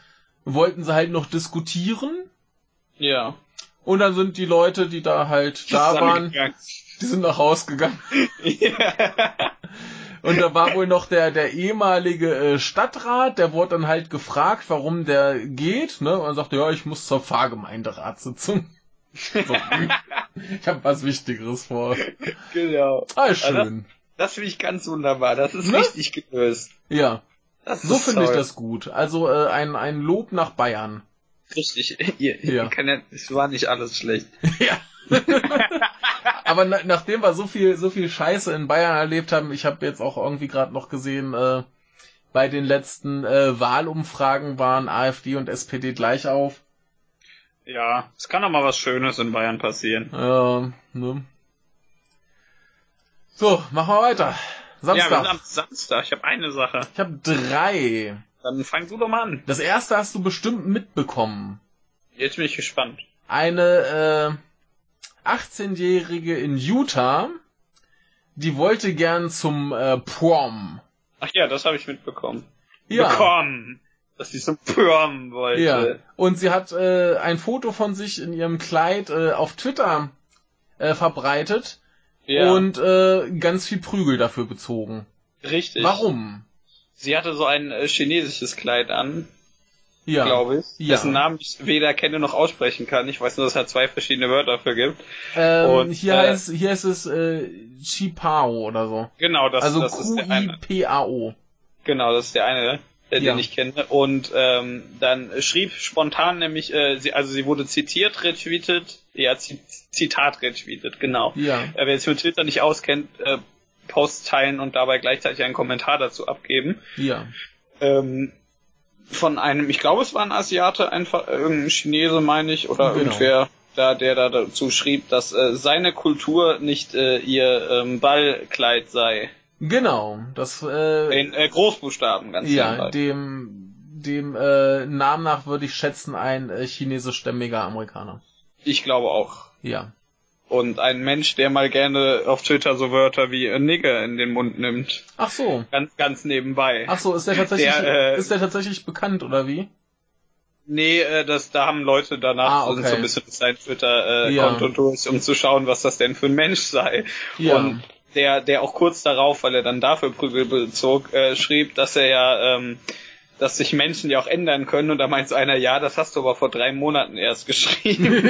wollten sie halt noch diskutieren. Ja. Und dann sind die Leute, die da halt da waren, die sind nach Haus gegangen. ja. Und da war wohl noch der, der ehemalige äh, Stadtrat, der wurde dann halt gefragt, warum der geht, ne? Und er sagte, ja, ich muss zur Pfarrgemeinderatssitzung. So, ich habe was Wichtigeres vor. Genau. Ah, schön. Also, das finde ich ganz wunderbar. Das ist Ne? richtig gelöst. ja, Das so finde ich das gut. Also äh, ein, ein Lob nach Bayern. Richtig. (laughs) Ihr, Ja. ihr kann ja, es war nicht alles schlecht. (laughs) Ja. (laughs) Aber na, nachdem wir so viel, so viel Scheiße in Bayern erlebt haben, ich habe jetzt auch irgendwie gerade noch gesehen, äh, bei den letzten äh, Wahlumfragen waren AfD und SPD gleich auf. Ja, es kann doch mal was Schönes in Bayern passieren. Ja, ne? So, machen wir weiter. Ja, wir Samstag. sind am Samstag. Ich habe eine Sache. ich habe drei. Dann fang du doch mal an. Das erste hast du bestimmt mitbekommen. Jetzt bin ich gespannt. Eine äh, 18-Jährige in Utah, die wollte gern zum äh, Prom. Ach ja, das habe ich mitbekommen. Ja. Bekommen. Dass sie zum Prom wollte. Ja. Und sie hat äh, ein Foto von sich in ihrem Kleid äh, auf Twitter äh, verbreitet Ja, und äh, ganz viel Prügel dafür bezogen. richtig. Warum? Sie hatte so ein äh, chinesisches Kleid an, Ja. glaube ich, Ja. dessen Namen ich weder kenne noch aussprechen kann. Ich weiß nur, dass es halt zwei verschiedene Wörter dafür gibt. Ähm, Und, hier, äh, heißt, hier heißt es äh, Chipao oder so. Genau, das, also das ist der eine. Q-I-P-A-O. Genau, das ist der eine, äh, Ja. den ich kenne. Und ähm, dann schrieb spontan nämlich, äh, sie, also sie wurde zitiert, retweetet, ja, Zi- Zitat retweetet, genau. Ja. Äh, wer sich mit Twitter nicht auskennt, äh, Post teilen und dabei gleichzeitig einen Kommentar dazu abgeben. Ja. Ähm, von einem, ich glaube, es war ein Asiate, einfach äh, irgendein Chinese, meine ich, oder Genau. irgendwer, da, der da dazu schrieb, dass äh, seine Kultur nicht äh, ihr ähm, Ballkleid sei. Genau. Das äh, In äh, Großbuchstaben ganz ja, nebenbei. dem dem äh, Namen nach würde ich schätzen ein äh, chinesischstämmiger Amerikaner. Ich glaube auch. Ja. Und ein Mensch, der mal gerne auf Twitter so Wörter wie äh, Nigger in den Mund nimmt. Ach so. Ganz, ganz nebenbei. Ach so, ist der tatsächlich Der, äh, ist der tatsächlich bekannt oder wie? Nee, äh, das, da haben Leute danach Ah, okay. so ein bisschen sein Twitter-Konto äh, Ja. Durch, um zu schauen, was das denn für ein Mensch sei. Ja. Und der, der auch kurz darauf, weil er dann dafür Prügel bezog, äh, schrieb, dass er ja, ähm, dass sich Menschen ja auch ändern können. Und da meint so einer, ja, das hast du aber vor drei Monaten erst geschrieben. (laughs)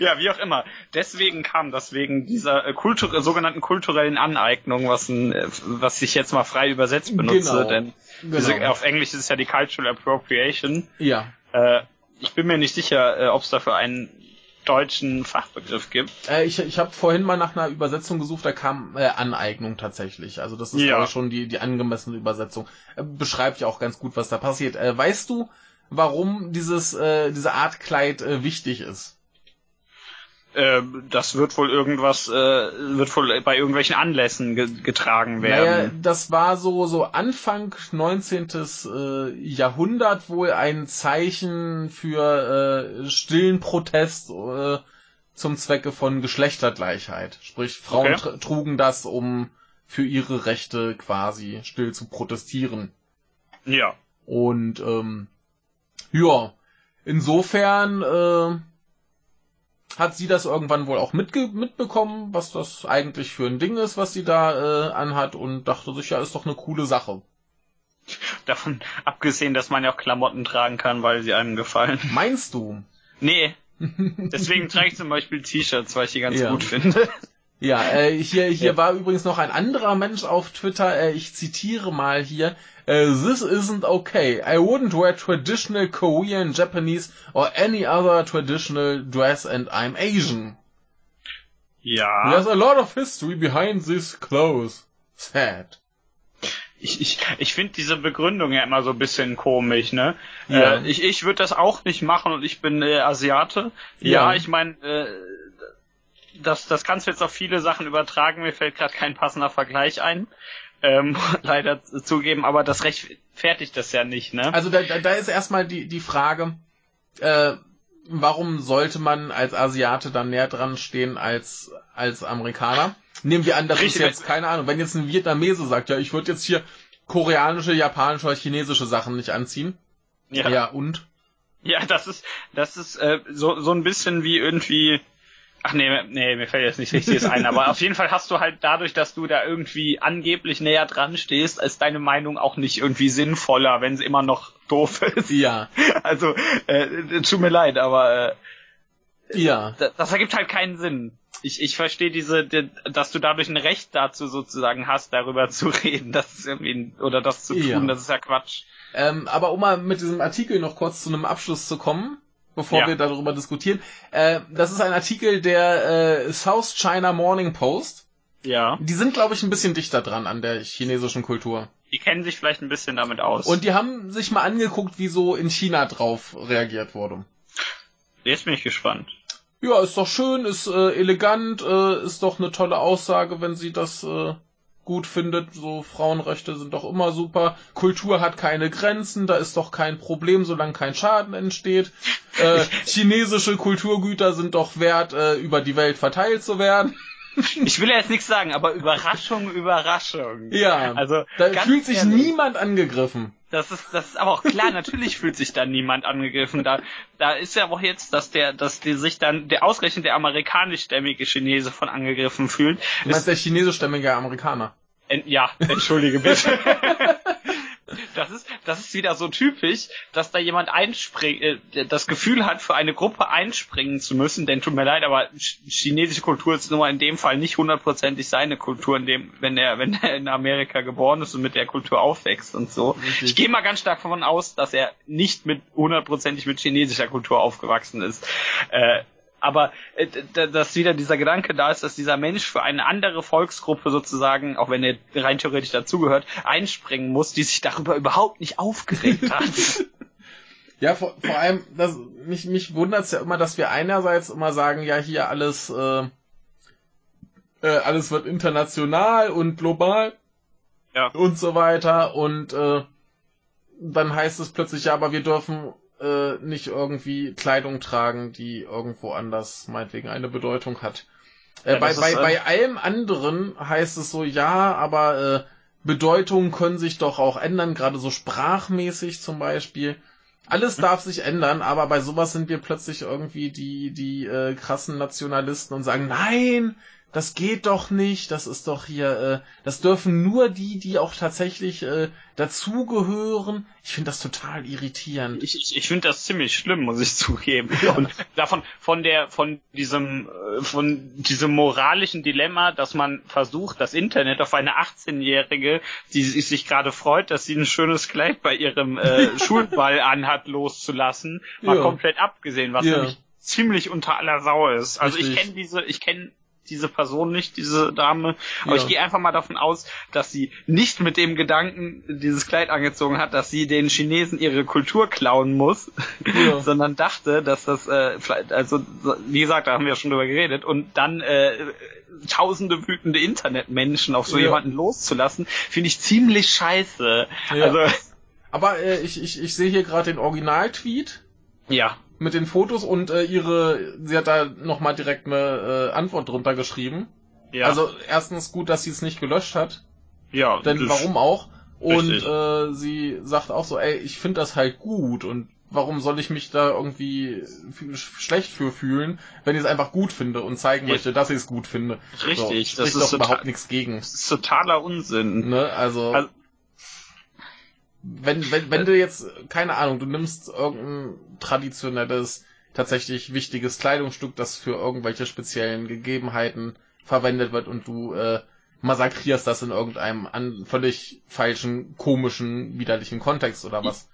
ja, wie auch immer. Deswegen kam das wegen dieser äh, kultur sogenannten kulturellen Aneignung, was, ein, äh, was ich jetzt mal frei übersetzt benutze, Genau. denn diese, genau. auf Englisch ist es ja die Cultural Appropriation. Ja. Äh, ich bin mir nicht sicher, äh, ob es dafür einen deutschen Fachbegriff gibt. Äh, ich ich habe vorhin mal nach einer Übersetzung gesucht, da kam äh, Aneignung tatsächlich. Also das ist Ja. schon die, die angemessene Übersetzung. Äh, beschreibt ja auch ganz gut, was da passiert. Äh, weißt du, warum dieses äh, diese Art Kleid äh, wichtig ist? Äh, das wird wohl irgendwas, äh, wird wohl bei irgendwelchen Anlässen ge getragen Naja, werden. das war so so Anfang 19. Äh, Jahrhundert wohl ein Zeichen für äh, stillen Protest äh, zum Zwecke von Geschlechtergleichheit. Sprich, Frauen Okay. tr trugen das, um für ihre Rechte quasi still zu protestieren. Ja. Und ähm, ja, insofern äh, hat sie das irgendwann wohl auch mitge mitbekommen, was das eigentlich für ein Ding ist, was sie da äh, anhat und dachte sich, ja, ist doch eine coole Sache. Davon abgesehen, dass man ja auch Klamotten tragen kann, weil sie einem gefallen. Meinst du? Nee. Deswegen trage ich zum Beispiel T-Shirts, weil ich die ganz Ja. gut finde. Ja, äh, hier, hier Ja. war übrigens noch ein anderer Mensch auf Twitter, äh, ich zitiere mal hier, äh, This isn't okay. I wouldn't wear traditional Korean, Japanese or any other traditional dress and I'm Asian. Ja. There's a lot of history behind these clothes. Sad. Ich, ich, ich finde diese Begründung ja immer so ein bisschen komisch, ne? Ja. Äh, ich ich würde das auch nicht machen und ich bin äh, Asiate. Ja, Ja. ich meine, äh, das, das kannst du jetzt auf viele Sachen übertragen. Mir fällt gerade kein passender Vergleich ein. ähm, (laughs) leider zugeben, aber das rechtfertigt das ja nicht, ne? Also da, da, da ist erstmal die, die Frage, äh, warum sollte man als Asiate dann näher dran stehen als, als Amerikaner? Nehmen wir an, das Richtig, ist jetzt, keine Ahnung, wenn jetzt ein Vietnamese sagt, ja, ich würde jetzt hier koreanische, japanische oder chinesische Sachen nicht anziehen. Ja, Ja, und? ja das ist, das ist äh, so, so ein bisschen wie irgendwie. Ach nee, nee, mir fällt jetzt nicht richtiges ein, aber auf jeden Fall hast du halt dadurch, dass du da irgendwie angeblich näher dran stehst, ist deine Meinung auch nicht irgendwie sinnvoller, wenn sie immer noch doof ist. Ja. (laughs) Also, äh, tut mir leid, aber äh, Ja. das, das ergibt halt keinen Sinn. Ich, ich verstehe diese, die, dass du dadurch ein Recht dazu sozusagen hast, darüber zu reden, das ist irgendwie, oder das zu tun, Ja. das ist ja Quatsch. Ähm, aber um mal mit diesem Artikel noch kurz zu einem Abschluss zu kommen, bevor Ja. wir darüber diskutieren. Äh, das ist ein Artikel der äh, South China Morning Post. Ja. Die sind, glaube ich, ein bisschen dichter dran an der chinesischen Kultur. Die kennen sich vielleicht ein bisschen damit aus. Und die haben sich mal angeguckt, wie so in China drauf reagiert wurde. jetzt bin ich gespannt. Ja, ist doch schön, ist äh, elegant, äh, ist doch eine tolle Aussage, wenn sie das äh, gut findet. So Frauenrechte sind doch immer super. Kultur hat keine Grenzen, da ist doch kein Problem, solange kein Schaden entsteht. Äh, (laughs) chinesische Kulturgüter sind doch wert, äh, über die Welt verteilt zu werden. (laughs) Ich will ja jetzt nichts sagen, aber Überraschung, Überraschung. Ja, Also, da fühlt sich ehrlich. niemand angegriffen. Das ist, das ist aber auch klar, natürlich fühlt sich da niemand angegriffen. Da, da ist ja auch jetzt, dass der, dass die sich dann, der ausgerechnet der amerikanischstämmige Chinese von angegriffen fühlt. Du meinst der chinesischstämmige Amerikaner? Ja, entschuldige bitte. (laughs) Das ist, das ist wieder so typisch, dass da jemand einspringt, äh, das Gefühl hat, für eine Gruppe einspringen zu müssen, denn tut mir leid, aber ch- chinesische Kultur ist nun mal in dem Fall nicht hundertprozentig seine Kultur, in dem, wenn er, wenn er in Amerika geboren ist und mit der Kultur aufwächst und so. Richtig. Ich gehe mal ganz stark davon aus, dass er nicht mit hundertprozentig mit chinesischer Kultur aufgewachsen ist. Äh, aber äh, dass wieder dieser Gedanke da ist, dass dieser Mensch für eine andere Volksgruppe sozusagen, auch wenn er rein theoretisch dazugehört, einspringen muss, die sich darüber überhaupt nicht aufgeregt hat. (laughs) Ja, vor, vor allem, das, mich, mich wundert's ja immer, dass wir einerseits immer sagen, ja, hier alles, äh, äh, alles wird international und global Ja. und so weiter und äh, dann heißt es plötzlich, ja, aber wir dürfen äh, nicht irgendwie Kleidung tragen, die irgendwo anders meinetwegen eine Bedeutung hat. Äh, Ja, bei, bei, bei allem anderen heißt es so, ja, aber äh, Bedeutungen können sich doch auch ändern, gerade so sprachmäßig zum Beispiel. Alles darf sich ändern, aber bei sowas sind wir plötzlich irgendwie die, die äh, krassen Nationalisten und sagen, nein, das geht doch nicht, das ist doch hier, äh, das dürfen nur die, die auch tatsächlich äh, dazugehören. Ich finde das total irritierend. Ich, ich, ich finde das ziemlich schlimm, muss ich (laughs) zugeben. Und davon, von der, von diesem, äh, von diesem moralischen Dilemma, dass man versucht, das Internet auf eine 18-Jährige, die sich gerade freut, dass sie ein schönes Kleid bei ihrem äh, (laughs) Schulball anhat, loszulassen, mal Ja. komplett abgesehen, was Ja. nämlich ziemlich unter aller Sau ist. Also ich Richtig. kenne diese, ich kenne diese Person nicht, diese Dame, aber Ja. ich gehe einfach mal davon aus, dass sie nicht mit dem Gedanken dieses Kleid angezogen hat, dass sie den Chinesen ihre Kultur klauen muss, Ja. (laughs) sondern dachte, dass das, äh, vielleicht- also so- wie gesagt, da haben wir ja schon drüber geredet, und dann äh, tausende wütende Internetmenschen auf so Ja. jemanden loszulassen, finde ich ziemlich scheiße. Also Aber äh, ich, ich, ich sehe hier gerade den Original-Tweet ja, mit den Fotos und äh, ihre, sie hat da nochmal direkt eine äh, Antwort drunter geschrieben. ja, Also erstens gut, dass sie es nicht gelöscht hat, ja, denn warum auch? Und Richtig. äh, sie sagt auch so, ey, ich finde das halt gut und warum soll ich mich da irgendwie schlecht für fühlen, wenn ich es einfach gut finde und zeigen Ja. möchte, dass ich es gut finde. Richtig, so, das ist doch total- überhaupt nichts gegen. Das ist totaler Unsinn. Ne? Also, Also- wenn, wenn, wenn du jetzt, keine Ahnung, du nimmst irgendein traditionelles, tatsächlich wichtiges Kleidungsstück, das für irgendwelche speziellen Gegebenheiten verwendet wird und du äh, massakrierst das in irgendeinem an, völlig falschen, komischen, widerlichen Kontext oder was.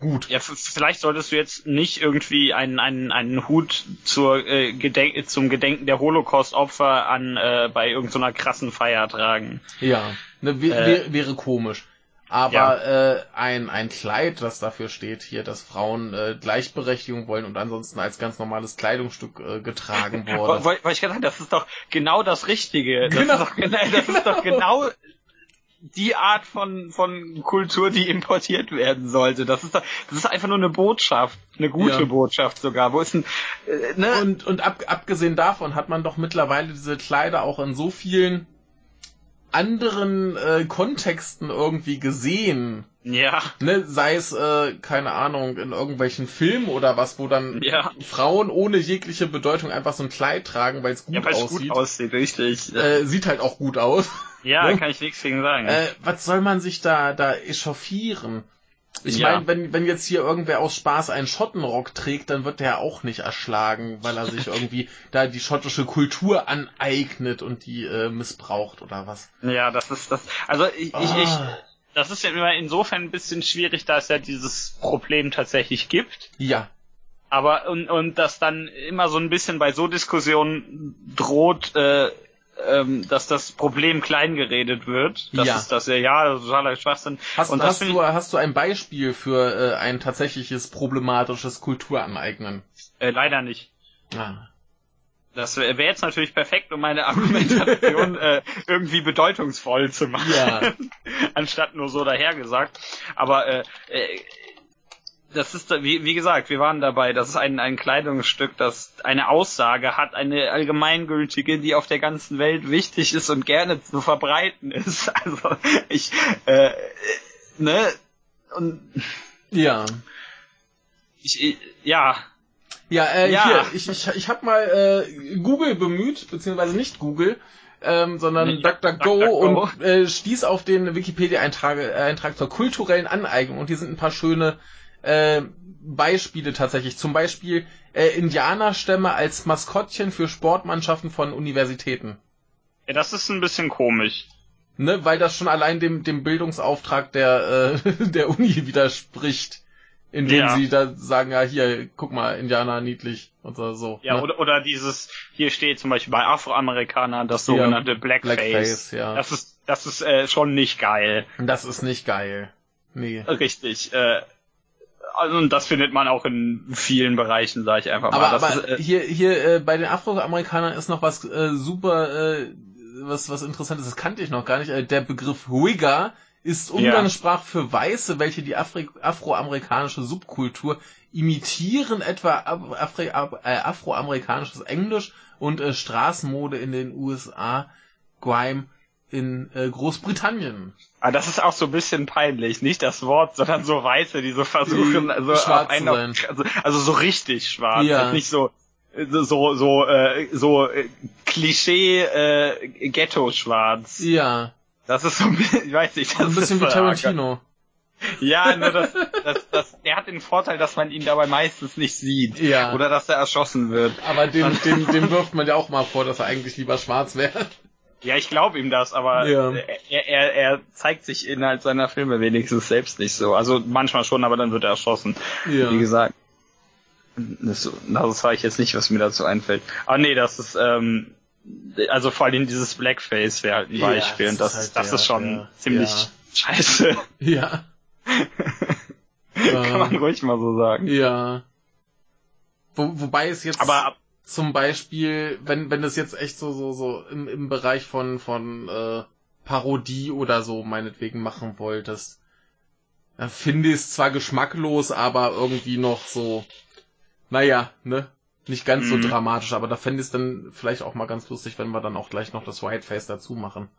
Gut. Ja, vielleicht solltest du jetzt nicht irgendwie einen, einen, einen Hut zur, äh, Gedenk zum Gedenken der Holocaust-Opfer an äh, bei irgendeiner krassen Feier tragen. Ja. Ne, wär, Äh, wär, wäre komisch. Aber äh, ein, ein Kleid, das dafür steht, hier, dass Frauen äh, Gleichberechtigung wollen und ansonsten als ganz normales Kleidungsstück äh, getragen (laughs) wurde. Wollte wollt ich gerade sagen, das ist doch genau das Richtige. Das Genau. ist doch, genau- das ist doch genau die Art von, von Kultur, die importiert werden sollte. Das ist, das ist einfach nur eine Botschaft, eine gute ja. Botschaft sogar. Wo ist ein, äh, ne? Und, und ab, abgesehen davon hat man doch mittlerweile diese Kleider auch in so vielen anderen äh, Kontexten irgendwie gesehen. Ja. Ne, sei es, äh, keine Ahnung, in irgendwelchen Filmen oder was, wo dann ja. Frauen ohne jegliche Bedeutung einfach so ein Kleid tragen, weil es gut ja, aussieht. gut aussieht, richtig. Äh, sieht halt auch gut aus. Ja, ne? kann ich nichts gegen sagen. Äh, was soll man sich da, da echauffieren? Ich ja. meine, wenn, wenn jetzt hier irgendwer aus Spaß einen Schottenrock trägt, dann wird der auch nicht erschlagen, weil er sich (laughs) irgendwie da die schottische Kultur aneignet und die äh, missbraucht oder was. Ja, das ist das. Also ich, oh. ich, ich ah. das ist ja immer insofern ein bisschen schwierig, da es ja dieses Problem tatsächlich gibt. Ja. Aber und, und das dann immer so ein bisschen bei so Diskussionen droht, äh, ähm, dass das Problem klein geredet wird. Das ja. ist das ja, ja, totaler Schwachsinn. Hast, und hast, du, hast du ein Beispiel für äh, ein tatsächliches problematisches Kulturaneignen? Äh, leider nicht. Ah. Das wäre jetzt natürlich perfekt, um meine (laughs) Argumentation äh, irgendwie bedeutungsvoll zu machen, ja. (laughs) anstatt nur so dahergesagt. Aber äh, äh, das ist, wie, wie gesagt, wir waren dabei, das ist ein, ein Kleidungsstück, das eine Aussage hat, eine allgemeingültige, die auf der ganzen Welt wichtig ist und gerne zu verbreiten ist. (laughs) Also ich, äh, ne, und ja. Ich, ich ja. Ja, äh, ja. hier, ich, ich, ich habe mal äh, Google bemüht, beziehungsweise nicht Google, ähm, sondern nee, DuckDuckGo und äh, stieß auf den Wikipedia-Eintrag äh, Eintrag zur kulturellen Aneignung und hier sind ein paar schöne äh, Beispiele tatsächlich. Zum Beispiel äh, Indianerstämme als Maskottchen für Sportmannschaften von Universitäten. Ja, das ist ein bisschen komisch. Ne, weil das schon allein dem, dem Bildungsauftrag der, äh, (laughs) der Uni widerspricht. Indem ja. sie da sagen, ja, hier, guck mal, Indianer niedlich und so. Ja, ne? oder, oder dieses, hier steht zum Beispiel bei Afroamerikanern das sogenannte ja, Blackface. Blackface ja. Das ist, das ist äh, schon nicht geil. Das ist nicht geil. Nee. Richtig. Äh, also das findet man auch in vielen Bereichen, sage ich einfach mal. Aber, aber ist, äh, hier, hier äh, bei den Afroamerikanern ist noch was äh, super, äh, was, was interessantes, das kannte ich noch gar nicht. Äh, der Begriff Wigger ist Umgangssprach ja. für Weiße, welche die Afri afroamerikanische Subkultur imitieren, etwa Afri äh, afroamerikanisches Englisch und äh, Straßenmode in den USA, Grime in äh, Großbritannien. Aber ah, das ist auch so ein bisschen peinlich, nicht das Wort, sondern so Weiße, die so versuchen, also, schwarz einen, also, also so richtig schwarz, ja. also nicht so so so äh, so äh, Klischee äh, Ghetto schwarz. Ja. Das ist so ein bisschen, (laughs) ich weiß nicht, das ein bisschen ist wie Tarantino. Ja, nur das, das, das, der hat den Vorteil, dass man ihn dabei meistens nicht sieht. Ja. Oder dass er erschossen wird. Aber dem, dem, dem wirft man ja auch mal vor, dass er eigentlich lieber schwarz wäre. Ja, ich glaube ihm das, aber ja. er, er, er zeigt sich innerhalb seiner Filme wenigstens selbst nicht so. Also manchmal schon, aber dann wird er erschossen. Ja. Wie gesagt. Das, das war ich jetzt nicht, was mir dazu einfällt. Aber nee, das ist, ähm, also vor allem dieses Blackface wäre halt ein ja, Beispiel. Das und das, ist, halt das ist schon ja, ziemlich ja. scheiße. (laughs) Ja. (laughs) Kann man ruhig mal so sagen. Ja. Wo, wobei es jetzt. Aber zum Beispiel, wenn, wenn das jetzt echt so, so, so im, im Bereich von, von äh, Parodie oder so meinetwegen machen wolltest, ja, finde ich es zwar geschmacklos, aber irgendwie noch so, naja, ne? Nicht ganz mhm. so dramatisch, aber da fände ich es dann vielleicht auch mal ganz lustig, wenn wir dann auch gleich noch das Whiteface dazu machen.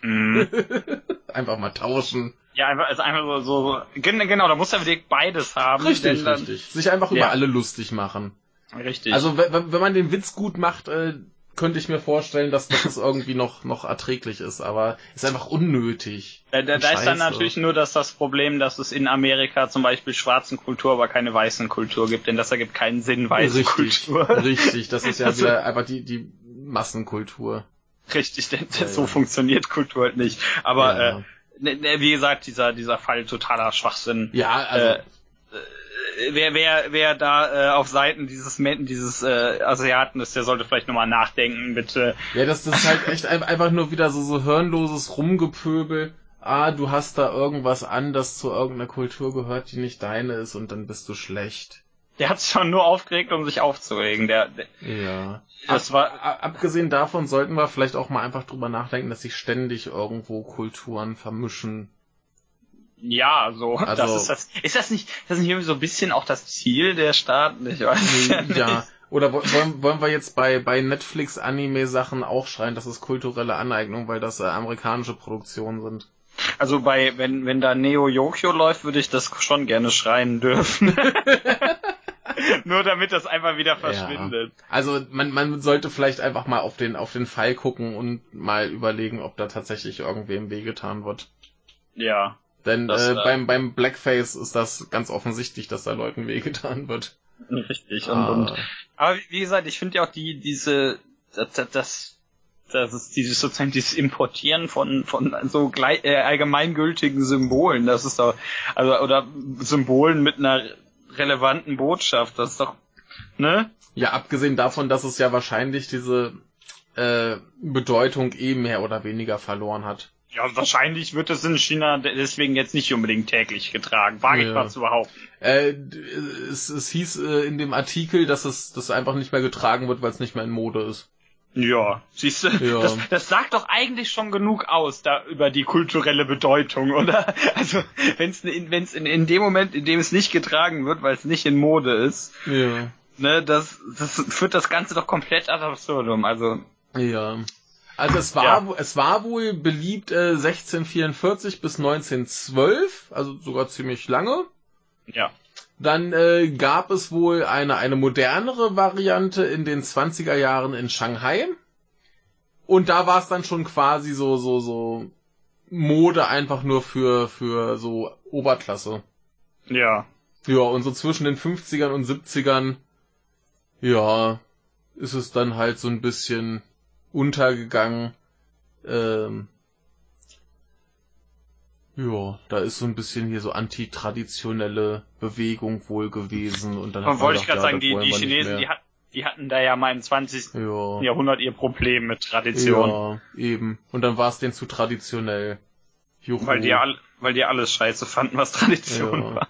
Mhm. (laughs) einfach mal tauschen. Ja, einfach, also einfach so, so, genau, da muss er wirklich beides haben. Richtig, dann, richtig. Sich einfach ja. über alle lustig machen. Richtig. Also wenn, wenn man den Witz gut macht, äh, könnte ich mir vorstellen, dass das (laughs) irgendwie noch, noch erträglich ist, aber ist einfach unnötig. Da, da, da ist dann natürlich nur dass das Problem, dass es in Amerika zum Beispiel schwarzen Kultur, aber keine weißen Kultur gibt, denn das ergibt keinen Sinn, weiße richtig, Kultur. Richtig, das ist ja also, wieder einfach die, die Massenkultur. Richtig, denn ja, so ja. funktioniert Kultur halt nicht. Aber ja. äh, ne, ne, wie gesagt, dieser, dieser Fall totaler Schwachsinn. Ja, also. Äh, wer, wer, wer da äh, auf Seiten dieses dieses äh, Asiaten ist, der sollte vielleicht nochmal nachdenken, bitte. Ja, das, das ist halt echt einfach nur wieder so, so hirnloses Rumgepöbel. Ah, du hast da irgendwas an, das zu irgendeiner Kultur gehört, die nicht deine ist, und dann bist du schlecht. Der hat schon nur aufgeregt, um sich aufzuregen. Der, der Ja. das Ab, war abgesehen davon sollten wir vielleicht auch mal einfach drüber nachdenken, dass sich ständig irgendwo Kulturen vermischen. Ja so. (laughs) Also- das ist das. Ist das nicht, das ist nicht irgendwie so ein bisschen auch das Ziel der Staaten? Ich weiß es ja nicht. Ja. Oder wo- wollen, wollen wir jetzt bei, bei Netflix-Anime-Sachen auch schreien, das ist kulturelle Aneignung, weil das äh, amerikanische Produktionen sind? Also bei, wenn, wenn da Neo Yokio läuft, würde ich das schon gerne schreien dürfen. (laughs) Nur damit das einfach wieder verschwindet. Also man, man sollte vielleicht einfach mal auf den, auf den Fall gucken und mal überlegen, ob da tatsächlich irgendwem wehgetan wird. Ja. Denn Das, äh, äh, beim, beim Blackface ist das ganz offensichtlich, dass da Leuten wehgetan wird. (laughs) Richtig. Und, Ah. und, aber wie gesagt, ich finde ja auch die, diese, das, das, das, ist dieses sozusagen dieses Importieren von, von so gleich, äh, allgemeingültigen Symbolen, das ist doch, also, oder Symbolen mit einer relevanten Botschaft, das ist doch, ne? Ja, abgesehen davon, dass es ja wahrscheinlich diese äh, Bedeutung eh mehr oder weniger verloren hat. Ja, wahrscheinlich wird es in China deswegen jetzt nicht unbedingt täglich getragen. Wage ich Ja. mal zu behaupten. Äh, es, es hieß äh, in dem Artikel, dass es das einfach nicht mehr getragen wird, weil es nicht mehr in Mode ist. Ja, siehst du, Ja. das, das sagt doch eigentlich schon genug aus da über die kulturelle Bedeutung, oder? (laughs) Also, wenn es wenn's in, in dem Moment, in dem es nicht getragen wird, weil es nicht in Mode ist, Ja. ne, das, das führt das Ganze doch komplett ad absurdum. Also, Ja. Also es war, Ja. es war wohl beliebt äh, 1644 bis 1912, also sogar ziemlich lange. ja. Dann äh, gab es wohl eine, eine modernere Variante in den 20er Jahren in Shanghai. Und da war es dann schon quasi so, so, so Mode einfach nur für, für so Oberklasse. Ja. Ja, und so zwischen den 50ern und 70ern, ja, ist es dann halt so ein bisschen untergegangen. Ähm, ja, da ist so ein bisschen hier so antitraditionelle Bewegung wohl gewesen und dann wollte ich gerade sagen, die, die Chinesen, die, hat, die hatten da ja mal im 20. ja. Jahrhundert ihr Problem mit Tradition. Ja, eben. Und dann war es denen zu traditionell. Juhu. Weil die, all, weil die alles scheiße fanden, was Tradition Ja. war.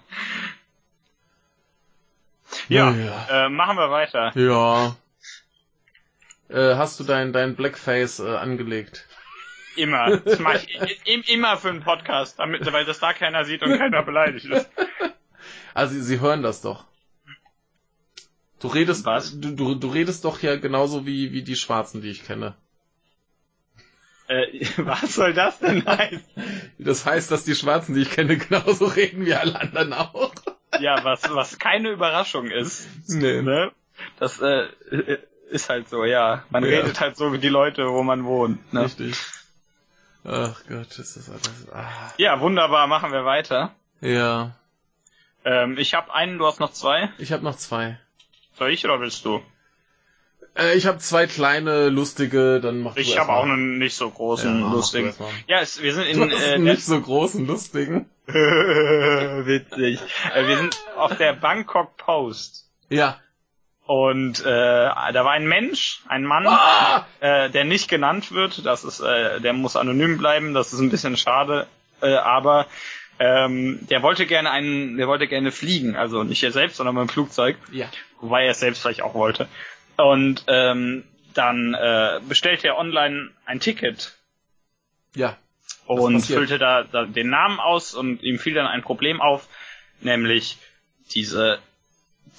Ja, Ja. Äh, machen wir weiter. Ja. Äh, hast du dein, dein Blackface äh, angelegt? Immer. Das mache ich immer für einen Podcast, damit, weil das da keiner sieht und keiner beleidigt ist. (laughs) Also sie, sie hören das doch. Du redest, Was? Du, du, du redest doch ja genauso wie, wie die Schwarzen, die ich kenne. Äh, (laughs) was soll das denn heißen? Das heißt, dass die Schwarzen, die ich kenne, genauso reden wie alle anderen auch. Ja, was, was keine Überraschung ist. Nee. Ne? Das äh, ist halt so, ja. Man Ja. redet halt so wie die Leute, wo man wohnt. Ne? Richtig. Ach Gott, ist das alles. Ah. Ja, wunderbar, machen wir weiter. Ja. Ähm, ich habe einen, du hast noch zwei. Ich habe noch zwei. Soll ich oder willst du? Äh, ich habe zwei kleine, lustige, dann mach Ich du habe erst auch einen nicht so großen, Ja, du lustigen. Ja, es, wir sind Du in hast äh, nicht so großen, lustigen. (laughs) witzig. Äh, wir sind auf der Bangkok Post. Ja. Und äh, da war ein Mensch, ein Mann, Ah! äh, der nicht genannt wird. Das ist, äh, der muss anonym bleiben. Das ist ein bisschen schade. Äh, aber ähm, der wollte gerne einen, der wollte gerne fliegen. Also nicht er selbst, sondern beim Flugzeug. Ja. Wobei er es selbst vielleicht auch wollte. Und ähm, dann äh, bestellte er online ein Ticket Ja. und passiert? füllte da, da den Namen aus und ihm fiel dann ein Problem auf, nämlich diese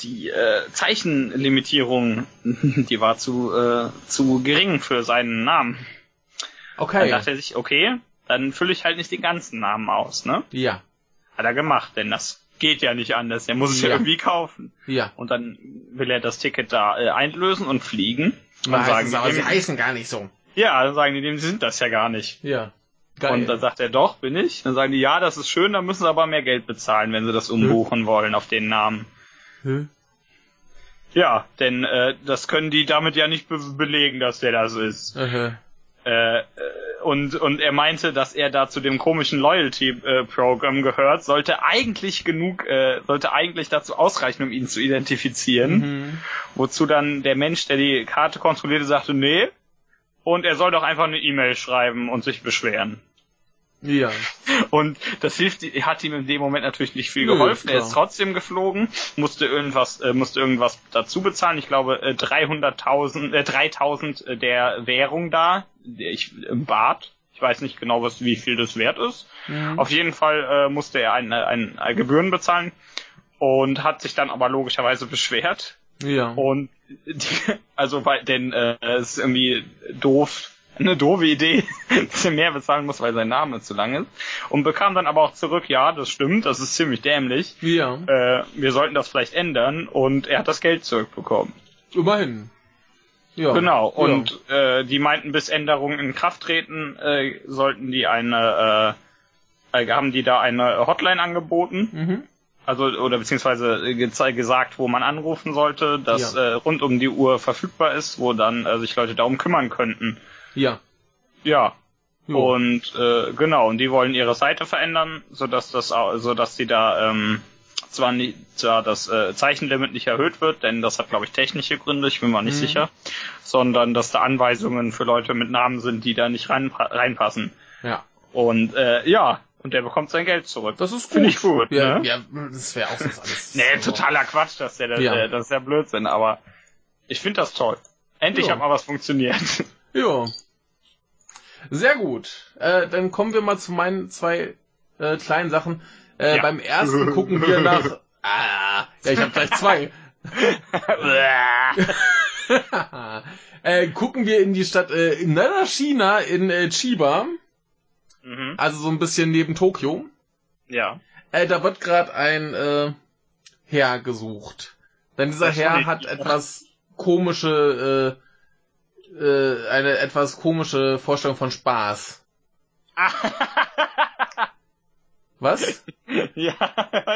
die äh, Zeichenlimitierung, (laughs) die war zu äh, zu gering für seinen Namen. Dann Okay. dachte er sich, okay, dann fülle ich halt nicht den ganzen Namen aus, ne? Ja. Hat er gemacht, denn das geht ja nicht anders. Er muss es ja, Ja. irgendwie kaufen. Ja. Und dann will er das Ticket da äh, einlösen und fliegen. Und Mal sagen aber sie heißen gar nicht so. ja, dann sagen die dem, sie sind das ja gar nicht. Ja. Geil. Und dann sagt er, doch, bin ich. Dann sagen die, ja, das ist schön, dann müssen sie aber mehr Geld bezahlen, wenn sie das umbuchen wollen auf den Namen. Hä? Ja, denn äh, das können die damit ja nicht be belegen, dass der das ist. Äh, Äh, äh, und, und er meinte, dass er da zu dem komischen Loyalty-Programm gehört, sollte eigentlich genug, äh, sollte eigentlich dazu ausreichen, um ihn zu identifizieren. mhm. Wozu dann der Mensch, der die Karte kontrollierte, sagte, nee. Und er soll doch einfach eine E-Mail schreiben und sich beschweren. Ja. Und das hilft, hat ihm in dem Moment natürlich nicht viel Nö, geholfen. er klar. ist trotzdem geflogen, musste irgendwas, äh, musste irgendwas dazu bezahlen. Ich glaube, äh, 300.000, äh, 3.000 der Währung da, ich im Bad. Ich weiß nicht genau, was, wie viel das wert ist. Mhm. Auf jeden Fall äh, musste er ein, ein, ein Gebühren bezahlen und hat sich dann aber logischerweise beschwert. Ja. Und die, also bei denn äh, es ist irgendwie doof, eine doofe Idee, (laughs) dass er mehr bezahlen muss, weil sein Name zu lang ist. Und bekam dann aber auch zurück, ja, das stimmt, das ist ziemlich dämlich. Ja. Äh, wir sollten das vielleicht ändern und er hat das Geld zurückbekommen. Immerhin. Ja. Genau. Und äh, die meinten, bis Änderungen in Kraft treten, äh, sollten die eine, äh, äh, haben die da eine Hotline angeboten. Ja. Mhm. Also, oder beziehungsweise ge gesagt, wo man anrufen sollte, das Ja. äh, rund um die Uhr verfügbar ist, wo dann äh, sich Leute darum kümmern könnten. Ja. Ja. Jo. Und äh, genau, und die wollen ihre Seite verändern, sodass das sodass sie da ähm, zwar nicht zwar das äh, Zeichenlimit nicht erhöht wird, denn das hat glaube ich technische Gründe, ich bin mir nicht Mhm. sicher, sondern dass da Anweisungen für Leute mit Namen sind, die da nicht rein, reinpassen. Ja. Und äh, ja, und der bekommt sein Geld zurück. Das ist gut. Finde ich gut, Ja, ne? ja das wäre auch sonst alles. (laughs) Nee, so. totaler Quatsch, dass der, Ja. der das ist ja Blödsinn, aber ich finde das toll. Endlich Ja. hat mal was funktioniert. Ja. Sehr gut. Äh, dann kommen wir mal zu meinen zwei äh, kleinen Sachen. Äh, Ja. Beim ersten gucken wir nach. (laughs) Ah, ja, ich habe gleich zwei. (laughs) äh, gucken wir in die Stadt äh, in Narashina in äh, Chiba, mhm. also so ein bisschen neben Tokio. Ja. Äh, da wird gerade ein äh, Herr gesucht. Denn dieser Herr hat etwas komische, äh, eine etwas komische Vorstellung von Spaß. (laughs) Was? ja,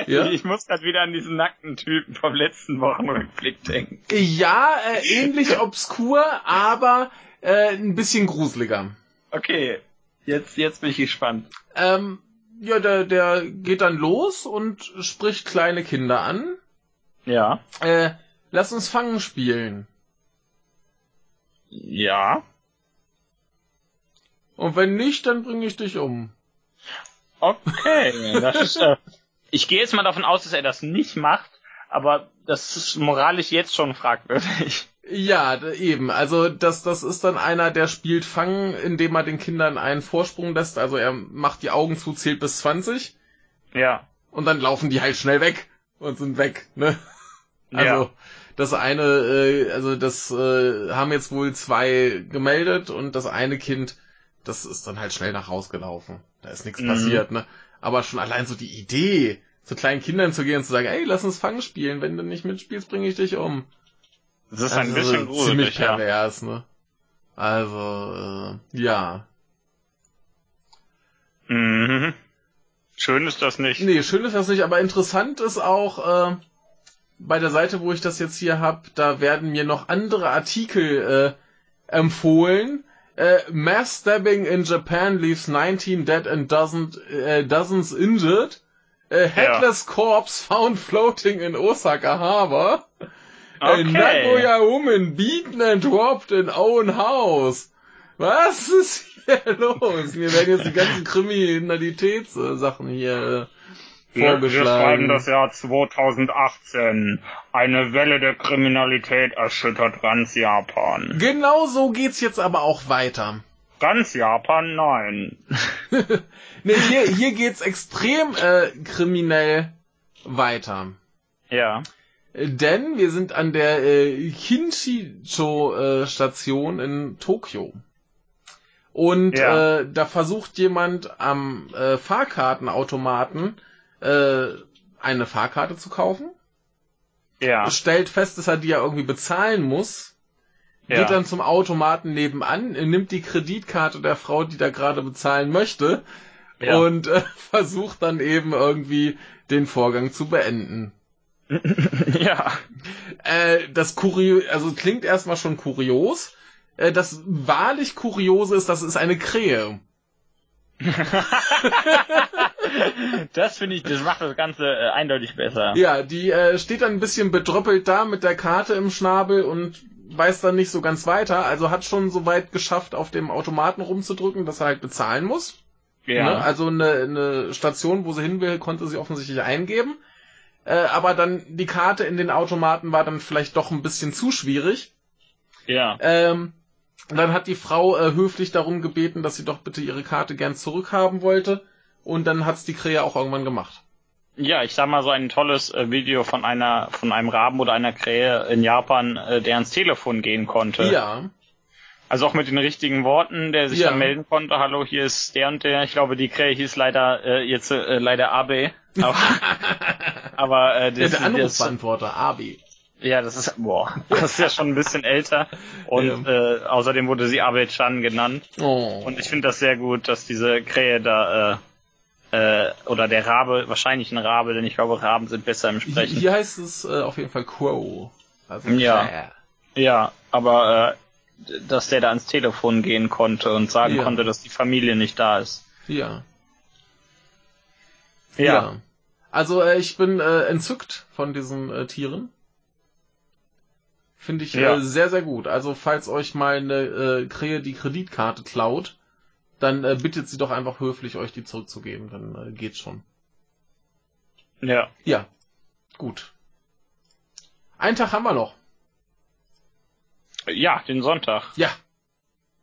Ja? ich muss gerade wieder an diesen nackten Typen vom letzten Wochenrückblick denken. Ja, äh, ähnlich obskur, aber äh, ein bisschen gruseliger. Okay, jetzt, jetzt bin ich gespannt. Ähm, ja, der, der geht dann los und spricht kleine Kinder an. Ja. Äh, lass uns Fangen spielen. Ja. Und wenn nicht, dann bringe ich dich um. Okay, (laughs) das ist, äh, ich gehe jetzt mal davon aus, dass er das nicht macht, aber das ist moralisch jetzt schon fragwürdig. Ja, eben. Also das, das ist dann einer, der spielt Fangen, indem er den Kindern einen Vorsprung lässt. Also er macht die Augen zu, zählt bis 20 Ja. und dann laufen die halt schnell weg und sind weg. Ne? Also Ja. Das eine, äh, also das äh, haben jetzt wohl zwei gemeldet und das eine Kind, das ist dann halt schnell nach Haus gelaufen. Da ist nichts Mhm. passiert, ne? Aber schon allein so die Idee, zu kleinen Kindern zu gehen und zu sagen, ey, lass uns Fangen spielen, wenn du nicht mitspielst, bringe ich dich um. Das ist ein Also, bisschen ziemlich gruselig, ja. pervers, ne? Also, äh, ja. Mhm. Schön ist das nicht. Nee, schön ist das nicht, aber interessant ist auch, äh, bei der Seite, wo ich das jetzt hier hab, da werden mir noch andere Artikel äh, empfohlen. Äh, Mass Stabbing in Japan leaves 19 dead and doesn't, äh, dozens injured. Äh, headless corpse found floating in Osaka Harbor. Äh, Okay. Nagoya woman beaten and robbed in own house. Was ist hier (laughs) los? Mir werden jetzt die ganzen Kriminalitätssachen hier äh, Wir, vorgeschlagen. schreiben das Jahr 2018. Eine Welle der Kriminalität erschüttert ganz Japan. Genau so geht's jetzt aber auch weiter. Ganz Japan, nein. (laughs) Nee, hier, hier geht's extrem äh, kriminell weiter. Ja. Äh, Denn wir sind an der äh, Kinshicho-Station in Tokio. Und Ja. äh, da versucht jemand am äh, Fahrkartenautomaten äh, eine Fahrkarte zu kaufen. Ja. Stellt fest, dass er die ja irgendwie bezahlen muss. Ja. Geht dann zum Automaten nebenan, nimmt die Kreditkarte der Frau, die da gerade bezahlen möchte, Ja. und äh, (laughs) versucht dann eben irgendwie den Vorgang zu beenden. (laughs) ja. Äh, das Kurio, also klingt erstmal schon kurios. Äh, das wahrlich Kuriose ist, das ist eine Krähe. (laughs) Das finde ich, das macht das Ganze äh, eindeutig besser. Ja, die äh, steht dann ein bisschen bedröppelt da mit der Karte im Schnabel und weiß dann nicht so ganz weiter. Also hat schon so weit geschafft, auf dem Automaten rumzudrücken, dass er halt bezahlen muss. Ja. Ne? Also eine, eine Station, wo sie hin will, konnte sie offensichtlich eingeben. Äh, aber dann die Karte in den Automaten war dann vielleicht doch ein bisschen zu schwierig. Ja. Ähm, dann hat die Frau äh, höflich darum gebeten, dass sie doch bitte ihre Karte gern zurückhaben wollte. Und dann hat's die Krähe auch irgendwann gemacht. Ja, ich sag mal so ein tolles äh, Video von einer von einem Raben oder einer Krähe in Japan, äh, der ans Telefon gehen konnte. Ja. Also auch mit den richtigen Worten, der sich ja. dann melden konnte. Hallo, hier ist der und der. Ich glaube, die Krähe hieß leider äh, jetzt äh, leider Abe. Aber, (laughs) aber äh, das, ja, der Anrufbeantworter Abe. Ja, das ist boah, das ist ja schon ein bisschen älter und ja. äh, außerdem wurde sie Abe Chan genannt. Oh. Und ich finde das sehr gut, dass diese Krähe da äh, äh, oder der Rabe, wahrscheinlich ein Rabe, denn ich glaube, Raben sind besser im Sprechen. Hier heißt es äh, auf jeden Fall Crow. Also ja. Ja, aber äh, dass der da ans Telefon gehen konnte und sagen ja. konnte, dass die Familie nicht da ist. Ja. Ja. ja. Also äh, ich bin äh, entzückt von diesen äh, Tieren. Finde ich ja. äh, sehr, sehr gut. Also falls euch mal eine äh, Krähe die Kreditkarte klaut, dann äh, bittet sie doch einfach höflich, euch die zurückzugeben. Dann äh, geht's schon. Ja. Ja. Gut. Einen Tag haben wir noch. Ja, den Sonntag. Ja.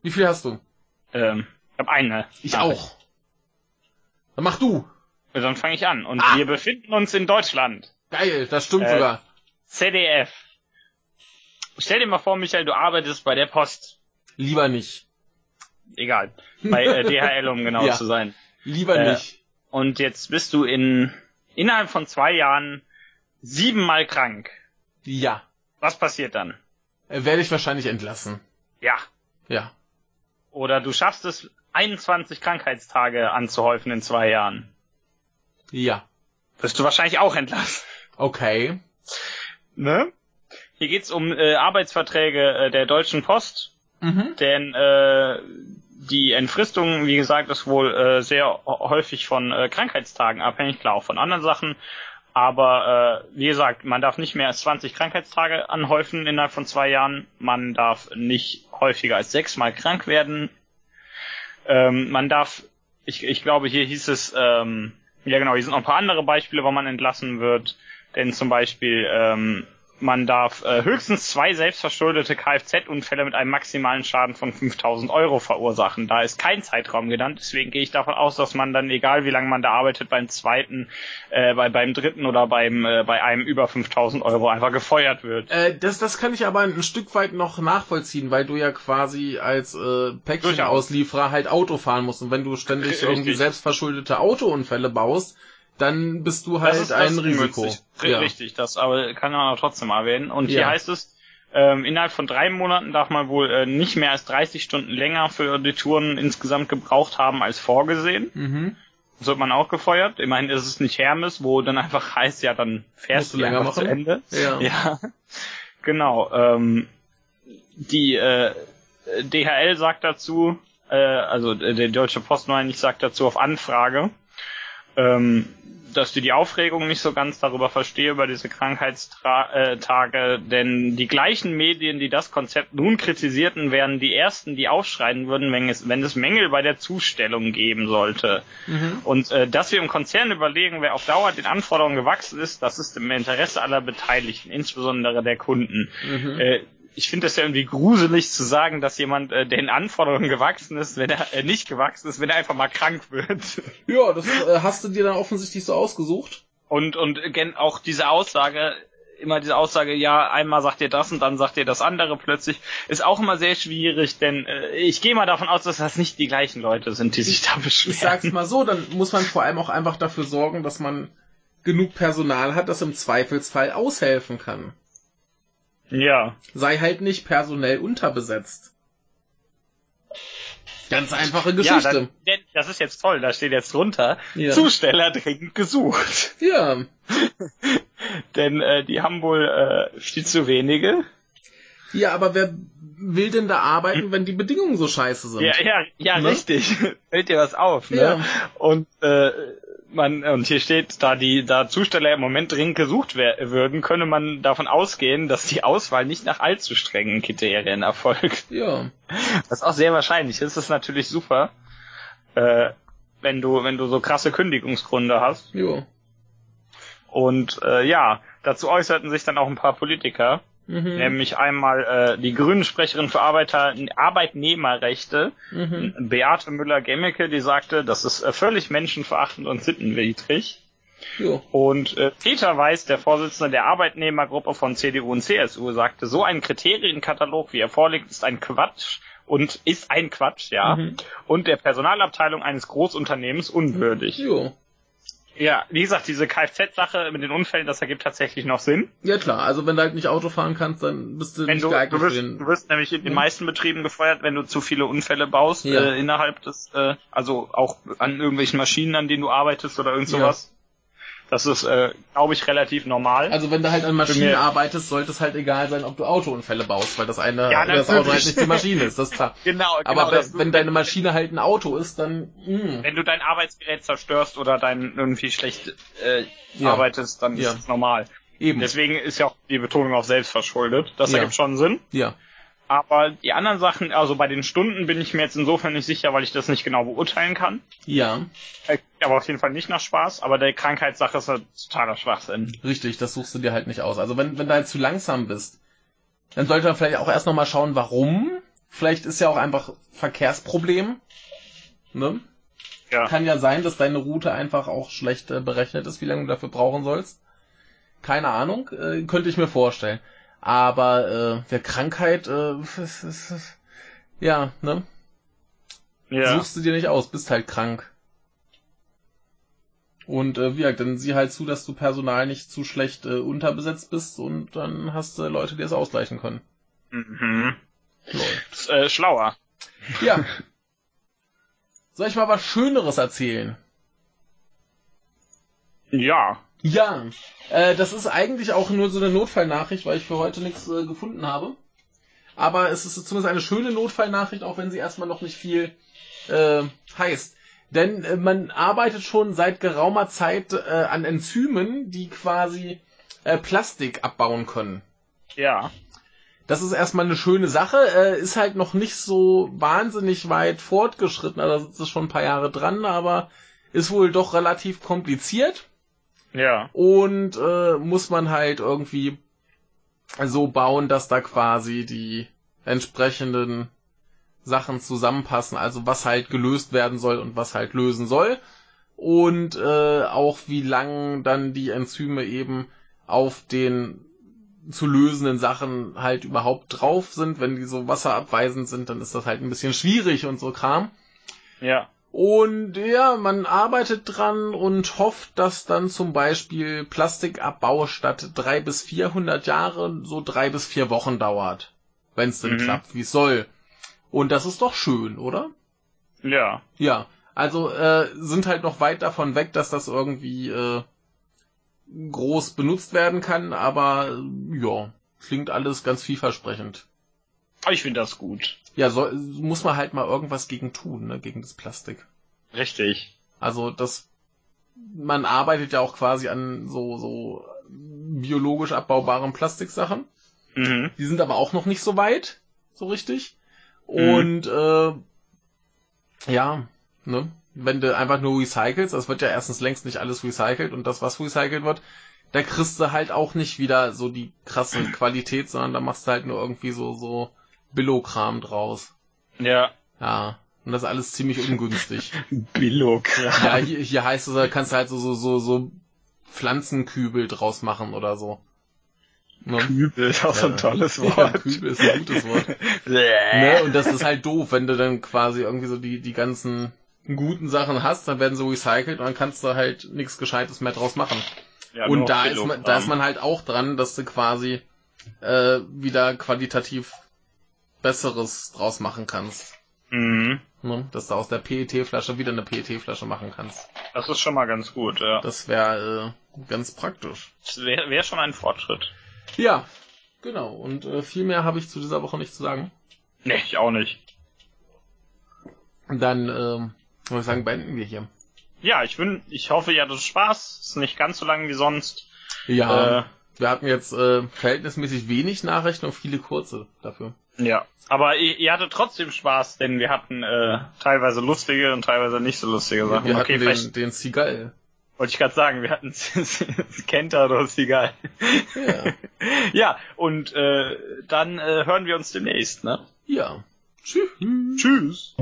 Wie viel hast du? Ähm, ich hab eine. Ich Nachricht. auch. Dann mach du. Dann fange ich an. Und ah. wir befinden uns in Deutschland. Geil, das stimmt äh, sogar. ZDF. Stell dir mal vor, Michael, du arbeitest bei der Post. Lieber nicht egal. Bei äh, DHL, um genau (laughs) ja, zu sein. Lieber äh, nicht. Und jetzt bist du in innerhalb von zwei Jahren siebenmal krank. Ja. Was passiert dann? Äh, werde ich wahrscheinlich entlassen. Ja. Ja. Oder du schaffst es, 21 Krankheitstage anzuhäufen in zwei Jahren. Ja. Wirst du wahrscheinlich auch entlassen. Okay. Ne? Hier geht's um äh, Arbeitsverträge äh, der Deutschen Post. Mhm. Denn äh, die Entfristung, wie gesagt, ist wohl äh, sehr häufig von äh, Krankheitstagen abhängig, klar auch von anderen Sachen. Aber äh, wie gesagt, man darf nicht mehr als 20 Krankheitstage anhäufen innerhalb von zwei Jahren. Man darf nicht häufiger als sechsmal krank werden. Ähm, man darf, ich, ich glaube, hier hieß es, ähm, ja genau, hier sind noch ein paar andere Beispiele, wo man entlassen wird. Denn zum Beispiel ähm, man darf äh, höchstens zwei selbstverschuldete Kfz-Unfälle mit einem maximalen Schaden von 5000 Euro verursachen. Da ist kein Zeitraum genannt, deswegen gehe ich davon aus, dass man dann, egal wie lange man da arbeitet, beim zweiten, äh, bei, beim dritten oder beim, äh, bei einem über 5000 Euro einfach gefeuert wird. Äh, das, das kann ich aber ein Stück weit noch nachvollziehen, weil du ja quasi als äh, Päckchenauslieferer halt Auto fahren musst. Und wenn du ständig Richtig. irgendwie selbstverschuldete Autounfälle baust, dann bist du halt ein Risiko. Ja. Richtig, das aber kann man auch trotzdem erwähnen. Und ja. hier heißt es, ähm, innerhalb von drei Monaten darf man wohl äh, nicht mehr als 30 Stunden länger für die Touren insgesamt gebraucht haben als vorgesehen. Mhm. Das wird man auch gefeuert. Immerhin ist es nicht Hermes, wo dann einfach heißt, ja, dann fährst du länger zu Ende. Ja. (laughs) ja. Genau. Ähm, die äh, DHL sagt dazu, äh, also äh, der Deutsche Post meine ich sagt dazu auf Anfrage, ähm, dass die die Aufregung nicht so ganz darüber verstehe, über diese Krankheitstage, denn die gleichen Medien, die das Konzept nun kritisierten, wären die ersten, die aufschreien würden, wenn es, wenn es Mängel bei der Zustellung geben sollte. Mhm. Und äh, dass wir im Konzern überlegen, wer auf Dauer den Anforderungen gewachsen ist, das ist im Interesse aller Beteiligten, insbesondere der Kunden. Mhm. Äh, ich finde das ja irgendwie gruselig zu sagen, dass jemand äh, den Anforderungen gewachsen ist, wenn er äh, nicht gewachsen ist, wenn er einfach mal krank wird. (laughs) Ja, das äh, hast du dir dann offensichtlich so ausgesucht. Und und äh, auch diese Aussage, immer diese Aussage, ja, einmal sagt ihr das und dann sagt ihr das andere plötzlich, ist auch immer sehr schwierig, denn äh, ich gehe mal davon aus, dass das nicht die gleichen Leute sind, die sich da beschweren. Ich sag's mal so, dann muss man vor allem auch einfach dafür sorgen, dass man genug Personal hat, das im Zweifelsfall aushelfen kann. Ja. Sei halt nicht personell unterbesetzt. Ganz einfache Geschichte. Ja, das, das ist jetzt toll, da steht jetzt drunter. Ja. Zusteller dringend gesucht. Ja. (laughs) denn äh, die haben wohl äh, viel zu wenige. Ja, aber wer will denn da arbeiten, wenn die Bedingungen so scheiße sind? Ja, ja, ja, ne? richtig. (laughs) Fällt dir was auf, ne? Ja. Und äh, man, und hier steht, da die da Zusteller im Moment dringend gesucht würden, könne man davon ausgehen, dass die Auswahl nicht nach allzu strengen Kriterien erfolgt. Ja. Was auch sehr wahrscheinlich ist, ist natürlich super. Äh, wenn du, wenn du so krasse Kündigungsgründe hast. Jo. Und äh, ja, dazu äußerten sich dann auch ein paar Politiker, Mhm. nämlich einmal äh, die Grünen-Sprecherin für Arbeiter, Arbeitnehmerrechte, Mhm. Beate Müller-Gemmecke, die sagte, das ist äh, völlig menschenverachtend und sittenwidrig. Jo. Und äh, Peter Weiß, der Vorsitzende der Arbeitnehmergruppe von CDU und CSU, sagte, so ein Kriterienkatalog, wie er vorliegt, ist ein Quatsch und ist ein Quatsch, ja, Mhm. und der Personalabteilung eines Großunternehmens unwürdig. Jo. Ja, wie gesagt, diese Kfz-Sache mit den Unfällen, das ergibt tatsächlich noch Sinn. Ja klar, also wenn du halt nicht Auto fahren kannst, dann bist du Wenn nicht du, geeignet du, wirst, für den. du wirst nämlich in den meisten Betrieben gefeuert, wenn du zu viele Unfälle baust, Ja. äh, innerhalb des, äh, also auch an irgendwelchen Maschinen, an denen du arbeitest oder irgend Ja. Das ist, äh, glaube ich, relativ normal. Also wenn du halt an Maschinen arbeitest, sollte es halt egal sein, ob du Autounfälle baust, weil das eine Ja, das Auto halt nicht die Maschine ist, das ist klar. (laughs) genau, Aber genau, wenn, wenn deine Maschine halt ein Auto ist, dann mh, wenn du dein Arbeitsgerät zerstörst oder dein irgendwie schlecht äh, Ja. arbeitest, dann Ja. ist das normal. eben. Deswegen ist ja auch die Betonung auf selbst verschuldet. Das ergibt schon Sinn. Ja. Aber die anderen Sachen, also bei den Stunden bin ich mir jetzt insofern nicht sicher, weil ich das nicht genau beurteilen kann. Ja, Äh, Aber auf jeden Fall nicht nach Spaß. Aber der Krankheitssache ist halt totaler Schwachsinn. richtig, das suchst du dir halt nicht aus. Also wenn, wenn du halt zu langsam bist, dann sollte man vielleicht auch erst nochmal schauen, warum. Vielleicht ist ja auch einfach Verkehrsproblem. Ne? Ja. Kann ja sein, dass deine Route einfach auch schlecht äh, berechnet ist, wie lange du dafür brauchen sollst. Keine Ahnung, äh, könnte ich mir vorstellen. Aber äh, der Krankheit, äh, (laughs) es ist- ja, ne? Ja. Suchst du dir nicht aus, bist halt krank. Und äh, wie gesagt, dann sieh halt zu, dass du Personal nicht zu schlecht äh, unterbesetzt bist und dann hast du Leute, die es ausgleichen können. Mhm. Ist, äh, schlauer. Ja. (laughs) Soll ich mal was Schöneres erzählen? Ja. Ja, äh, das ist eigentlich auch nur so eine Notfallnachricht, weil ich für heute nichts äh, gefunden habe. Aber es ist zumindest eine schöne Notfallnachricht, auch wenn sie erstmal noch nicht viel äh, heißt. Denn äh, man arbeitet schon seit geraumer Zeit äh, an Enzymen, die quasi äh, Plastik abbauen können. Ja. Das ist erstmal eine schöne Sache, äh, ist halt noch nicht so wahnsinnig weit fortgeschritten, also das ist schon ein paar Jahre dran, aber ist wohl doch relativ kompliziert Ja. und äh, muss man halt irgendwie so bauen, dass da quasi die entsprechenden Sachen zusammenpassen, also was halt gelöst werden soll und was halt lösen soll und äh, auch wie lang dann die Enzyme eben auf den zu lösenden Sachen halt überhaupt drauf sind. Wenn die so wasserabweisend sind, dann ist das halt ein bisschen schwierig und so Kram. Ja. Und ja, man arbeitet dran und hofft, dass dann zum Beispiel Plastikabbau statt drei bis vierhundert Jahre so drei bis vier Wochen dauert. Wenn es denn Mhm. klappt, wie es soll. Und das ist doch schön, oder? Ja. Ja, also äh, sind halt noch weit davon weg, dass das irgendwie äh, groß benutzt werden kann, aber ja, klingt alles ganz vielversprechend. Ich finde das gut. Ja, soll, muss man halt mal irgendwas gegen tun, ne, gegen das Plastik. Richtig. Also das, man arbeitet ja auch quasi an so so biologisch abbaubaren Plastiksachen. Mhm. Die sind aber auch noch nicht so weit, so richtig. Mhm. Und äh, ja, ne, wenn du einfach nur recycelst, das wird ja erstens längst nicht alles recycelt und das, was recycelt wird, da kriegst du halt auch nicht wieder so die krasse Qualität, sondern da machst du halt nur irgendwie so so Billo-Kram draus. Ja. Ja, und das ist alles ziemlich ungünstig. (laughs) Billig. Ja, hier, hier heißt es, da kannst du halt so, so, so, so Pflanzenkübel draus machen oder so. Ne? Kübel ist auch so ein tolles Ja, Wort. Kübel ist ein gutes Wort. (laughs) Ne? Und das ist halt doof, wenn du dann quasi irgendwie so die, die ganzen guten Sachen hast, dann werden sie recycelt und dann kannst du halt nichts Gescheites mehr draus machen. Ja, und da ist, man, da ist man halt auch dran, dass du quasi äh, wieder qualitativ Besseres draus machen kannst. Mhm. Ne? Dass du aus der PET-Flasche wieder eine PET-Flasche machen kannst. Das ist schon mal ganz gut, ja. Das wäre äh, ganz praktisch. Das wäre wär schon ein Fortschritt. Ja, genau. Und äh, viel mehr habe ich zu dieser Woche nicht zu sagen. Nee, ich auch nicht. Dann, ähm, würde ich sagen, beenden wir hier. Ja, ich wün, ich hoffe, ihr hattet Spaß. Ist nicht ganz so lang wie sonst. Ja, Äh, wir hatten jetzt äh, verhältnismäßig wenig Nachrichten und viele kurze dafür. Ja, aber ihr, ihr hattet trotzdem Spaß, denn wir hatten äh, teilweise lustige und teilweise nicht so lustige Sachen. Wir hatten okay, den, vielleicht den Seagull. wollte ich gerade sagen, wir hatten (laughs) Kenta oder Seagull. Ja. (laughs) ja, und äh, dann äh, hören wir uns demnächst, ne? Ja. Tschüss. Tschüss.